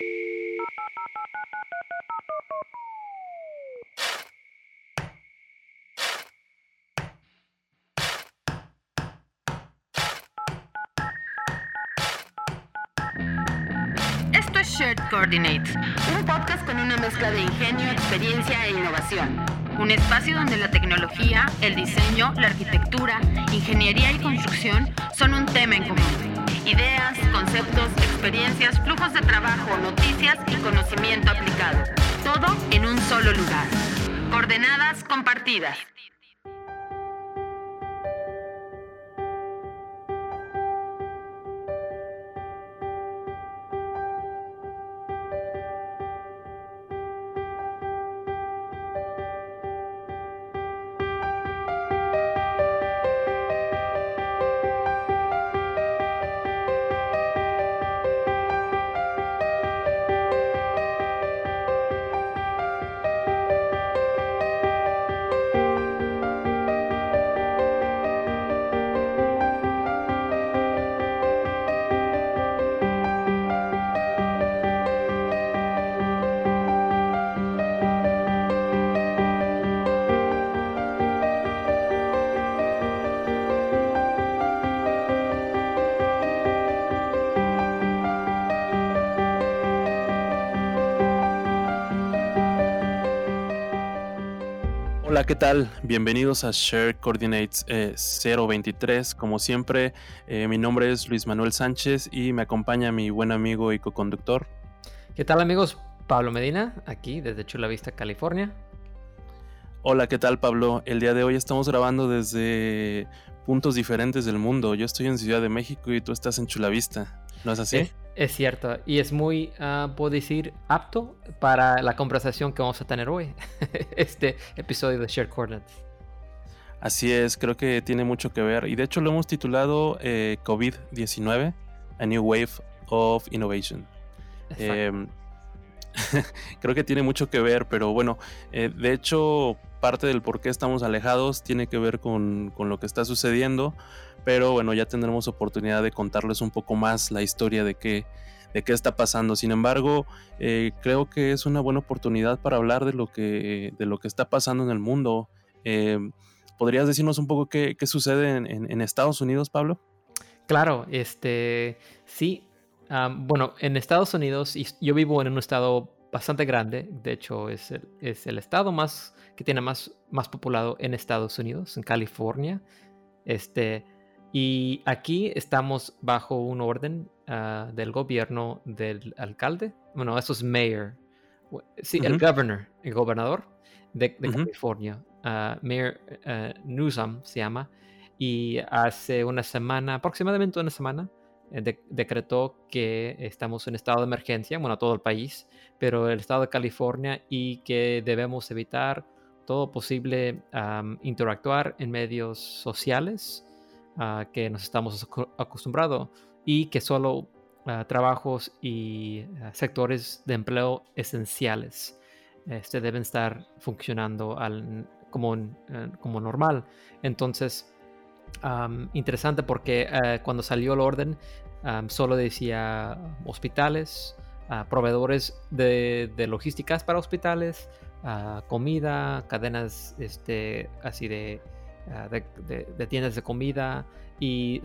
Esto es Shared Coordinates, un podcast con una mezcla de ingenio, experiencia e innovación. Un espacio donde la tecnología, el diseño, la arquitectura, ingeniería y construcción son un tema en común. Ideas, conceptos, experiencias, flujos de trabajo, noticias y conocimiento aplicado. Todo en un solo lugar. Coordenadas compartidas. ¿Qué tal? Bienvenidos a Share Coordinates 023. Como siempre, eh, mi nombre es Luis Manuel Sánchez y me acompaña mi buen amigo y co-conductor. ¿Qué tal amigos? Pablo Medina, aquí desde Chula Vista, California. Hola, ¿qué tal Pablo? El día de hoy estamos grabando desde puntos diferentes del mundo. Yo estoy en Ciudad de México y tú estás en Chula Vista. ¿No es así? Es, es cierto, y es muy, uh, puedo decir, apto para la conversación que vamos a tener hoy, este episodio de Shared Coordinates. Así es, creo que tiene mucho que ver. Y de hecho lo hemos titulado eh, COVID-19, A New Wave of Innovation. Eh, creo que tiene mucho que ver, pero bueno, eh, de hecho parte del por qué estamos alejados tiene que ver con, con, lo que está sucediendo, pero bueno, ya tendremos oportunidad de contarles un poco más la historia de qué, de qué está pasando. Sin embargo, eh, creo que es una buena oportunidad para hablar de lo que, de lo que está pasando en el mundo. Eh, ¿Podrías decirnos un poco qué, qué sucede en, Estados Unidos, Pablo? Claro, este sí. Bueno, en Estados Unidos, y yo vivo en un estado bastante grande, de hecho es el, es el estado más que tiene más, más poblado en Estados Unidos, en California. Este, y aquí estamos bajo un orden uh, del gobierno del alcalde. Bueno, eso es mayor. Sí, uh -huh. el governor, el gobernador de, de uh -huh. California. Uh, mayor Newsom se llama. Y hace una semana, aproximadamente una semana, de decretó que estamos en estado de emergencia, bueno, todo el país, pero el estado de California y que debemos evitar todo posible um, interactuar en medios sociales uh, que nos estamos acostumbrados y que solo trabajos y sectores de empleo esenciales este, deben estar funcionando al, como, como normal. Entonces, interesante porque uh, cuando salió el orden solo decía hospitales, proveedores de, de, logísticas para hospitales, comida, cadenas este, así de, de, de, de, tiendas de comida y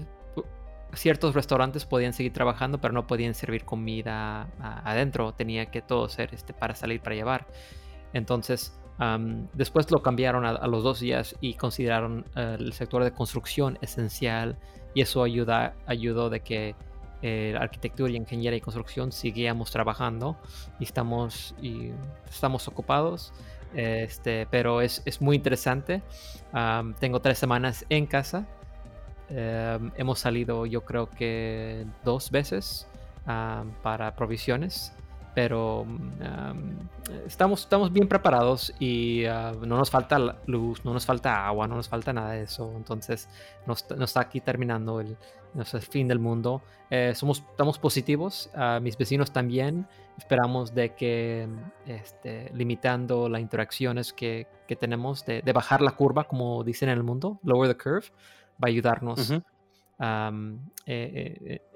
ciertos restaurantes podían seguir trabajando pero no podían servir comida adentro, tenía que todo ser este, para salir para llevar. Entonces, Um, después lo cambiaron a, a, los dos días y consideraron uh, el sector de construcción esencial y eso ayuda, ayudó de que eh, arquitectura y ingeniería y construcción seguíamos trabajando y estamos, y estamos ocupados. Este, pero es, es muy interesante. Tengo tres semanas en casa. Hemos salido yo creo que dos veces para provisiones pero um, estamos, estamos bien preparados y uh, no nos falta luz, no nos falta agua, no nos falta nada de eso. Entonces, no está aquí terminando el, fin del mundo. Eh, somos, estamos positivos, uh, mis vecinos también. Esperamos de que, este, limitando las interacciones que, que tenemos, de, bajar la curva, como dicen en el mundo, lower the curve, va a ayudarnos.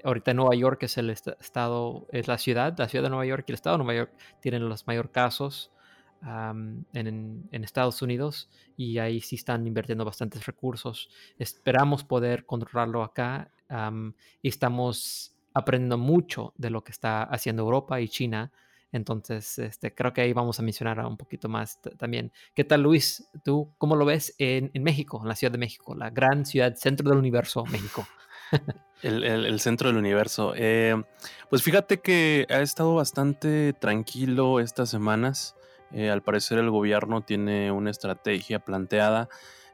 Ahorita Nueva York es el estado, es la ciudad, la ciudad de Nueva York y el estado de Nueva York tienen los mayores casos en, Estados Unidos y ahí sí están invirtiendo bastantes recursos. Esperamos poder controlarlo acá y estamos aprendiendo mucho de lo que está haciendo Europa y China. Entonces, este, creo que ahí vamos a mencionar un poquito más también. ¿Qué tal, Luis? ¿Tú cómo lo ves en, México, en la Ciudad de México, la gran ciudad, centro del universo, México? el, centro del universo. Eh, pues fíjate que ha estado bastante tranquilo estas semanas. Eh, al parecer el gobierno tiene una estrategia planteada.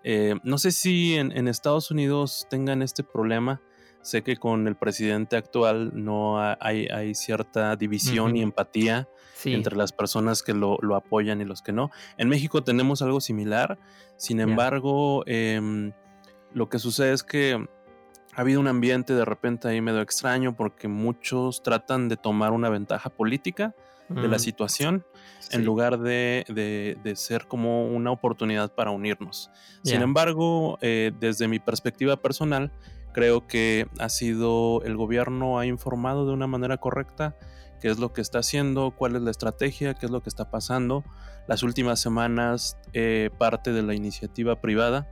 Eh, no sé si en, Estados Unidos tengan este problema. Sé que con el presidente actual no hay, cierta división y empatía entre las personas que lo, apoyan y los que no. En México tenemos algo similar. Sin embargo, em, lo que sucede es que ha habido un ambiente de repente ahí medio extraño porque muchos tratan de tomar una ventaja política de la mm, situación en lugar de, ser como una oportunidad para unirnos. Sin embargo, eh, desde mi perspectiva personal, creo que ha sido el gobierno ha informado de una manera correcta qué es lo que está haciendo, cuál es la estrategia, qué es lo que está pasando. Las últimas semanas, eh, parte de la iniciativa privada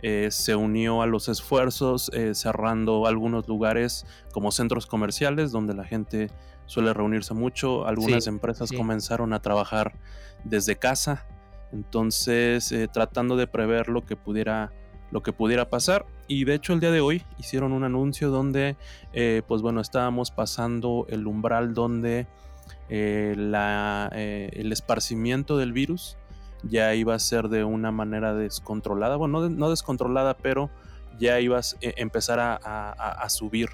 eh, se unió a los esfuerzos cerrando algunos lugares como centros comerciales donde la gente suele reunirse mucho. Algunas empresas comenzaron a trabajar desde casa, entonces eh, tratando de prever lo que pudiera lo que pudiera pasar. Y de hecho el día de hoy hicieron un anuncio donde eh, pues bueno estábamos pasando el umbral donde eh, la, el esparcimiento del virus ya iba a ser de una manera descontrolada. Bueno no, descontrolada pero ya iba a empezar a subir.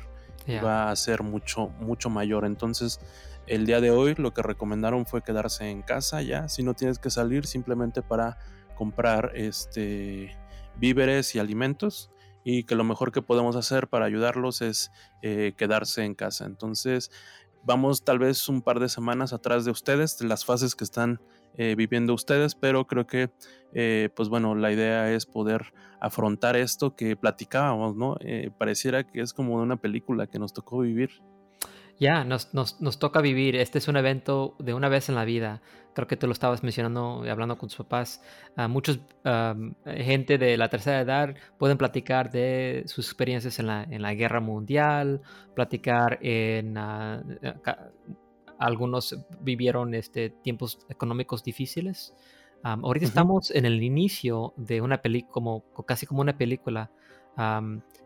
Va a ser mucho, mucho mayor. Entonces, el día de hoy lo que recomendaron fue quedarse en casa ya, si no tienes que salir simplemente para comprar este víveres y alimentos y que lo mejor que podemos hacer para ayudarlos es eh, quedarse en casa. Entonces, vamos tal vez un par de semanas atrás de ustedes, de las fases que están eh, viviendo ustedes, pero creo que, eh, pues bueno, la idea es poder afrontar esto que platicábamos, ¿no? Eh, pareciera que es como una película que nos tocó vivir. Ya, nos, nos, toca vivir. Este es un evento de una vez en la vida. Creo que tú lo estabas mencionando, hablando con tus papás. Uh, muchos, gente de la tercera edad pueden platicar de sus experiencias en la, en la guerra mundial, platicar en ah, algunos vivieron este, tiempos económicos difíciles. ahorita estamos en el inicio de una película, como, casi como una película.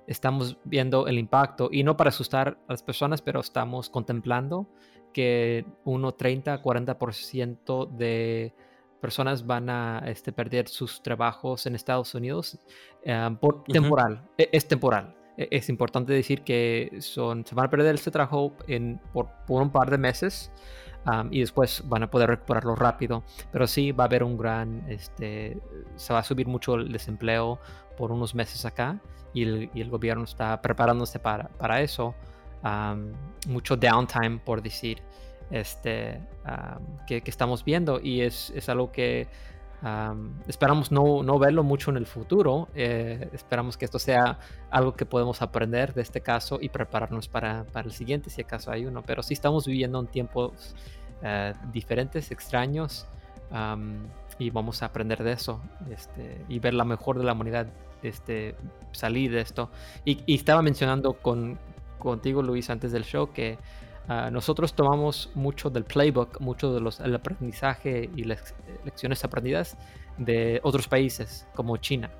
Estamos viendo el impacto y no para asustar a las personas, pero estamos contemplando que uno 30, 40% de personas van a este, perder sus trabajos en Estados Unidos por temporal. E, es temporal. E-, es importante decir que son, se van a perder este trabajo en, por, un par de meses y después van a poder recuperarlo rápido. Pero sí va a haber un gran, este, se va a subir mucho el desempleo por unos meses acá y el, gobierno está preparándose para, para eso. mucho downtime, por decir, este, que, que, estamos viendo y es, es algo que esperamos no, no, verlo mucho en el futuro. Eh, esperamos que esto sea algo que podemos aprender de este caso y prepararnos para, para el siguiente, si acaso hay uno. Pero sí estamos viviendo en tiempos eh, diferentes, extraños, y vamos a aprender de eso este, y ver la mejor de la humanidad este, salir de esto. Y, y estaba mencionando con, contigo, Luis, antes del show, que Ah, nosotros tomamos mucho del playbook, mucho del aprendizaje y las lecciones aprendidas de otros países como China,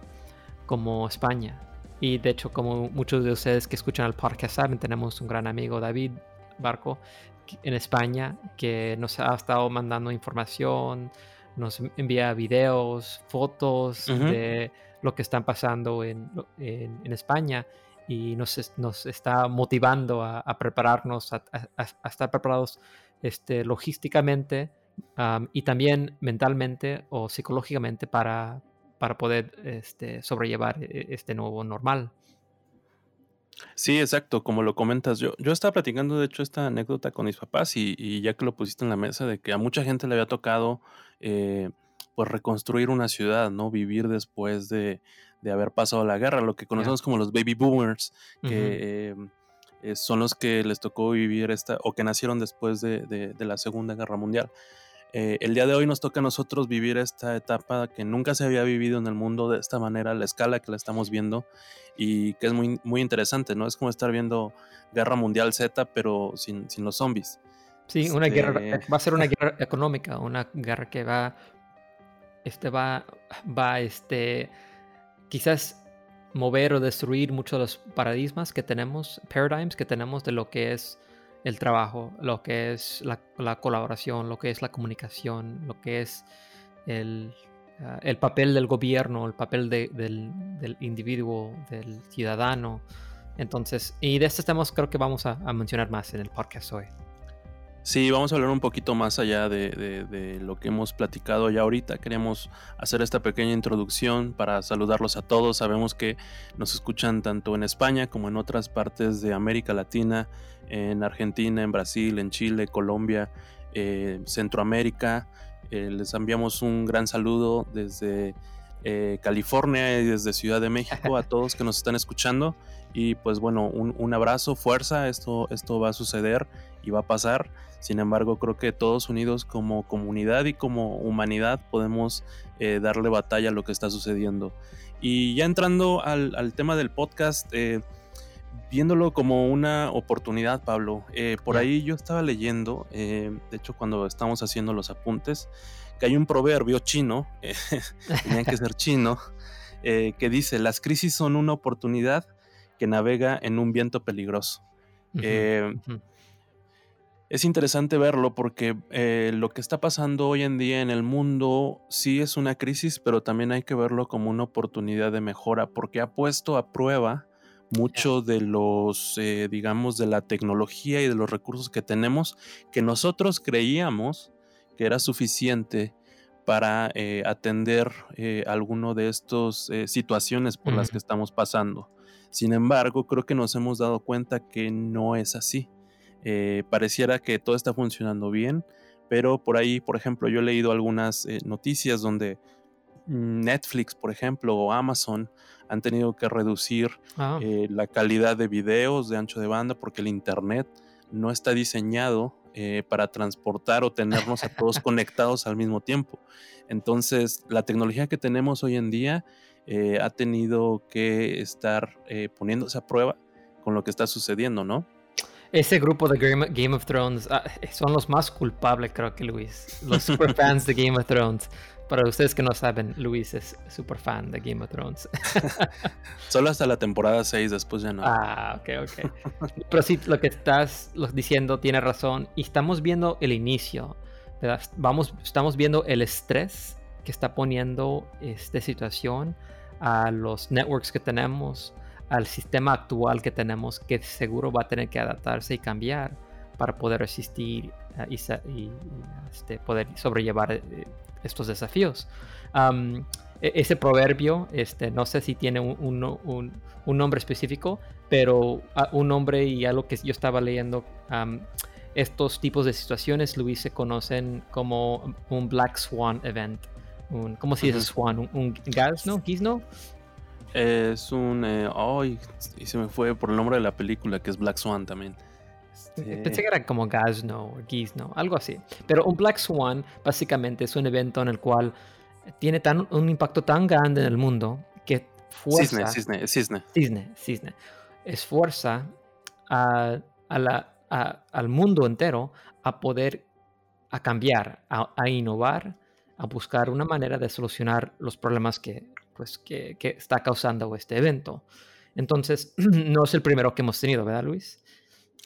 como España. Y de hecho, como muchos de ustedes que escuchan el podcast saben, tenemos un gran amigo, David Barco, en España, que nos ha estado mandando información, nos envía videos, fotos de lo que están pasando en, en, en España y nos, nos está motivando a, prepararnos, a, estar preparados este, logísticamente y también mentalmente o psicológicamente para, para poder este, sobrellevar e, este nuevo normal. Sí, exacto, como lo comentas, yo, yo estaba platicando de hecho esta anécdota con mis papás y, ya que lo pusiste en la mesa de que a mucha gente le había tocado eh, pues reconstruir una ciudad, ¿no? Vivir después de, haber pasado la guerra, lo que conocemos como los baby boomers, que eh, son los que les tocó vivir esta, o que nacieron después de, la Segunda Guerra Mundial. Eh, el día de hoy nos toca a nosotros vivir esta etapa que nunca se había vivido en el mundo de esta manera, la escala que la estamos viendo, y que es muy, muy interesante, ¿no? Es como estar viendo Guerra Mundial Z, pero sin, sin los zombies. Sí, una guerra, este va a ser una guerra económica, una guerra que va, este va, va, este, quizás mover o destruir muchos de los paradigmas que tenemos, paradigms que tenemos de lo que es el trabajo, lo que es la, colaboración, lo que es la comunicación, lo que es el, ah, el papel del gobierno, el papel del, individuo, del ciudadano. Entonces, y de estos temas creo que vamos a mencionar más en el podcast hoy. Sí, vamos a hablar un poquito más allá de, lo que hemos platicado ya ahorita. Queríamos hacer esta pequeña introducción para saludarlos a todos. Sabemos que nos escuchan tanto en España como en otras partes de América Latina, en Argentina, en Brasil, en Chile, Colombia, eh, Centroamérica. Eh, les enviamos un gran saludo desde eh, California y desde Ciudad de México a todos que nos están escuchando. Y pues bueno, un, un abrazo, fuerza, esto, esto va a suceder y va a pasar. Sin embargo, creo que todos unidos como comunidad y como humanidad podemos eh, darle batalla a lo que está sucediendo. Y ya entrando al, tema del podcast, eh, viéndolo como una oportunidad, Pablo, eh, por ahí yo estaba leyendo, de hecho cuando estamos haciendo los apuntes, que hay un proverbio chino, tenía que ser chino, que dice, las crisis son una oportunidad que navega en un viento peligroso. Es interesante verlo porque eh, lo que está pasando hoy en día en el mundo sí es una crisis, pero también hay que verlo como una oportunidad de mejora porque ha puesto a prueba mucho de los, eh, digamos, de la tecnología y de los recursos que tenemos que nosotros creíamos que era suficiente para eh, atender alguno de estas situaciones por las que estamos pasando. Sin embargo, creo que nos hemos dado cuenta que no es así eh, pareciera que todo está funcionando bien, pero por ahí, por ejemplo, yo he leído algunas eh, noticias donde Netflix, por ejemplo, o Amazon han tenido que reducir ah. eh, la calidad de videos de ancho de banda porque el Internet no está diseñado para transportar o tenernos a todos conectados al mismo tiempo. Entonces, la tecnología que tenemos hoy en día ha tenido que estar poniéndose a prueba con lo que está sucediendo, ¿no? Ese grupo de Game, of Thrones ah, son los más culpables, creo que Luis. Los super fans de Game of Thrones. Para ustedes que no saben, Luis es super fan de Game of Thrones. Solo hasta la temporada 6, después ya no. Ah, ok, ok. Pero sí, lo que estás diciendo tiene razón. Y estamos viendo el inicio. Vamos, estamos viendo el estrés que está poniendo esta situación a los networks que tenemos, al sistema actual que tenemos que seguro va a tener que adaptarse y cambiar para poder resistir eh, y, este, poder sobrellevar eh, estos desafíos. E, ese proverbio, este, no sé si tiene un, nombre específico, pero ah, un nombre y algo que yo estaba leyendo, estos tipos de situaciones, Luis, se conocen como un Black Swan Event. Un, ¿Cómo se dice Swan? ¿Un, un gas, no? ¿Gizno? Es un. Eh, ay, y se me fue por el nombre de la película, que es Black Swan también. Este pensé que era como Gazno o Gizno, algo así. Pero un Black Swan básicamente es un evento en el cual tiene tan, un impacto tan grande en el mundo que fuerza. Cisne, cisne, cisne. Cisne, Esfuerza a, la, al mundo entero a poder a cambiar, a innovar, a buscar una manera de solucionar los problemas que pues, que, está causando este evento. Entonces, no es el primero que hemos tenido, ¿verdad, Luis?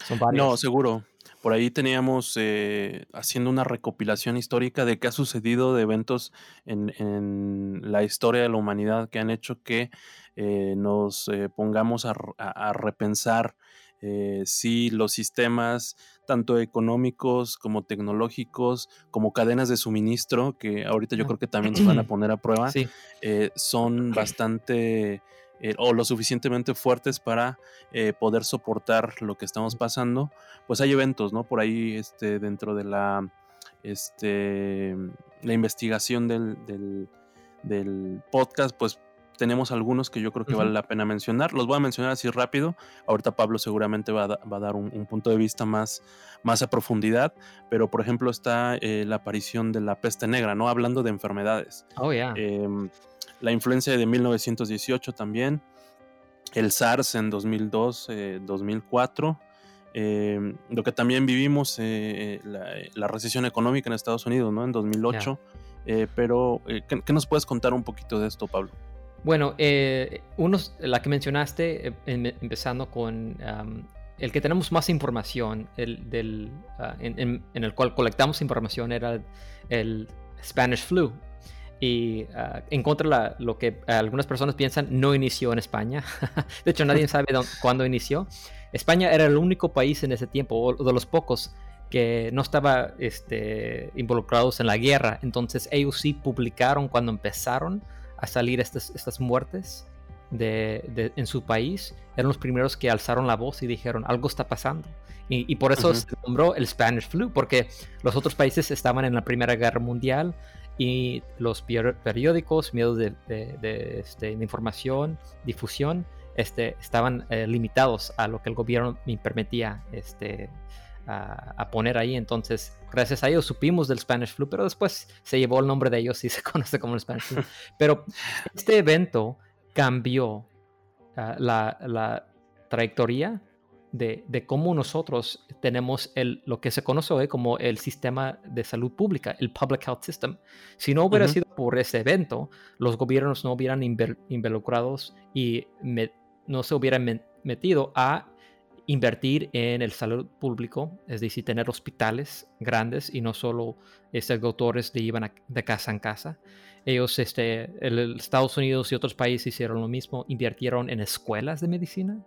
Son varios. No, seguro. Por ahí teníamos eh, haciendo una recopilación histórica de qué ha sucedido de eventos en, la historia de la humanidad que han hecho que eh, nos eh, pongamos a, repensar si los sistemas tanto económicos como tecnológicos, como cadenas de suministro, que ahorita yo creo que también se van a poner a prueba, eh, son bastante eh, o lo suficientemente fuertes para eh, poder soportar lo que estamos pasando. Pues hay eventos, ¿no? Por ahí este, dentro de la, este, la investigación del, del, del podcast, pues tenemos algunos que yo creo que vale la pena mencionar. Los voy a mencionar así rápido. Ahorita Pablo seguramente va a, dar un, punto de vista más, más a profundidad. Pero, por ejemplo, está eh, la aparición de la peste negra, ¿no? Hablando de enfermedades. Oh, yeah. la influencia de 1918 también. El SARS en 2002, 2004. Eh, lo que también vivimos, eh, la, recesión económica en Estados Unidos, ¿no? En 2008. Eh, pero, eh, ¿qué, nos puedes contar un poquito de esto, Pablo? Bueno, eh, unos, la que mencionaste, empezando con el que tenemos más información, el del, ah, en, el cual colectamos información, era el Spanish flu. Y ah, en contra de lo que algunas personas piensan, no inició en España. de hecho, nadie sabe cuándo inició. España era el único país en ese tiempo, o de los pocos, que no estaba este, involucrados en la guerra. Entonces ellos sí publicaron cuando empezaron a salir estas, estas muertes de, en su país. Eran los primeros que alzaron la voz y dijeron, algo está pasando. Y, por eso se nombró el Spanish Flu, porque los otros países estaban en la Primera Guerra Mundial y los periódicos, medios de, este, de, información, difusión, este, estaban eh, limitados a lo que el gobierno permitía este, a, poner ahí. Entonces, gracias a ellos supimos del Spanish Flu, pero después se llevó el nombre de ellos y se conoce como el Spanish Flu. Pero este evento cambió ah, la, trayectoria de, cómo nosotros tenemos el, lo que se conoce hoy como el sistema de salud pública, el Public Health System. Si no hubiera sido por ese evento, los gobiernos no hubieran involucrados y no se hubieran metido a invertir en el salud público, es decir, tener hospitales grandes y no solo este, doctores de iban de casa en casa. Ellos, este, Estados Unidos y otros países hicieron lo mismo, invirtieron en escuelas de medicina,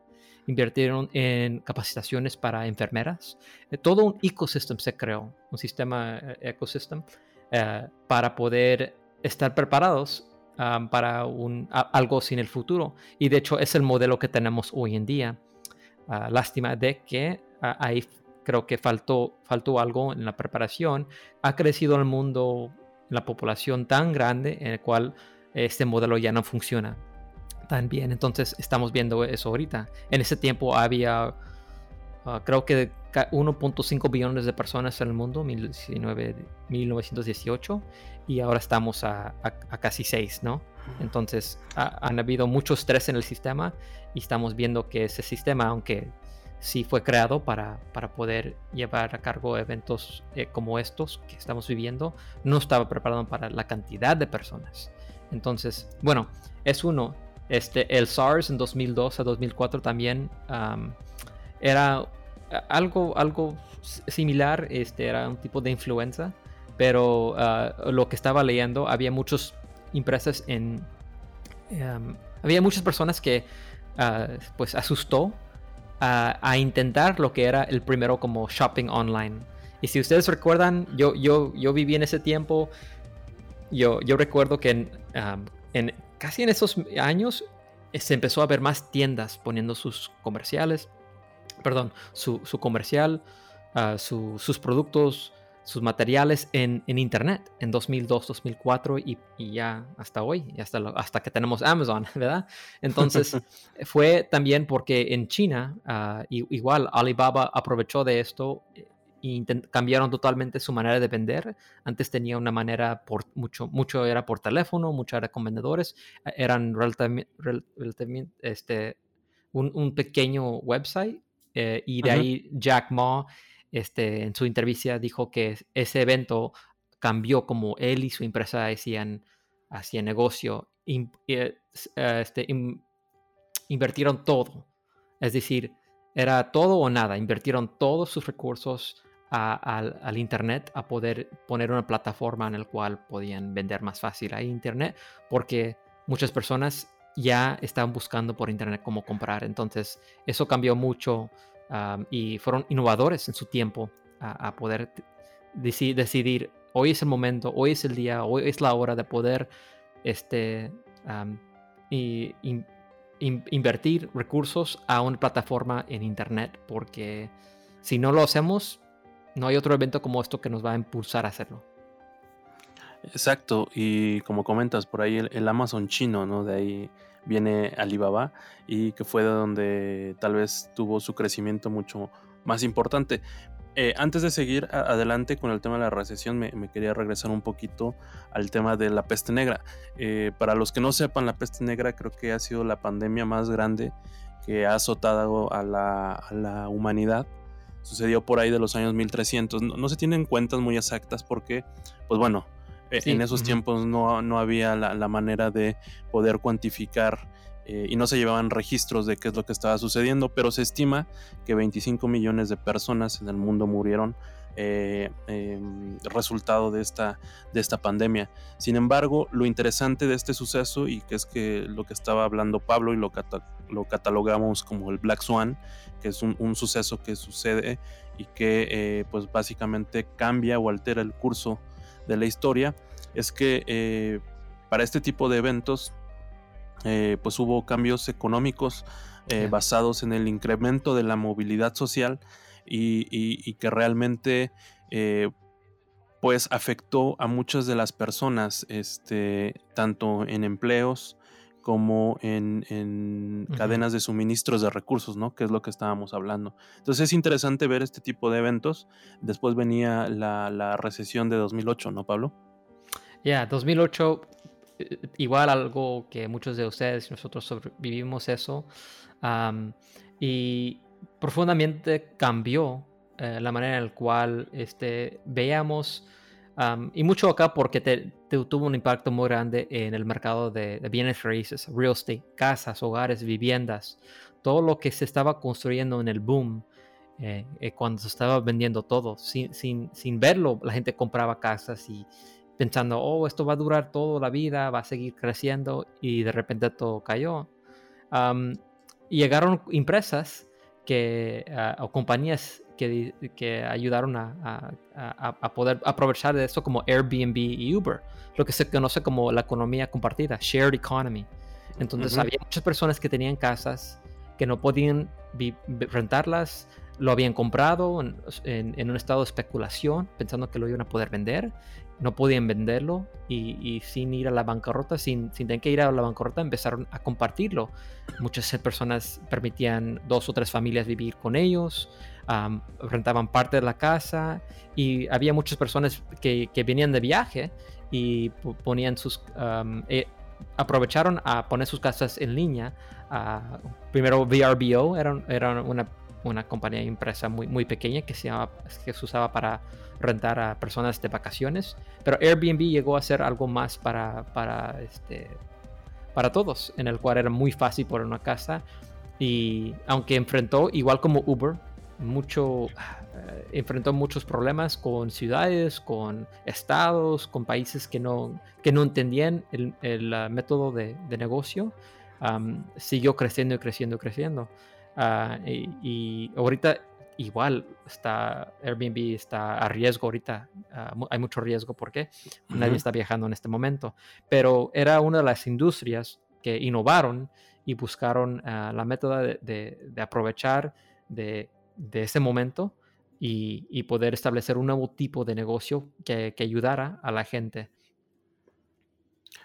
invirtieron en capacitaciones para enfermeras. Eh, todo un ecosistema se creó, un sistema eh, ecosistema eh, para poder estar preparados ah, para un, algo sin el futuro. Y de hecho es el modelo que tenemos hoy en día Ah, lástima de que ah, ahí creo que faltó, faltó algo en la preparación. Ha crecido el mundo, la población tan grande en el cual este modelo ya no funciona tan bien. Entonces estamos viendo eso ahorita. En ese tiempo había, ah, creo que 1.5 billones de personas en el mundo, 1918, y ahora estamos a, casi 6, ¿no? Entonces han habido mucho estrés en el sistema y estamos viendo que ese sistema, aunque sí fue creado para, para poder llevar a cargo eventos eh, como estos que estamos viviendo, no estaba preparado para la cantidad de personas. Entonces, bueno, es uno. Este, el SARS en 2002 a 2004 también era algo, algo similar, este, era un tipo de influenza, pero ah, lo que estaba leyendo, había muchas empresas en... había muchas personas que pues asustó a, intentar lo que era el primero como shopping online. Y si ustedes recuerdan, yo, yo, yo viví en ese tiempo, yo, yo recuerdo que en, casi en esos años eh, se empezó a ver más tiendas poniendo sus comerciales, perdón, su, su comercial, sus productos, sus materiales en, Internet en 2002, 2004 y, ya hasta hoy, y hasta, hasta que tenemos Amazon, ¿verdad? Entonces fue también porque en China, ah, igual Alibaba aprovechó de esto y cambiaron totalmente su manera de vender. Antes tenía una manera, por mucho, mucho era por teléfono, mucho era con vendedores, eran relativamente, este, un, pequeño website eh, y de ahí Jack Ma este, en su entrevista dijo que ese evento cambió como él y su empresa hacían, hacían negocio. Eh, eh, este, invirtieron todo. Es decir, era todo o nada. Invirtieron todos sus recursos al, Internet a poder poner una plataforma en la cual podían vender más fácil a Internet porque muchas personas ya estaban buscando por Internet cómo comprar. Entonces, eso cambió mucho y fueron innovadores en su tiempo a, poder decidir, hoy es el momento, hoy es el día, hoy es la hora de poder este, invertir recursos a una plataforma en Internet, porque si no lo hacemos, no hay otro evento como esto que nos va a impulsar a hacerlo. Exacto, y como comentas, por ahí el, Amazon chino, ¿no? De ahí viene Alibaba y que fue de donde tal vez tuvo su crecimiento mucho más importante. Eh, antes de seguir adelante con el tema de la recesión, me, quería regresar un poquito al tema de la peste negra. Eh, para los que no sepan, la peste negra creo que ha sido la pandemia más grande que ha azotado a la, humanidad. Sucedió por ahí de los años 1300. No, se tienen cuentas muy exactas porque, pues bueno, e, en esos tiempos no, no había la, la, manera de poder cuantificar eh, y no se llevaban registros de qué es lo que estaba sucediendo, pero se estima que 25 millones de personas en el mundo murieron eh, em, resultado de esta, de esta pandemia. Sin embargo, lo interesante de este suceso, y que es que lo que estaba hablando Pablo y lo, lo catalogamos como el Black Swan, que es un, suceso que sucede y que eh, pues básicamente cambia o altera el curso de la historia, es que para este tipo de eventos eh, pues hubo cambios económicos eh, basados en el incremento de la movilidad social y, que realmente eh, pues afectó a muchas de las personas, este, tanto en empleos como en, cadenas de suministros de recursos, ¿no? Que es lo que estábamos hablando. Entonces es interesante ver este tipo de eventos. Después venía la, recesión de 2008, ¿no, Pablo? Ya, 2008 eh, igual algo que muchos de ustedes y nosotros sobrevivimos eso y profundamente cambió eh, la manera en la cual este, veíamos y mucho acá porque te, tuvo un impacto muy grande en el mercado de, bienes raíces, real estate, casas, hogares, viviendas, todo lo que se estaba construyendo en el boom. Eh, cuando se estaba vendiendo todo, sin, sin, sin verlo, la gente compraba casas y, pensando, oh, esto va a durar toda la vida, va a seguir creciendo y de repente todo cayó. y llegaron empresas que, ah, o compañías que, que ayudaron a, a, poder aprovechar de eso como Airbnb y Uber, lo que se conoce como la economía compartida, shared economy. Entonces había muchas personas que tenían casas que no podían rentarlas, lo habían comprado en, en, un estado de especulación, pensando que lo iban a poder vender, no podían venderlo y, sin ir a la bancarrota, sin, sin, tener que ir a la bancarrota, empezaron a compartirlo. Muchas personas permitían dos o tres familias vivir con ellos, rentaban parte de la casa y había muchas personas que, que venían de viaje y ponían sus... Eh, aprovecharon a poner sus casas en línea. primero VRBO era, era una una compañía empresa muy, muy pequeña que se, que se usaba para rentar a personas de vacaciones, pero Airbnb llegó a ser algo más para, para, este, para todos, en el cual era muy fácil por una casa y aunque enfrentó, igual como Uber, mucho, eh, enfrentó muchos problemas con ciudades, con estados, con países que no, que no entendían el, el uh, método de, de negocio, siguió creciendo y creciendo y creciendo. Ah, y, ahorita igual está Airbnb está a riesgo ahorita, ah, hay mucho riesgo porque nadie está viajando en este momento, pero era una de las industrias que innovaron y buscaron ah, la método de, aprovechar de, ese momento y, poder establecer un nuevo tipo de negocio que, ayudara a la gente.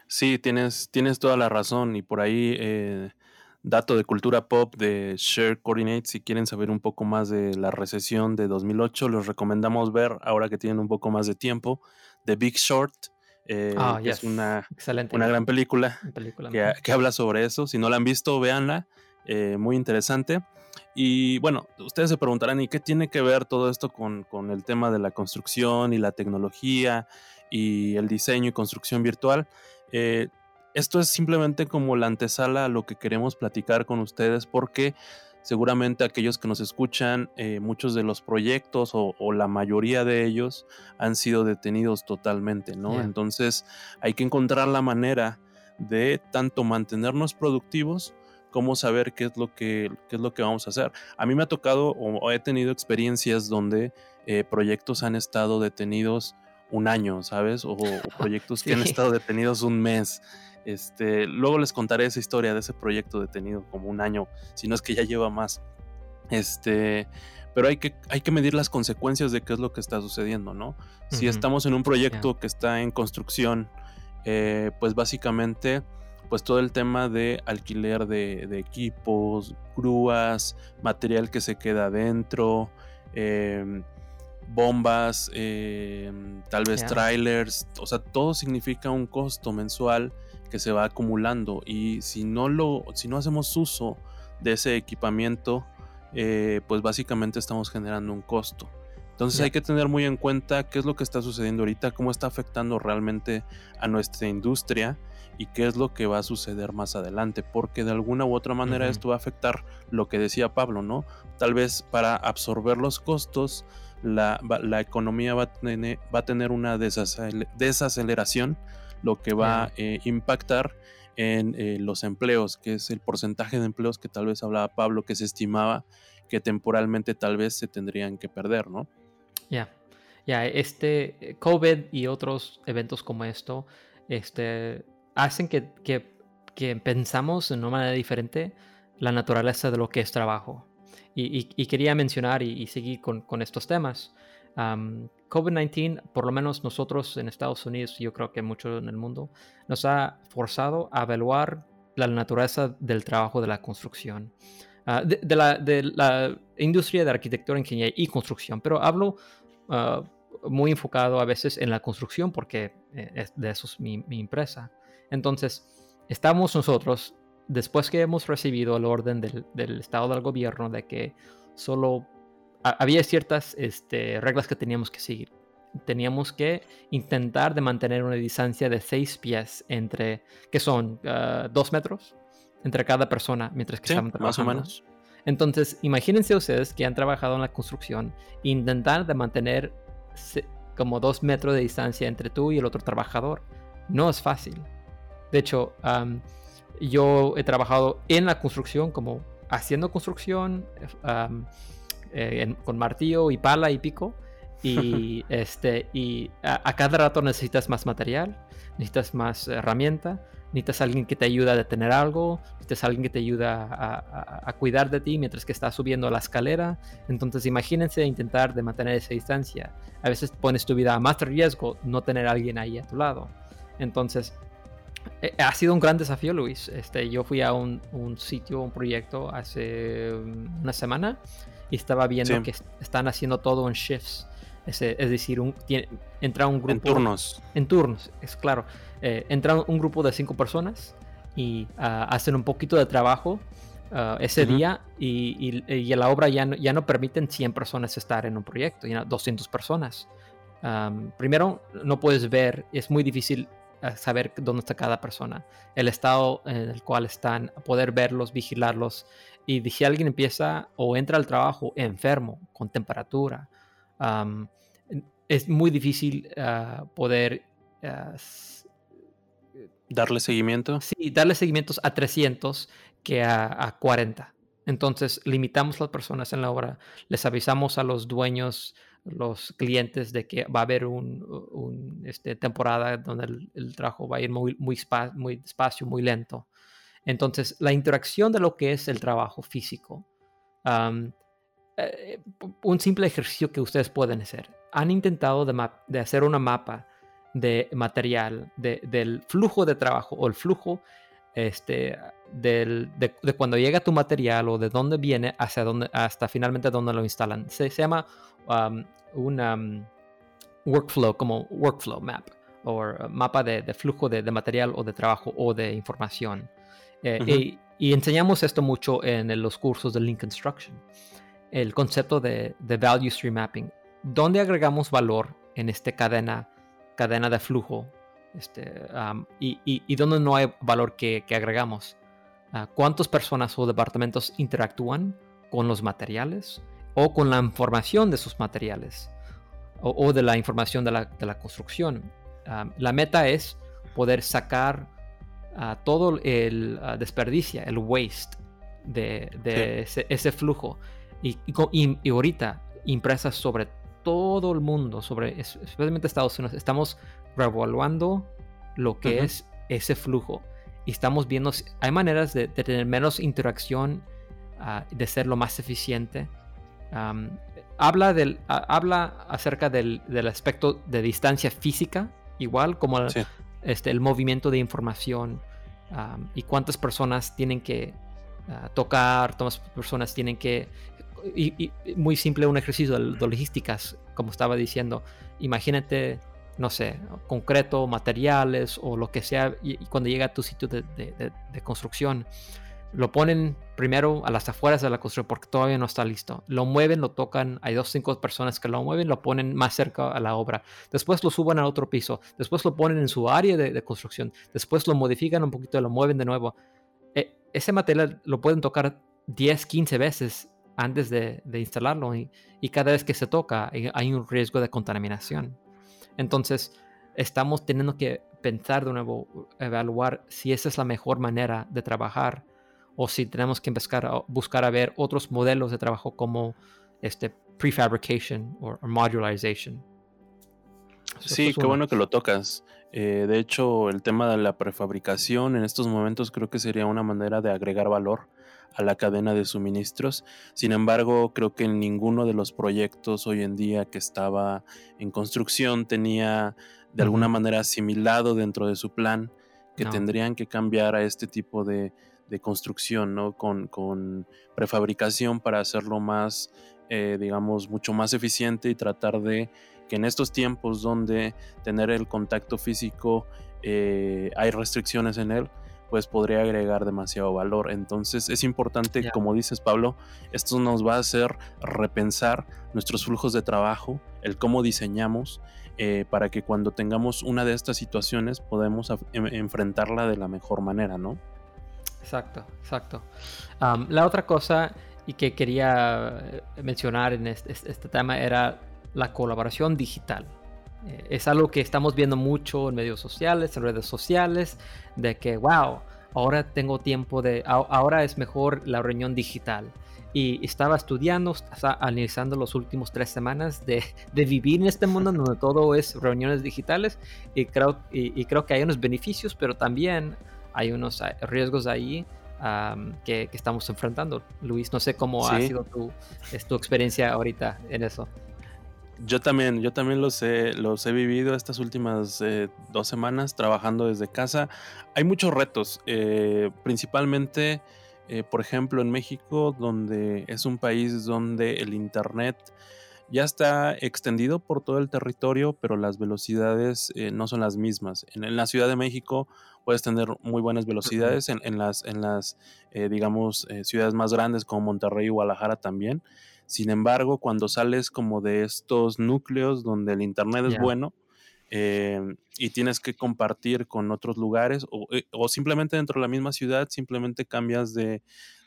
Sí, tienes, tienes toda la razón y por ahí eh, dato de cultura pop de Share Coordinates. Si quieren saber un poco más de la recesión de 2008, los recomendamos ver ahora que tienen un poco más de tiempo. The Big Short, eh, ah, es una, una gran película, que, habla sobre eso. Si no la han visto, véanla. Eh, muy interesante. Y bueno, ustedes se preguntarán, ¿y qué tiene que ver todo esto con, con el tema de la construcción y la tecnología y el diseño y construcción virtual? Eh, esto es simplemente como la antesala a lo que queremos platicar con ustedes porque seguramente aquellos que nos escuchan, eh, muchos de los proyectos o, la mayoría de ellos han sido detenidos totalmente, ¿no? Entonces hay que encontrar la manera de tanto mantenernos productivos como saber qué es lo que, es lo que vamos a hacer. A mí me ha tocado o he tenido experiencias donde eh, proyectos han estado detenidos un año, ¿sabes? O, proyectos que han estado detenidos un mes. Este, luego les contaré esa historia de ese proyecto detenido como un año, si no es que ya lleva más. Este, pero hay que, hay que medir las consecuencias de qué es lo que está sucediendo, ¿no? Si estamos en un proyecto que está en construcción, eh, pues básicamente pues todo el tema de alquiler de, equipos, grúas, material que se queda adentro, em, bombas, em, tal vez trailers, o sea, todo significa un costo mensual que se va acumulando. Y si no lo, si no hacemos uso de ese equipamiento, eh, pues básicamente estamos generando un costo. Entonces hay que tener muy en cuenta qué es lo que está sucediendo ahorita, cómo está afectando realmente a nuestra industria y qué es lo que va a suceder más adelante, porque de alguna u otra manera esto va a afectar lo que decía Pablo, ¿no? Tal vez para absorber los costos, la, economía va a, tener, va a tener una desaceleración, lo que va a eh, impactar en eh, los empleos, que es el porcentaje de empleos que tal vez hablaba Pablo, que se estimaba que temporalmente tal vez se tendrían que perder, ¿no? Ya, ya, este eh, COVID y otros eventos como esto, este, hacen que, que, pensamos de una manera diferente la naturaleza de lo que es trabajo. Y, quería mencionar y, seguir con, con, estos temas. COVID-19, por lo menos nosotros en Estados Unidos, yo creo que muchos en el mundo, nos ha forzado a evaluar la naturaleza del trabajo de la construcción. Ah, de, la, de, la, industria de arquitectura, ingeniería y construcción, pero hablo ah, muy enfocado a veces en la construcción porque eh, de eso es mi, mi empresa. Entonces, estamos nosotros, después que hemos recibido el orden del, Estado del Gobierno de que solo había ciertas este, reglas que teníamos que seguir. Teníamos que intentar de mantener una distancia de seis pies entre, que son ah, dos metros, entre cada persona mientras que estaban trabajando. Más o menos. Entonces, imagínense ustedes que han trabajado en la construcción, intentar de mantener como dos metros de distancia entre tú y el otro trabajador. No es fácil. De hecho, yo he trabajado en la construcción, como haciendo construcción, eh, con martillo y pala y pico. Y, este, y a, cada rato necesitas más material, necesitas más herramienta, necesitas alguien que te ayude a detener algo, necesitas alguien que te ayuda a, a, cuidar de ti mientras que estás subiendo la escalera. Entonces imagínense intentar de mantener esa distancia. A veces pones tu vida a más riesgo no tener a alguien ahí a tu lado. Entonces eh, ha sido un gran desafío, Luis. Este, yo fui a un, sitio, un proyecto hace una semana y estaba viendo que están haciendo todo en shifts. Es, decir, un, entra un grupo. En turnos. En turnos, es claro. Eh, entra un grupo de cinco personas y ah, hacen un poquito de trabajo ah, ese día y, y, la obra ya no, ya no permiten 100 personas estar en un proyecto, ya 200 personas. primero, no puedes ver, es muy difícil saber dónde está cada persona, el estado en el cual están, poder verlos, vigilarlos. Y si alguien empieza o entra al trabajo enfermo, con temperatura, es muy difícil ah, poder... Ah, ¿Darle seguimiento? Sí, darle seguimientos a 300 que a, a 40. Entonces limitamos las personas en la obra, les avisamos a los dueños los clientes de que va a haber un, este, temporada donde el, trabajo va a ir muy, muy, muy despacio, muy lento. Entonces, la interacción de lo que es el trabajo físico, eh, un simple ejercicio que ustedes pueden hacer. Han intentado de, hacer una mapa de material, del flujo de trabajo o el flujo este, de, cuando llega tu material o de dónde viene hacia dónde, hasta finalmente dónde lo instalan. Se, se llama um, un um, workflow, como workflow map, o uh, mapa de, flujo de, material o de trabajo o de información. Eh, y, enseñamos esto mucho en los cursos de Link Construction. El concepto de, value stream mapping, donde agregamos valor en esta cadena, cadena de flujo este, um, y, y, donde no hay valor que, agregamos. Uh, ¿Cuántas personas o departamentos interactúan con los materiales? o con la información de sus materiales o, de la información de la, construcción. la meta es poder sacar todo el desperdicio, el waste de, ese, flujo. Y, y, ahorita, impresas sobre todo el mundo, sobre especialmente Estados Unidos, estamos revaluando lo que es ese flujo. Y estamos viendo, hay maneras de, tener menos interacción, ah, de ser lo más eficiente habla, del, habla acerca del, aspecto de distancia física, igual como este, el movimiento de información y cuántas personas tienen que ah, tocar, cuántas personas tienen que... Y, muy simple un ejercicio de, logísticas, como estaba diciendo. Imagínate, no sé, concreto, materiales o lo que sea, y, cuando llega a tu sitio de, construcción, lo ponen primero a las afueras de la construcción porque todavía no está listo. Lo mueven, lo tocan, hay dos cinco personas que lo mueven, lo ponen más cerca a la obra. Después lo suben al otro piso, después lo ponen en su área de, construcción, después lo modifican un poquito lo mueven de nuevo. E, ese material lo pueden tocar 10, 15 veces antes de, instalarlo y, cada vez que se toca hay un riesgo de contaminación. Entonces, estamos teniendo que pensar de nuevo, evaluar si esa es la mejor manera de trabajar o si tenemos que buscar a, buscar a ver otros modelos de trabajo como este prefabrication o modularization. Sí, qué bueno que lo tocas. Eh, de hecho, el tema de la prefabricación en estos momentos creo que sería una manera de agregar valor a la cadena de suministros. Sin embargo, creo que ninguno de los proyectos hoy en día que estaba en construcción tenía de alguna manera asimilado dentro de su plan que tendrían que cambiar a este tipo de, de construcción, ¿no? Con, prefabricación para hacerlo más, eh, digamos, mucho más eficiente y tratar de que en estos tiempos donde tener el contacto físico eh, hay restricciones en él, pues podría agregar demasiado valor. Entonces es importante, como dices Pablo, esto nos va a hacer repensar nuestros flujos de trabajo, el cómo diseñamos, eh, para que cuando tengamos una de estas situaciones podamos em, enfrentarla de la mejor manera, ¿no? Exacto, exacto. la otra cosa y que quería eh, mencionar en este, tema era la colaboración digital. Eh, es algo que estamos viendo mucho en medios sociales, en redes sociales, de que, wow, ahora tengo tiempo de, ahora es mejor la reunión digital. Y estaba estudiando, analizando los últimos tres semanas de, vivir en este mundo donde todo es reuniones digitales y creo, y creo que hay unos beneficios, pero también hay unos eh, riesgos ahí que, estamos enfrentando. Luis, no sé cómo ha sido tu, tu experiencia ahorita en eso. Yo también, yo también los he, los he vivido estas últimas eh, dos semanas trabajando desde casa. Hay muchos retos, eh, principalmente, por ejemplo, en México, donde es un país donde el Internet ya está extendido por todo el territorio, pero las velocidades no son las mismas. en, la Ciudad de México puedes tener muy buenas velocidades en, las, en las eh, digamos, eh, ciudades más grandes como Monterrey y Guadalajara también. Sin embargo, cuando sales como de estos núcleos donde el Internet es bueno em, y tienes que compartir con otros lugares eh, o, simplemente dentro de la misma ciudad, simplemente cambias de,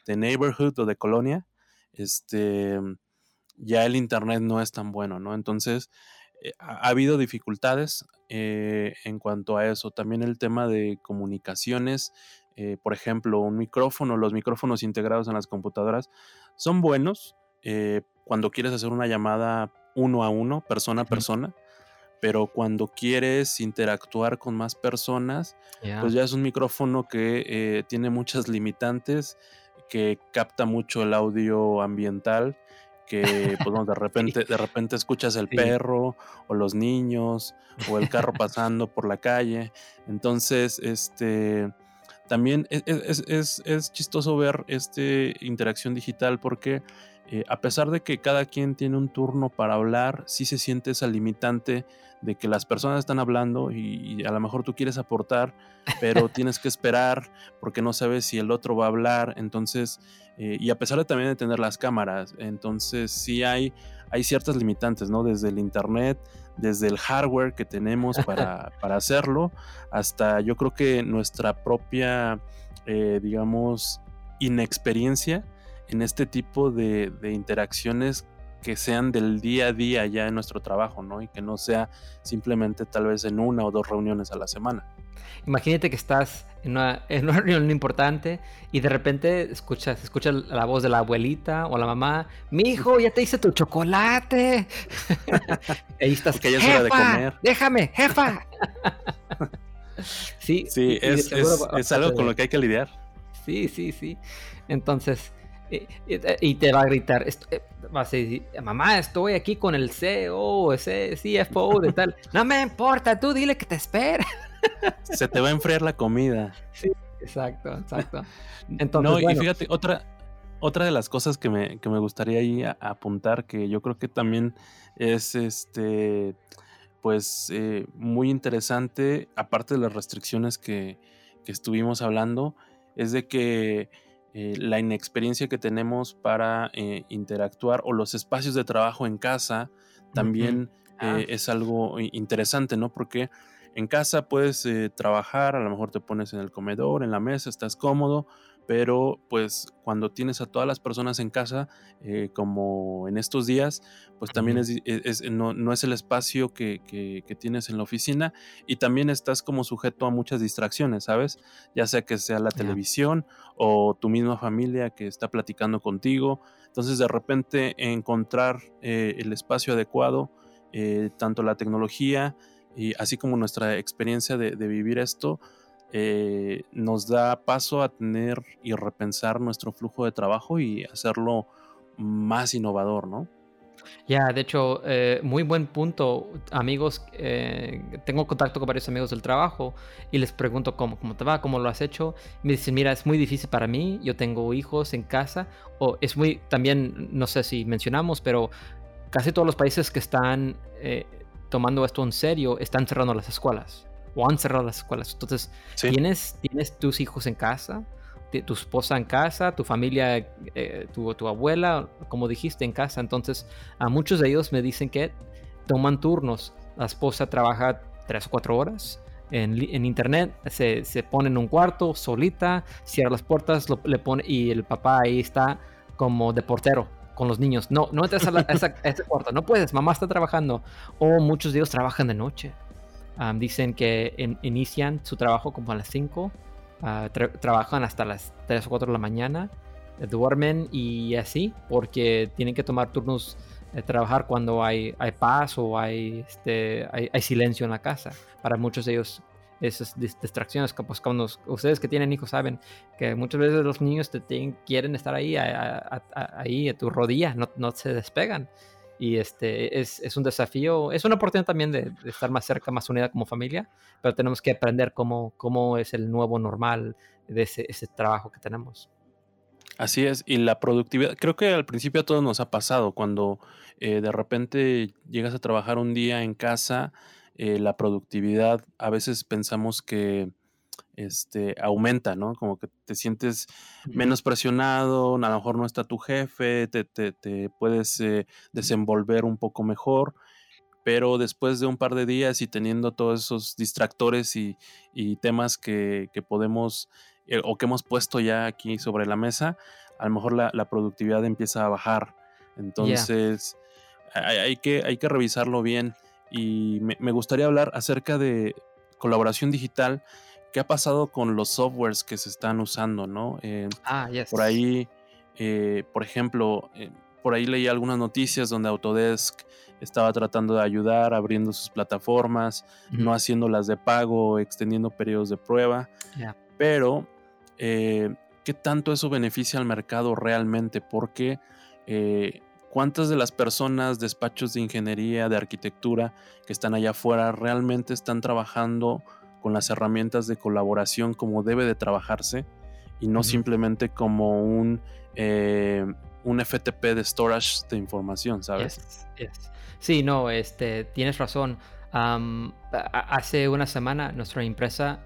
de neighborhood o de colonia, este, ya el Internet no es tan bueno, ¿no? Entonces, eh, ha, habido dificultades eh, en cuanto a eso. También el tema de comunicaciones, eh, por ejemplo, un micrófono, los micrófonos integrados en las computadoras son buenos cuando quieres hacer una llamada uno a uno, persona a persona. Pero cuando quieres interactuar con más personas, pues ya es un micrófono que tiene muchas limitantes, que capta mucho el audio ambiental que pues, de repente, de repente escuchas el perro o los niños o el carro pasando por la calle. Entonces, este también e, e, es, es, chistoso ver esta interacción digital porque eh, a pesar de que cada quien tiene un turno para hablar, sí se siente esa limitante de que las personas están hablando y, a lo mejor tú quieres aportar, pero tienes que esperar porque no sabes si el otro va a hablar. Entonces, eh, y a pesar de también de tener las cámaras, entonces sí hay, hay ciertas limitantes, ¿no? Desde el internet, desde el hardware que tenemos para, para hacerlo, hasta yo creo que nuestra propia, eh, digamos, inexperiencia en este tipo de, de interacciones que sean del día a día ya en nuestro trabajo, ¿no? Y que no sea simplemente tal vez en una o dos reuniones a la semana. Imagínate que estás en una, reunión importante y de repente escuchas, escucha la voz de la abuelita o la mamá, mi hijo, ya te hice tu chocolate. Ahí estás, que ya es hora de comer. Déjame, jefa. sí, sí, es, es algo con lo que hay que lidiar. Sí, sí, sí. Entonces, y, te va a gritar, eh, vas a decir, mamá, estoy aquí con el CEO, ese CFO de tal. No me importa, tú dile que te espera. Se te va a enfriar la comida. Sí, exacto, exacto. Entonces, no, y fíjate, otra, otra de las cosas que me, que me gustaría ahí apuntar, que yo creo que también es este pues eh, muy interesante, aparte de las restricciones que, que estuvimos hablando, es de que eh, la inexperiencia que tenemos para eh, interactuar o los espacios de trabajo en casa también ah. es algo interesante, ¿no? Porque en casa puedes trabajar, a lo mejor te pones en el comedor, en la mesa, estás cómodo, pero pues cuando tienes a todas las personas en casa, eh, como en estos días, pues también es, no, es el espacio que, tienes en la oficina y también estás como sujeto a muchas distracciones, ¿sabes? Ya sea que sea la televisión o tu misma familia que está platicando contigo. Entonces de repente encontrar eh, el espacio adecuado, eh, tanto la tecnología y así como nuestra experiencia de vivir esto, eh, nos da paso a tener y repensar nuestro flujo de trabajo y hacerlo más innovador, ¿no? Ya, de hecho, eh, muy buen punto, amigos. Eh, tengo contacto con varios amigos del trabajo y les pregunto cómo, cómo te va, cómo lo has hecho. Me dicen, mira, es muy difícil para mí, yo tengo hijos en casa, o es muy, también, no sé si mencionamos, pero casi todos los países que están tomando esto en serio están cerrando las escuelas o han cerrado las escuelas. Entonces, ¿tienes, tienes tus hijos en casa, tu esposa en casa, tu familia, eh, tu, tu, abuela, como dijiste, en casa. Entonces, a muchos de ellos me dicen que toman turnos. La esposa trabaja tres o cuatro horas. En, en internet se, se, pone en un cuarto solita, cierra las puertas le pone, y el papá ahí está como de portero con los niños. No, no entres a, ese cuarto, no puedes, mamá está trabajando. O muchos de ellos trabajan de noche dicen que inician su trabajo como a las 5, ah, trabajan hasta las 3 o 4 de la mañana, eh, duermen y así, porque tienen que tomar turnos de trabajar cuando hay, hay paz o hay, este, hay, silencio en la casa. Para muchos de ellos esas distracciones, pues cuando ustedes que tienen hijos saben que muchas veces los niños te quieren estar ahí, ahí a tu rodilla, no, no se despegan y este es, es, un desafío, es una oportunidad también de, estar más cerca, más unida como familia, pero tenemos que aprender cómo, cómo es el nuevo normal de ese, ese trabajo que tenemos. Así es, y la productividad, creo que al principio a todos nos ha pasado, cuando eh, de repente llegas a trabajar un día en casa, eh, la productividad, a veces pensamos que este, aumenta, ¿no? Como que te sientes menos presionado, a lo mejor no está tu jefe, te, te, puedes eh, desenvolver un poco mejor, pero después de un par de días y teniendo todos esos distractores y, temas que, podemos eh, o que hemos puesto ya aquí sobre la mesa, a lo mejor la, productividad empieza a bajar. Entonces, hay, que, hay que revisarlo bien y me, me gustaría hablar acerca de colaboración digital qué ha pasado con los softwares que se están usando, ¿no? Eh, ah, yes. Por ahí, eh, por ejemplo, eh, por ahí leí algunas noticias donde Autodesk estaba tratando de ayudar, abriendo sus plataformas, no haciéndolas de pago, extendiendo periodos de prueba. Pero, ¿qué tanto eso beneficia al mercado realmente? Porque cuántas de las personas, despachos de ingeniería, de arquitectura que están allá afuera realmente están trabajando con las herramientas de colaboración como debe de trabajarse y no simplemente como un, eh, un FTP de storage de información, ¿sabes? Sí, no, este, tienes razón. hace una semana nuestra empresa,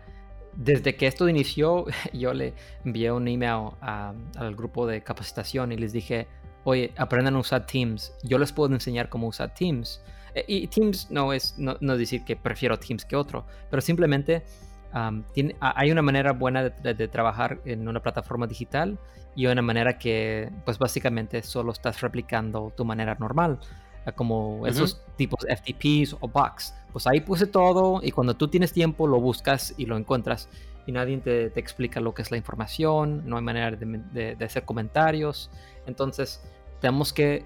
desde que esto inició, yo le envié un email al grupo de capacitación y les dije, oye, aprendan a usar Teams. Yo les puedo enseñar cómo usar Teams. Eh, y Teams no es no, decir que prefiero Teams que otro, pero simplemente tiene, hay una manera buena de, trabajar en una plataforma digital y una manera que pues básicamente solo estás replicando tu manera normal eh, como esos tipos FTPs o box. Pues ahí puse todo y cuando tú tienes tiempo lo buscas y lo encuentras y nadie te, te explica lo que es la información, no hay manera de, de hacer comentarios. Entonces tenemos que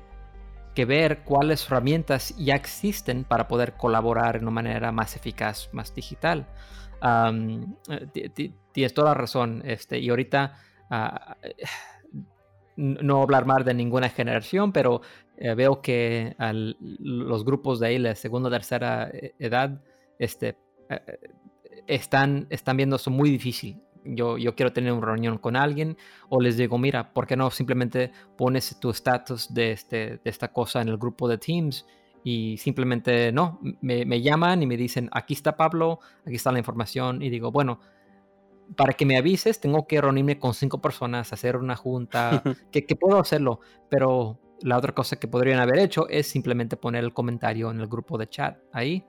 que ver cuáles herramientas ya existen para poder colaborar de una manera más eficaz, más digital. Eh, tienes toda la razón. Este, y ahorita, ah, no hablar más de ninguna generación, pero eh, veo que los grupos de ahí, la segunda o tercera eh, edad, este, están, están viendo eso muy difícil. Yo, yo quiero tener una reunión con alguien o les digo, mira, ¿por qué no simplemente pones tu estatus de, este, de esta cosa en el grupo de Teams? Y simplemente no, me, me llaman y me dicen, aquí está Pablo, aquí está la información y digo, bueno, para que me avises, tengo que reunirme con cinco personas, hacer una junta, que, puedo hacerlo, pero la otra cosa que podrían haber hecho es simplemente poner el comentario en el grupo de chat ahí.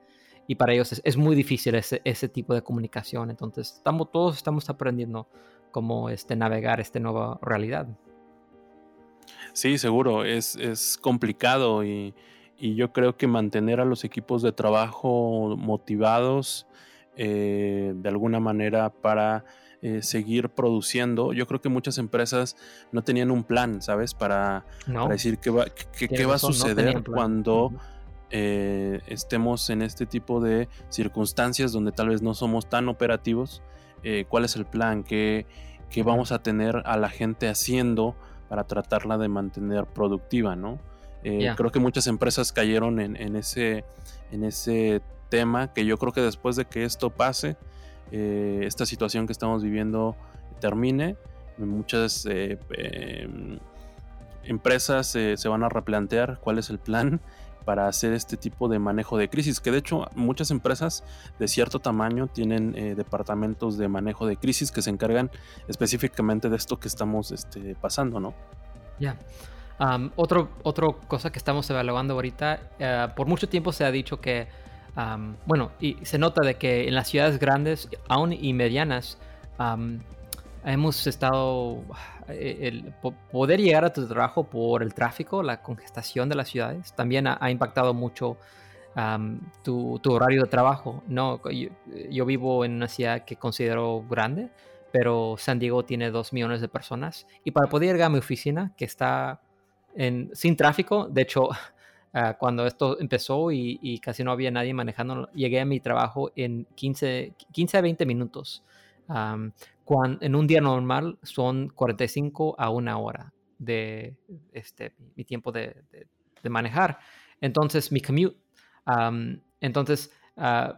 Y para ellos es, muy difícil ese, ese, tipo de comunicación. Entonces, estamos, todos estamos aprendiendo cómo este, navegar esta nueva realidad. Sí, seguro, es, es complicado y, y, yo creo que mantener a los equipos de trabajo motivados eh, de alguna manera para eh, seguir produciendo. Yo creo que muchas empresas no tenían un plan, ¿sabes? Para, decir qué va, qué, va a suceder cuando eh, estemos en este tipo de circunstancias donde tal vez no somos tan operativos. ¿Cuál es el plan? ¿Qué, vamos a tener a la gente haciendo para tratarla de mantener productiva, ¿no? Creo que muchas empresas cayeron en, en ese, en ese tema que yo creo que después de que esto pase, eh, esta situación que estamos viviendo termine, muchas eh, em, empresas se van a replantear cuál es el plan para hacer este tipo de manejo de crisis, que de hecho muchas empresas de cierto tamaño tienen eh, departamentos de manejo de crisis que se encargan específicamente de esto que estamos este, pasando, ¿no? Ya. otro, otra cosa que estamos evaluando ahorita, por mucho tiempo se ha dicho que bueno, y se nota de que en las ciudades grandes, aún y medianas, hemos estado, eh, el, poder llegar a tu trabajo por el tráfico, la congestación de las ciudades, también ha, impactado mucho tu, horario de trabajo. No, yo, vivo en una ciudad que considero grande, pero San Diego tiene dos millones de personas y para poder llegar a mi oficina, que está en, sin tráfico, de hecho, Ah, cuando esto empezó y, casi no había nadie manejando, llegué a mi trabajo en 15, 15 a 20 minutos. En un día normal son 45 a una hora de este, mi tiempo de, manejar. Entonces, mi commute. entonces, uh,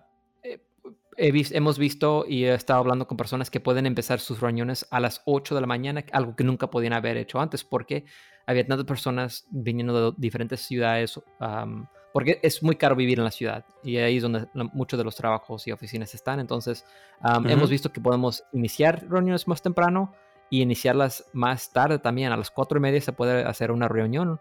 hemos visto y he estado hablando con personas que pueden empezar sus reuniones a las 8 de la mañana, algo que nunca podían haber hecho antes, porque había tantas personas viniendo de diferentes ciudades, porque es muy caro vivir en la ciudad y ahí es donde muchos de los trabajos y oficinas están. Entonces, hemos visto que podemos iniciar reuniones más temprano y iniciarlas más tarde también. A las 4 y media se puede hacer una reunión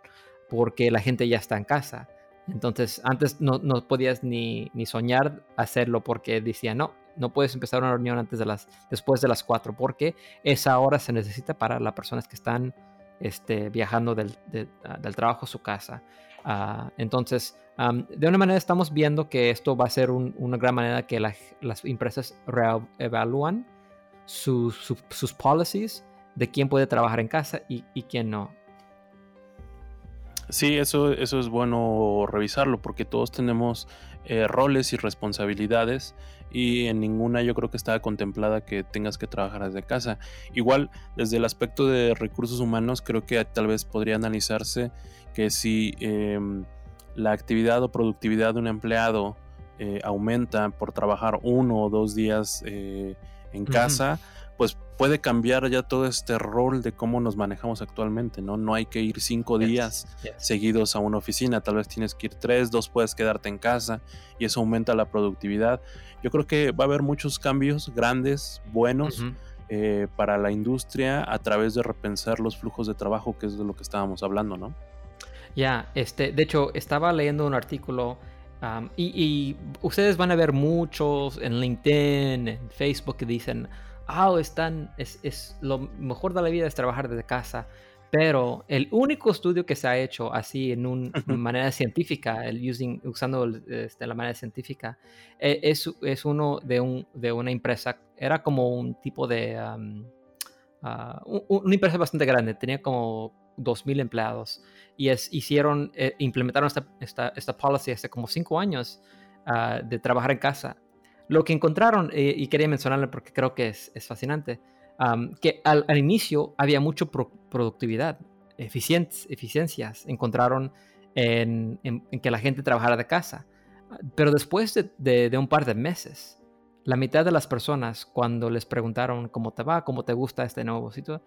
porque la gente ya está en casa. Entonces, antes no, no podías ni, ni, soñar hacerlo porque decía, no, no puedes empezar una reunión antes de las, después de las 4 porque esa hora se necesita para las personas que están este, viajando del, ah, del, trabajo a su casa. Ah, entonces, de una manera estamos viendo que esto va a ser una gran manera que las empresas reevalúan sus sus policies de quién puede trabajar en casa y, quién no. Sí, eso, eso es bueno revisarlo porque todos tenemos eh, roles y responsabilidades y en ninguna yo creo que estaba contemplada que tengas que trabajar desde casa. Igual, desde el aspecto de recursos humanos, creo que tal vez podría analizarse que si em, la actividad o productividad de un empleado eh, aumenta por trabajar uno o dos días eh, en casa, pues puede cambiar ya todo este rol de cómo nos manejamos actualmente, ¿no? No hay que ir cinco días seguidos a una oficina, tal vez tienes que ir tres, dos puedes quedarte en casa y eso aumenta la productividad. Yo creo que va a haber muchos cambios grandes, buenos. Eh, para la industria a través de repensar los flujos de trabajo, que es de lo que estábamos hablando, ¿no? Ya, este, de hecho, estaba leyendo un artículo y, y, ustedes van a ver muchos en LinkedIn, en Facebook que dicen, ah, están, es, es, lo mejor de la vida es trabajar desde casa. Pero el único estudio que se ha hecho así en una manera científica, el using, usando este, la manera científica, e, es, es, uno de, un, de una empresa, era como un tipo de... Ah, una empresa bastante grande, tenía como 2.000 empleados y es, hicieron, eh, implementaron esta, esta, esta policy hace como 5 años ah, de trabajar en casa lo que encontraron, eh, y quería mencionarlo porque creo que es, fascinante, que al, inicio había mucha productividad. eficiencias encontraron en, que la gente trabajara de casa. Pero después de, un par de meses, la mitad de las personas, cuando les preguntaron cómo te va, cómo te gusta este nuevo sitio,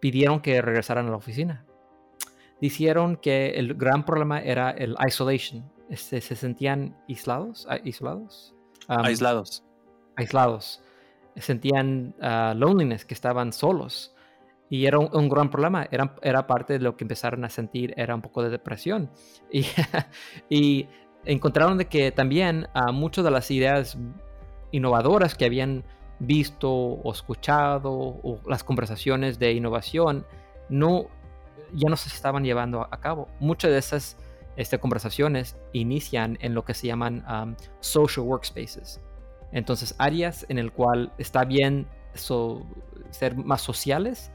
pidieron que regresaran a la oficina. Dijeron que el gran problema era el isolation. Este, se sentían aislados, aislados, aislados, aislados. Sentían uh, loneliness, que estaban solos. Y era un, gran problema, era, era, parte de lo que empezaron a sentir, era un poco de depresión. Y, y encontraron de que también uh, muchas de las ideas innovadoras que habían visto o escuchado o las conversaciones de innovación no ya no se estaban llevando a cabo. Muchas de esas este, conversaciones inician en lo que se llaman um, social workspaces. Entonces, áreas en el cual está bien ser más sociales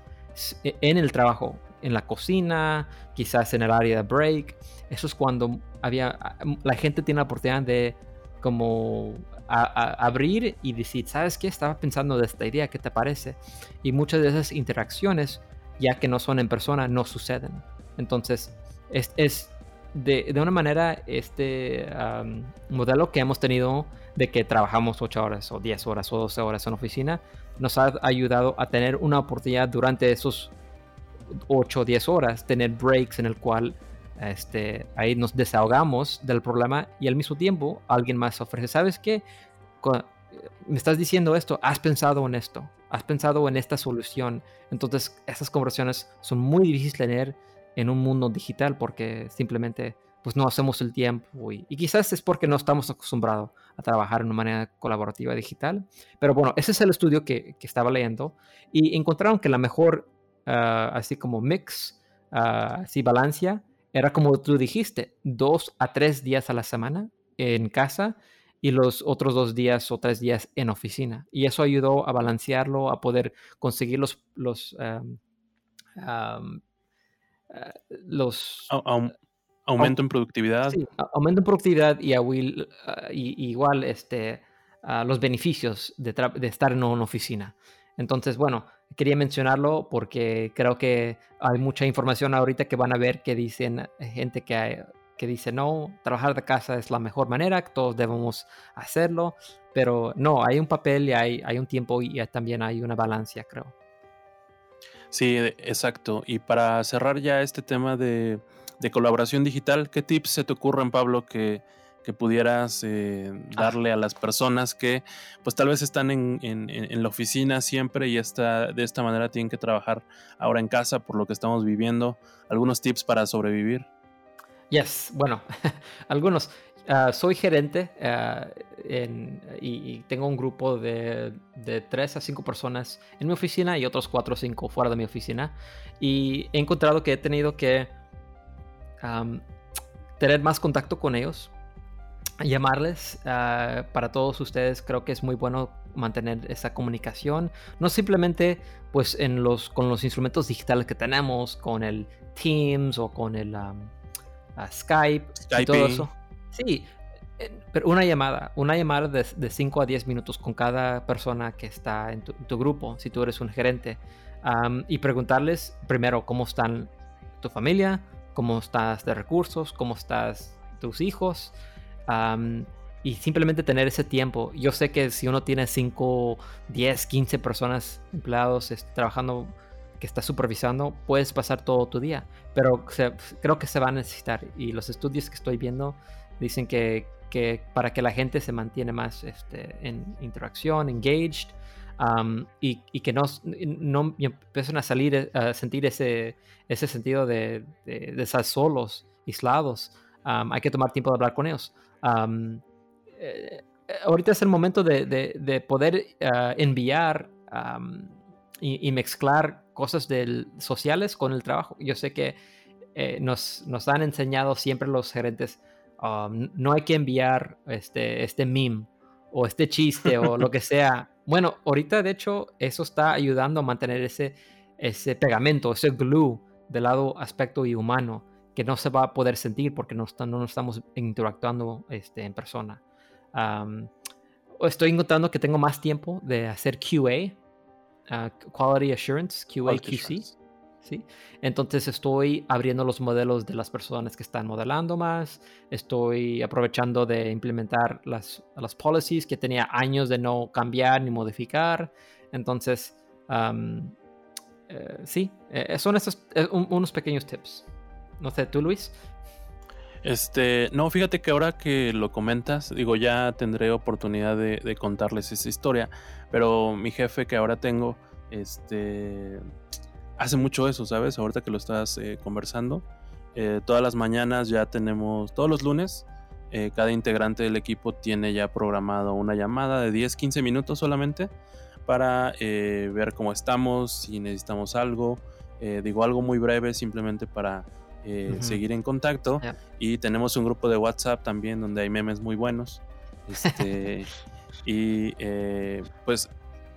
e, en el trabajo, en la cocina, quizás en el área de break. Eso es cuando había la gente tiene la oportunidad de como abrir y decir, ¿sabes qué? Estaba pensando de esta idea, ¿qué te parece? Y muchas de esas interacciones, ya que no son en persona, no suceden. Entonces, es, es de, de, una manera este modelo que hemos tenido de que trabajamos 8 horas o 10 horas o 12 horas en oficina, nos ha ayudado a tener una oportunidad durante esos 8 o 10 horas, tener breaks en el cual este, ahí nos desahogamos del problema y al mismo tiempo alguien más ofrece, ¿sabes qué? Me estás diciendo esto, has pensado en esto, has pensado en esta solución. Entonces, esas conversaciones son muy difíciles de tener en un mundo digital porque simplemente pues no hacemos el tiempo y, quizás es porque no estamos acostumbrados a trabajar de una manera colaborativa digital. Pero bueno, ese es el estudio que, que estaba leyendo y encontraron que la mejor, ah, así como mix, uh, así balancia, era como tú dijiste, dos a tres días a la semana en casa y los otros dos días o tres días en oficina. Y eso ayudó a balancearlo, a poder conseguir los, los, los aumento en productividad. Sí, aumento en productividad y, a Will, y, igual este, los beneficios de, de, estar en una oficina. Entonces, bueno, quería mencionarlo porque creo que hay mucha información ahorita que van a ver que dicen eh, gente que, que dice no, trabajar de casa es la mejor manera, todos debemos hacerlo, pero no, hay un papel y hay, hay un tiempo y también hay una balanza, creo. Sí, exacto. Y para cerrar ya este tema de, de colaboración digital, ¿qué tips se te ocurren, Pablo, que, que pudieras eh, ah. darle a las personas que pues tal vez están en, en, la oficina siempre y esta, de esta manera tienen que trabajar ahora en casa por lo que estamos viviendo? ¿Algunos tips para sobrevivir? Yes, bueno, algunos. Ah, soy gerente ah, y, tengo un grupo de, de 3 a 5 personas en mi oficina y otros 4 o 5 fuera de mi oficina. Y he encontrado que he tenido que tener más contacto con ellos llamarles ah, para todos ustedes creo que es muy bueno mantener esa comunicación no simplemente pues en los con los instrumentos digitales que tenemos con el Teams o con el ah, Skype, y todo eso sí pero una llamada una llamada de, 5 a 10 minutos con cada persona que está en tu, grupo si tú eres un gerente y preguntarles primero cómo están tu familia cómo estás de recursos cómo estás tus hijos y simplemente tener ese tiempo. Yo sé que si uno tiene 5, 10, 15 personas empleados trabajando, que está supervisando, puedes pasar todo tu día. Pero creo que se va a necesitar. Y los estudios que estoy viendo dicen que, que para que la gente se mantiene más este, en interacción, engaged, y, y, que no, no empiecen a salir, a sentir ese, ese sentido de, de, de estar solos, aislados. hay que tomar tiempo de hablar con ellos. Eh, ahorita es el momento de, poder ah, enviar y, mezclar cosas del, sociales con el trabajo. Yo sé que eh, nos, nos, han enseñado siempre los gerentes, no hay que enviar este, este meme o este chiste o lo que sea. Bueno, ahorita de hecho eso está ayudando a mantener ese, ese pegamento, ese glue del lado aspecto y humano que no se va a poder sentir porque no, no estamos interactuando este, en persona. estoy encontrando que tengo más tiempo de hacer QA, Quality Assurance, QA, QC. ¿sí? Entonces estoy abriendo los modelos de las personas que están modelando más, estoy aprovechando de implementar las, las policies que tenía años de no cambiar ni modificar. Entonces, eh, sí, eh, son esos, eh, unos pequeños tips. No sé, tú Luis. Este, no, fíjate que ahora que lo comentas, digo, ya tendré oportunidad de, contarles esa historia, pero mi jefe que ahora tengo, este, hace mucho eso, ¿sabes? Ahorita que lo estás eh, conversando, eh, todas las mañanas ya tenemos, todos los lunes, eh, cada integrante del equipo tiene ya programado una llamada de 10, 15 minutos solamente para ver cómo estamos, si necesitamos algo, digo algo muy breve simplemente para eh, seguir en contacto. Y tenemos un grupo de WhatsApp también donde hay memes muy buenos. Este, y eh, pues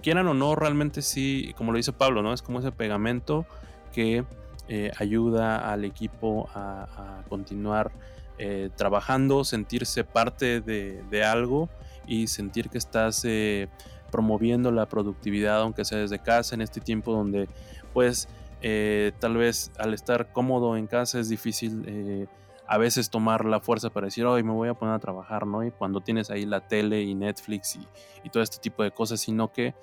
quieran o no, realmente sí, como lo dice Pablo, ¿no? Es como ese pegamento que eh, ayuda al equipo a, continuar trabajando, sentirse parte de, de, algo y sentir que estás promoviendo la productividad, aunque sea desde casa, en este tiempo donde pues eh, tal vez al estar cómodo en casa es difícil eh, a veces tomar la fuerza para decir, hoy me voy a poner a trabajar, ¿no? Y cuando tienes ahí la tele y Netflix y, todo este tipo de cosas, sino que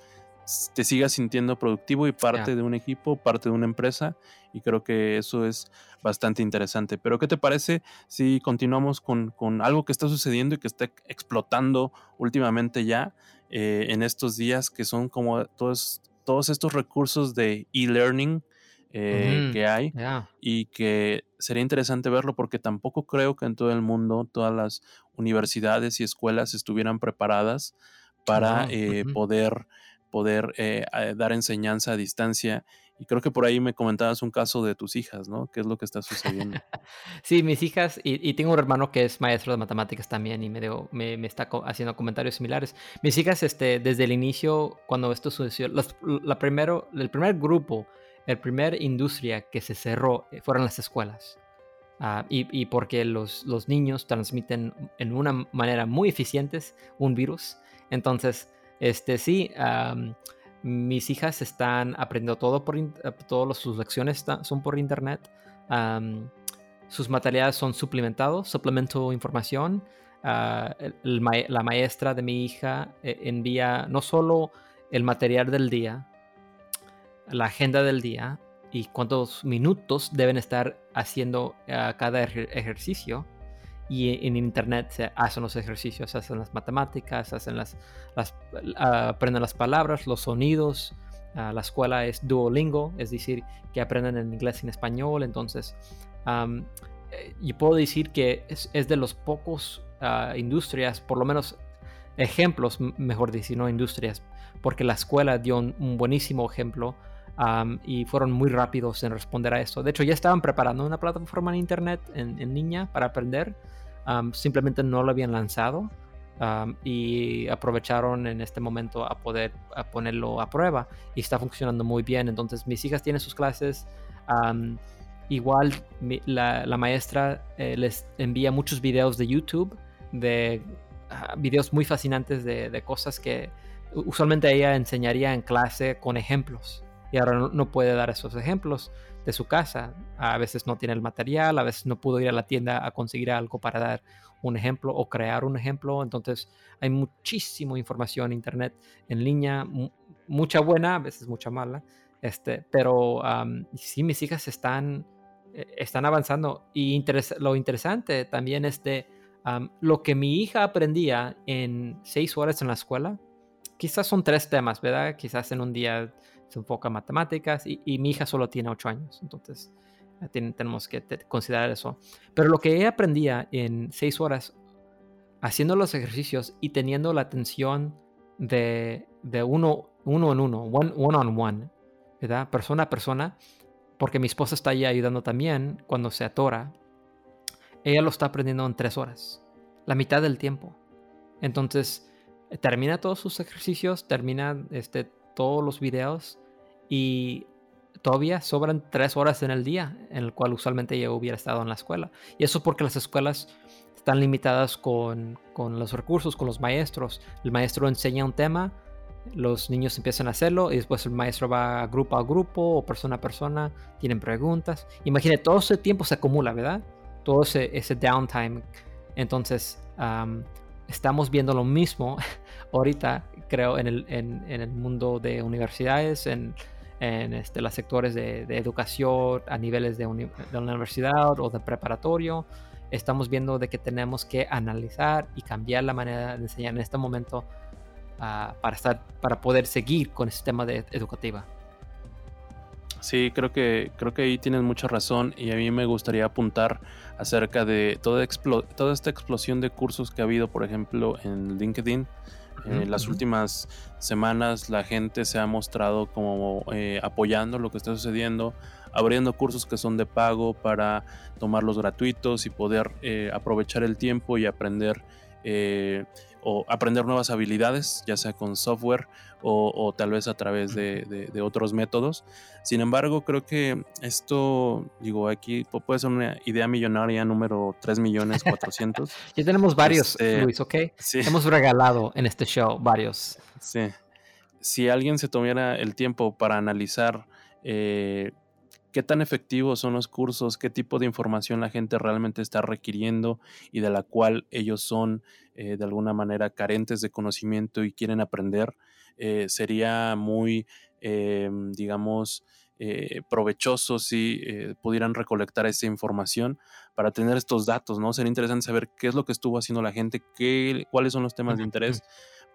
te sigas sintiendo productivo y parte de un equipo, parte de una empresa, y creo que eso es bastante interesante. Pero ¿qué te parece si continuamos con, algo que está sucediendo y que está explotando últimamente ya eh, en estos días, que son como todos, todos estos recursos de e-learning? Eh, que hay y que sería interesante verlo porque tampoco creo que en todo el mundo todas las universidades y escuelas estuvieran preparadas para eh, poder, poder eh, dar enseñanza a distancia. Y creo que por ahí me comentabas un caso de tus hijas, ¿no? ¿Qué es lo que está sucediendo? sí, mis hijas, y, tengo un hermano que es maestro de matemáticas también y me, me, me, está haciendo comentarios similares. Mis hijas, este, desde el inicio, cuando esto sucedió, la primero, el primer grupo el primer industria que se cerró eh, fueron las escuelas. Ah, y, porque los, los, niños transmiten en una manera muy eficiente un virus. Entonces, este, sí, mis hijas están aprendiendo todo por eh, todas sus lecciones son por internet. sus materiales son suplementados, suplemento información. Ah, la maestra de mi hija eh, envía no solo el material del día, la agenda del día y cuántos minutos deben estar haciendo eh, cada ejercicio. Y en internet se hacen los ejercicios, se hacen las matemáticas, hacen las, las aprenden las palabras, los sonidos. Ah, la escuela es Duolingo, es decir, que aprenden en inglés y en español. Entonces, eh, y puedo decir que es, de los pocos ah, industrias, por lo menos ejemplos, mejor decir, no industrias, porque la escuela dio un buenísimo ejemplo y fueron muy rápidos en responder a esto. De hecho, ya estaban preparando una plataforma en Internet en, línea para aprender, simplemente no lo habían lanzado y aprovecharon en este momento a poder ponerlo a prueba y está funcionando muy bien. Entonces, mis hijas tienen sus clases. igual la, maestra eh, les envía muchos videos de YouTube, de ah, videos muy fascinantes de, de cosas que usualmente ella enseñaría en clase con ejemplos y ahora no, puede dar esos ejemplos de su casa. A veces no tiene el material, a veces no pudo ir a la tienda a conseguir algo para dar un ejemplo o crear un ejemplo. Entonces hay muchísima información en internet en línea, mucha buena, a veces mucha mala. Este, pero sí, mis hijas están, eh, están avanzando. Y lo interesante también es de lo que mi hija aprendía en seis horas en la escuela. Quizás son tres temas, ¿verdad? Quizás en un día se enfoca en matemáticas y, mi hija solo tiene 8 años, entonces eh, tenemos que considerar eso. Pero lo que ella aprendía en 6 horas, haciendo los ejercicios y teniendo la atención de, de uno, uno en uno, one, one on one, ¿verdad? Persona a persona, porque mi esposa está ahí ayudando también cuando se atora. Ella lo está aprendiendo en 3 horas, la mitad del tiempo. Entonces, termina todos sus ejercicios, termina este, todos los videos y todavía sobran tres horas en el día en el cual usualmente yo hubiera estado en la escuela. Y eso porque las escuelas están limitadas con, con los recursos, con los maestros. El maestro enseña un tema los niños empiezan a hacerlo y después el maestro va grupo a grupo o persona a persona, tienen preguntas. Imagine, todo ese tiempo se acumula, ¿verdad? Todo ese, ese downtime. Entonces, estamos viendo lo mismo ahorita, creo, en el, en, el mundo de universidades, en, en este, los sectores de, de, educación a niveles de, uni, de la universidad o de preparatorio. Estamos viendo de que tenemos que analizar y cambiar la manera de enseñar en este momento uh, para, estar, para poder seguir con el sistema de, educativa. Sí, creo que, creo que ahí tienes mucha razón y a mí me gustaría apuntar acerca de toda, toda esta explosión de cursos que ha habido, por ejemplo, en LinkedIn. En las últimas semanas la gente se ha mostrado como eh, apoyando lo que está sucediendo, abriendo cursos que son de pago para tomarlos gratuitos y poder eh, aprovechar el tiempo y aprender eh, o aprender nuevas habilidades, ya sea con software o, tal vez a través de, otros métodos. Sin embargo, creo que esto, digo, aquí puede ser una idea millonaria número 3 millones 400. ya tenemos varios, este, Luis, ¿ok? Hemos regalado en este show varios. Sí. Si alguien se tomara el tiempo para analizar eh, qué tan efectivos son los cursos, qué tipo de información la gente realmente está requiriendo y de la cual ellos son eh, de alguna manera carentes de conocimiento y quieren aprender, eh, sería muy, eh, digamos, provechoso si pudieran recolectar esa información para tener estos datos, ¿no? Sería interesante saber qué es lo que estuvo haciendo la gente, qué, cuáles son los temas de interés,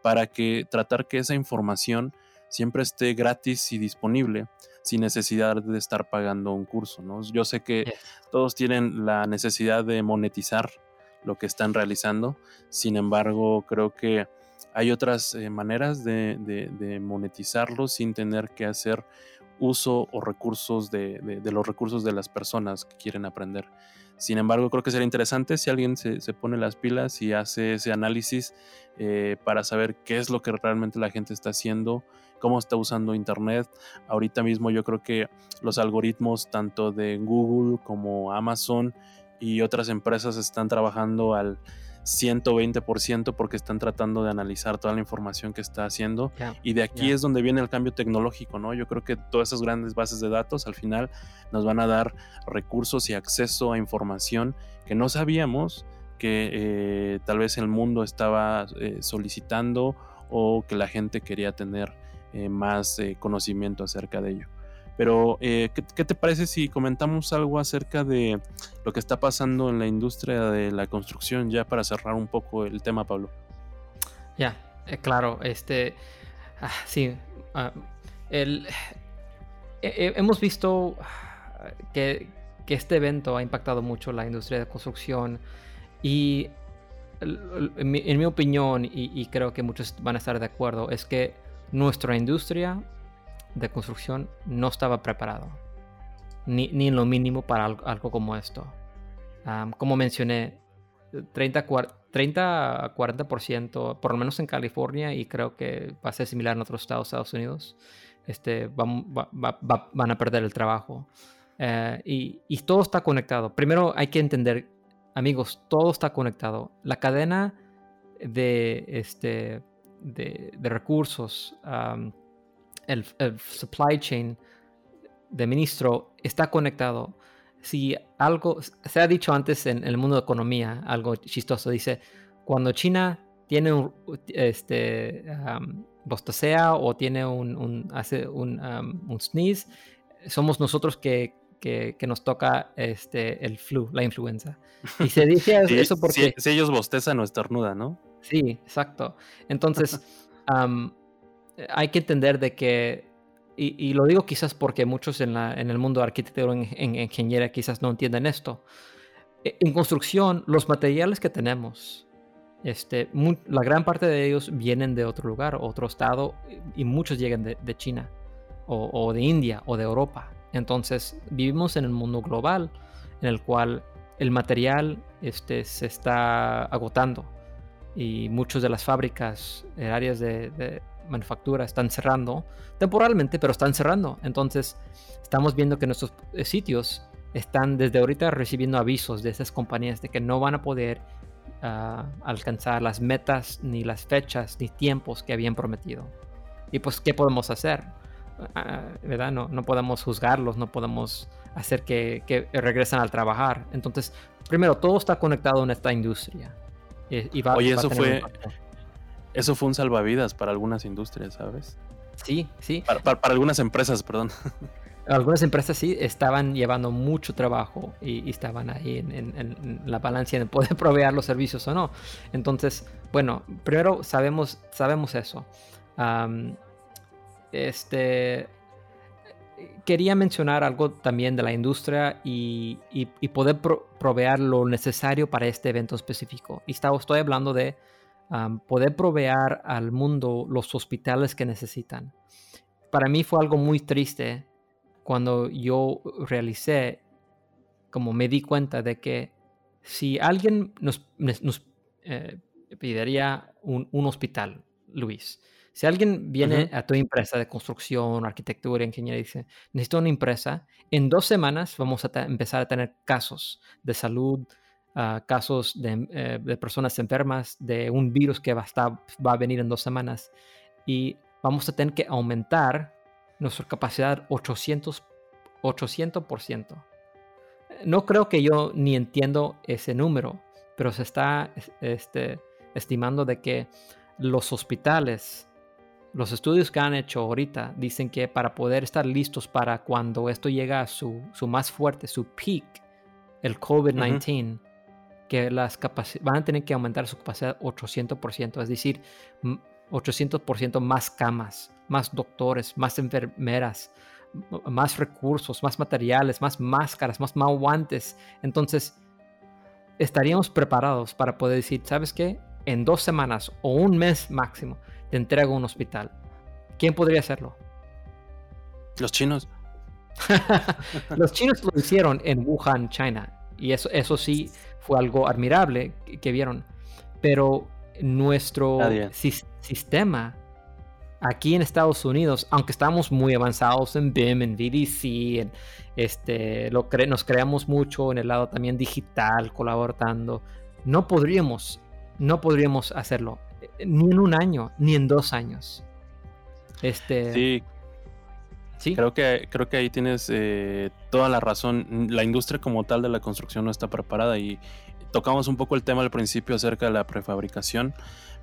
para que tratar que esa información siempre esté gratis y disponible sin necesidad de estar pagando un curso. ¿no? Yo sé que todos tienen la necesidad de monetizar lo que están realizando, sin embargo creo que hay otras eh, maneras de, de, monetizarlo sin tener que hacer uso o recursos de, de, los recursos de las personas que quieren aprender. Sin embargo, creo que sería interesante si alguien se, se pone las pilas y hace ese análisis eh, para saber qué es lo que realmente la gente está haciendo, cómo está usando Internet. Ahorita mismo yo creo que los algoritmos tanto de Google como Amazon y otras empresas están trabajando al 120% porque están tratando de analizar toda la información que está haciendo y de aquí es donde viene el cambio tecnológico, ¿no? Yo creo que todas esas grandes bases de datos al final nos van a dar recursos y acceso a información que no sabíamos que eh, tal vez el mundo estaba eh, solicitando o que la gente quería tener eh, más conocimiento acerca de ello. Pero, ¿qué, te parece si comentamos algo acerca de lo que está pasando en la industria de la construcción, ya para cerrar un poco el tema, Pablo? Ya, claro, este, ah, sí, ah, el, hemos visto que, este evento ha impactado mucho la industria de construcción y en mi, opinión, y, creo que muchos van a estar de acuerdo, es que nuestra industria de construcción no estaba preparado, ni, ni en lo mínimo para algo, como esto. como mencioné, 30, 30 a 40%, por lo menos en California, y creo que va a ser similar en otros estados, Estados Unidos, este, van, van a perder el trabajo. Eh, y, y, todo está conectado. Primero hay que entender amigos, todo está conectado. La cadena de, este, de, recursos, el, supply chain de ministro está conectado. Si algo, se ha dicho antes en, el mundo de economía, algo chistoso, dice, cuando China tiene un, este, bostecea o tiene un, hace un, un sneeze, somos nosotros que que, nos toca este, el flu, la influenza. Y se dice eso porque... Si, ellos bostezan o estornuda, ¿no? Sí, exacto. Entonces, hay que entender de que, y, lo digo quizás porque muchos en, la, el mundo de arquitectura, en, en, ingeniería, quizás no entienden esto. E, en construcción, los materiales que tenemos, este, la gran parte de ellos vienen de otro lugar, otro estado, y muchos llegan de, China, o, o, de India, o de Europa. Entonces vivimos en el mundo global en el cual el material este, se está agotando y muchas de las fábricas, en áreas de, manufactura están cerrando temporalmente, pero están cerrando. Entonces estamos viendo que nuestros eh, sitios están desde ahorita recibiendo avisos de esas compañías de que no van a poder ah, alcanzar las metas, ni las fechas, ni tiempos que habían prometido. Y pues, ¿qué podemos hacer? Ah, ¿Verdad? No, no podemos juzgarlos, no podemos hacer que, que regresen al trabajar. Entonces, primero, todo está conectado en esta industria. Y, va, Oye, eso fue, eso fue un salvavidas para algunas industrias, ¿sabes? Sí, sí. Para, algunas empresas, perdón. Algunas empresas sí estaban llevando mucho trabajo y, estaban ahí en, la balanza de poder proveer los servicios o no. Entonces, bueno, primero sabemos, sabemos eso. este, quería mencionar algo también de la industria y, poder proveer lo necesario para este evento específico. Y estaba, estoy hablando de poder proveer al mundo los hospitales que necesitan. Para mí fue algo muy triste cuando yo realicé, como me di cuenta de que si alguien nos, nos eh, pediría un, un hospital, Luis, si alguien viene a tu empresa de construcción, arquitectura, ingeniería y dice, necesito una empresa, en dos semanas vamos a empezar a tener casos de salud, ah, casos eh, de, personas enfermas, de un virus que va a, estar, va a venir en dos semanas. Y vamos a tener que aumentar nuestra capacidad 800, 800%. No creo que yo ni entiendo ese número, pero se está este, estimando de que los hospitales los estudios que han hecho ahorita dicen que para poder estar listos para cuando esto llega a su, más fuerte, su peak, el COVID-19, que las van a tener que aumentar su capacidad 800%, es decir, 800% más camas, más doctores, más enfermeras, más recursos, más materiales, más máscaras, más, más guantes. Entonces, estaríamos preparados para poder decir, ¿sabes qué? En dos semanas o un mes máximo, te entrego un hospital. ¿Quién podría hacerlo? Los chinos. Los chinos lo hicieron en Wuhan, China. Y eso, eso sí fue algo admirable que, vieron. Pero nuestro sistema aquí en Estados Unidos, aunque estamos muy avanzados en BIM, en VDC, en este, lo nos creamos mucho en el lado también digital, colaborando, no podríamos, no podríamos hacerlo ni en un año, ni en dos años. Este. Sí. Sí. Creo que, creo que ahí tienes eh, toda la razón. La industria como tal de la construcción no está preparada y tocamos un poco el tema al principio acerca de la prefabricación,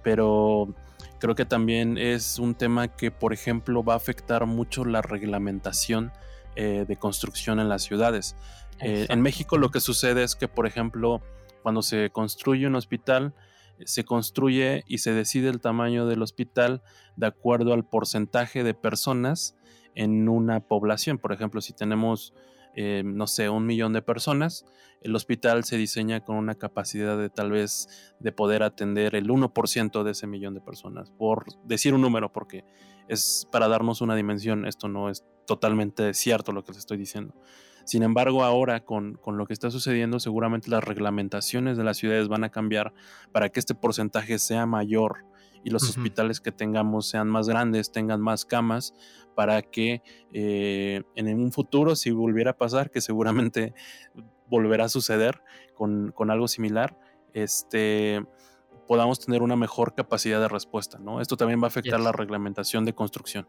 pero creo que también es un tema que, por ejemplo, va a afectar mucho la reglamentación eh, de construcción en las ciudades. Eh, en México lo que sucede es que, por ejemplo, cuando se construye un hospital, se construye y se decide el tamaño del hospital de acuerdo al porcentaje de personas en una población. Por ejemplo, si tenemos, eh, no sé, un millón de personas, el hospital se diseña con una capacidad de tal vez de poder atender el 1% de ese millón de personas, por decir un número, porque es para darnos una dimensión, esto no es totalmente cierto lo que les estoy diciendo. Sin embargo, ahora con, lo que está sucediendo, seguramente las reglamentaciones de las ciudades van a cambiar para que este porcentaje sea mayor y los hospitales que tengamos sean más grandes, tengan más camas, para que eh, en un futuro, si volviera a pasar, que seguramente volverá a suceder con, algo similar, este, podamos tener una mejor capacidad de respuesta. ¿no? Esto también va a afectar la reglamentación de construcción.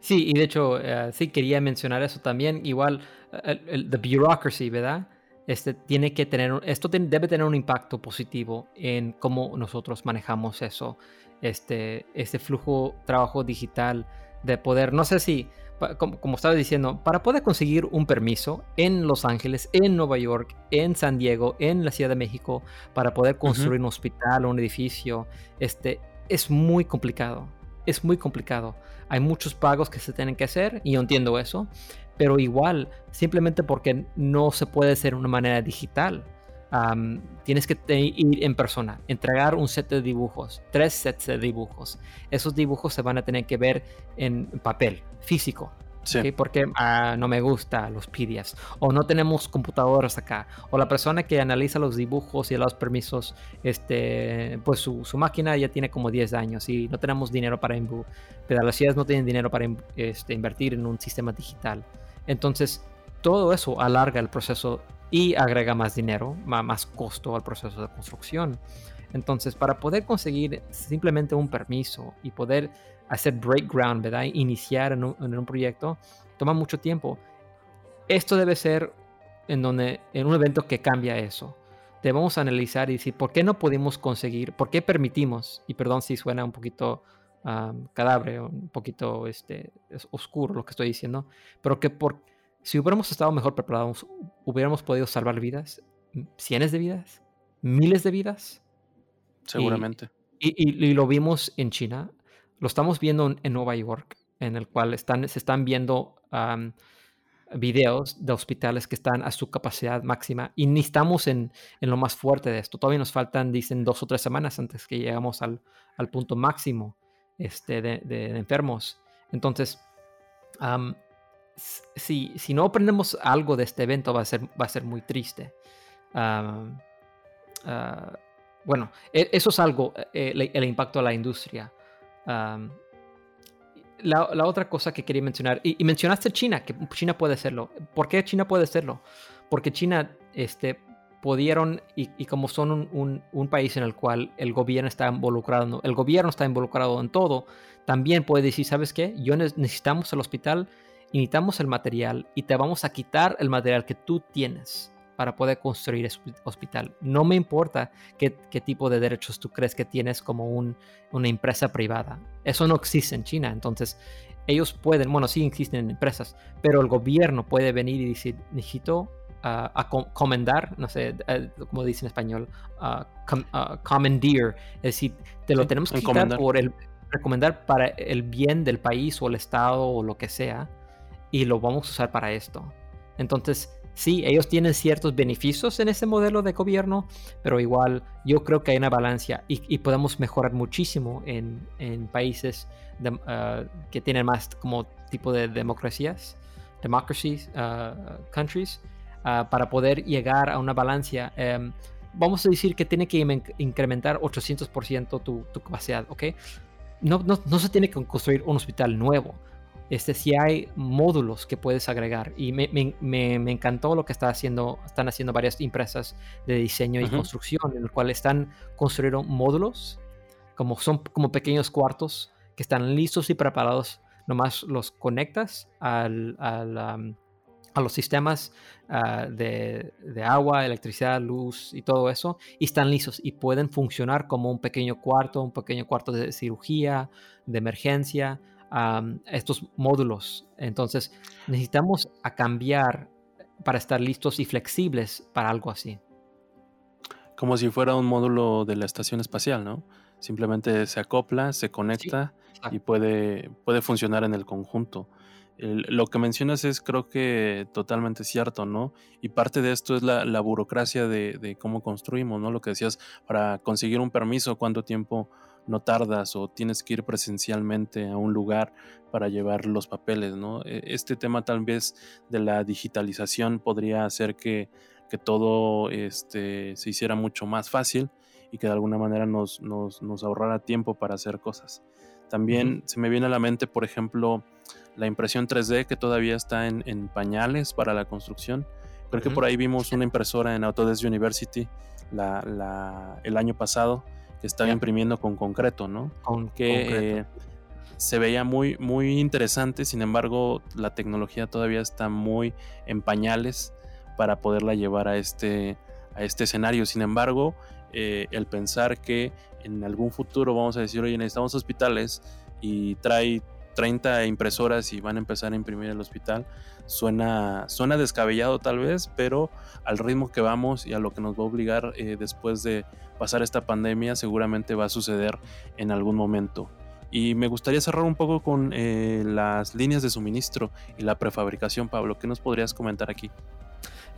Sí, y de hecho, eh, sí quería mencionar eso también. Igual, eh, el, the bureaucracy, ¿verdad? Este tiene que tener, esto debe tener un impacto positivo en cómo nosotros manejamos eso, este, este flujo trabajo digital de poder, no sé si, como, estaba diciendo, para poder conseguir un permiso en Los Ángeles, en Nueva York, en San Diego, en la Ciudad de México, para poder construir un hospital o un edificio, este, es muy complicado es muy complicado. Hay muchos pagos que se tienen que hacer y yo entiendo eso, pero igual, simplemente porque no se puede hacer de una manera digital. tienes que ir en persona, entregar un set de dibujos, tres sets de dibujos. Esos dibujos se van a tener que ver en papel, físico. Porque ah, no me gusta los PDFs. O no tenemos computadoras acá. O la persona que analiza los dibujos y los permisos, este, pues su, máquina ya tiene como 10 años y no tenemos dinero para... Ciudades no tienen dinero para este, invertir en un sistema digital. Entonces, todo eso alarga el proceso y agrega más dinero, más costo al proceso de construcción. Entonces, para poder conseguir simplemente un permiso y poder hacer break ground, ¿verdad? Iniciar en un, proyecto, toma mucho tiempo. Esto debe ser en, donde, en un evento que cambia eso. Debemos analizar y decir, ¿por qué no pudimos conseguir, por qué permitimos, y perdón si suena un poquito um, cadáver, un poquito este, oscuro lo que estoy diciendo, pero que por, si hubiéramos estado mejor preparados, hubiéramos podido salvar vidas, cientos de vidas, miles de vidas. Seguramente. Y, lo vimos en China, lo estamos viendo en, Nueva York, en el cual están, se están viendo videos de hospitales que están a su capacidad máxima y ni estamos en, en, lo más fuerte de esto. Todavía nos faltan, dicen, dos o tres semanas antes que llegamos al, al punto máximo este, de, enfermos. Entonces, si, si, no aprendemos algo de este evento va a ser, va a ser muy triste. Ah, bueno, e, eso es algo, eh, el, impacto a la industria. La, otra cosa que quería mencionar, y, mencionaste China, que China puede hacerlo. ¿Por qué China puede hacerlo? Porque China este, pudieron, y, como son un, un, país en el cual el gobierno está involucrado, el gobierno está involucrado en todo, también puede decir, ¿sabes qué? Yo necesitamos el hospital, necesitamos el material y te vamos a quitar el material que tú tienes para poder construir ese hospital. No me importa qué, qué tipo de derechos tú crees que tienes como un, una empresa privada. Eso no existe en China. Entonces, ellos pueden, bueno, sí existen en empresas, pero el gobierno puede venir y decir, necesito a comendar, no sé eh, cómo dice en español, uh, commandeer, es decir, te lo tenemos que quitar por el recomendar para el bien del país o el estado o lo que sea y lo vamos a usar para esto. Entonces, sí, ellos tienen ciertos beneficios en ese modelo de gobierno, pero igual yo creo que hay una balanza y, podemos mejorar muchísimo en, países uh, que tienen más como tipo de democracias, democracies, uh, countries, Ah, para poder llegar a una balanza. Em, vamos a decir que tiene que incrementar 800% tu, tu, capacidad, ¿ok? No, se tiene que construir un hospital nuevo. Este, si hay módulos que puedes agregar. Y me, me, me, encantó lo que está haciendo, están haciendo varias empresas de diseño y construcción, en el cual están construyendo módulos, como son como pequeños cuartos que están listos y preparados. Nomás los conectas al, al, a los sistemas ah, de, agua, electricidad, luz y todo eso, y están listos y pueden funcionar como un pequeño cuarto, un pequeño cuarto de cirugía, de emergencia, estos módulos. Entonces, necesitamos a cambiar para estar listos y flexibles para algo así. Como si fuera un módulo de la estación espacial, ¿no? Simplemente se acopla, se conecta y puede, puede funcionar en el conjunto lo que mencionas es creo que totalmente cierto, ¿no? Y parte de esto es la, burocracia de, cómo construimos, ¿no? Lo que decías, para conseguir un permiso, cuánto tiempo no tardas o tienes que ir presencialmente a un lugar para llevar los papeles, ¿no? E, este tema tal vez de la digitalización podría hacer que, todo este, se hiciera mucho más fácil y que de alguna manera nos, ahorrara tiempo para hacer cosas. También se me viene a la mente, por ejemplo, la impresión 3D que todavía está en, pañales para la construcción. Creo que por ahí vimos una impresora en Autodesk University el año pasado que estaba imprimiendo con concreto, ¿no? Con que eh, se veía muy, muy interesante, sin embargo la tecnología todavía está muy en pañales para poderla llevar a este, a este escenario. Sin embargo, eh, el pensar que en algún futuro vamos a decir, oye, necesitamos hospitales y trae 30 impresoras y van a empezar a imprimir el hospital. Suena, suena descabellado tal vez, pero al ritmo que vamos y a lo que nos va a obligar eh, después de pasar esta pandemia seguramente va a suceder en algún momento. Y me gustaría cerrar un poco con eh, las líneas de suministro y la prefabricación, Pablo. ¿Qué nos podrías comentar aquí?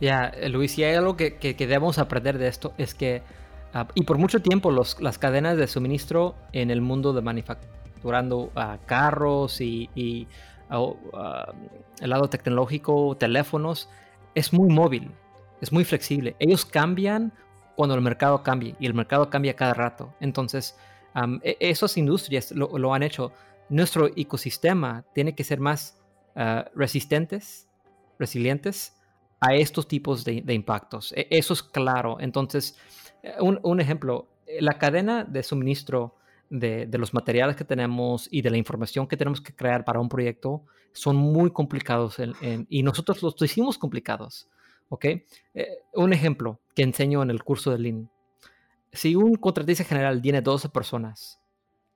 Ya, Luis, si hay algo que, que, debemos aprender de esto es que, ah, y por mucho tiempo los, las cadenas de suministro en el mundo de manufactura durando carros y, el lado tecnológico, teléfonos, es muy móvil, es muy flexible. Ellos cambian cuando el mercado cambie y el mercado cambia cada rato. Entonces, e, esas industrias lo, han hecho. Nuestro ecosistema tiene que ser más ah, resistentes, resilientes a estos tipos de, impactos. E, eso es claro. Entonces, un, un, ejemplo, la cadena de suministro de, los materiales que tenemos y de la información que tenemos que crear para un proyecto son muy complicados y nosotros los hicimos complicados. ¿ok? Eh, un ejemplo que enseño en el curso de Lean. Si un contratista general tiene 12 personas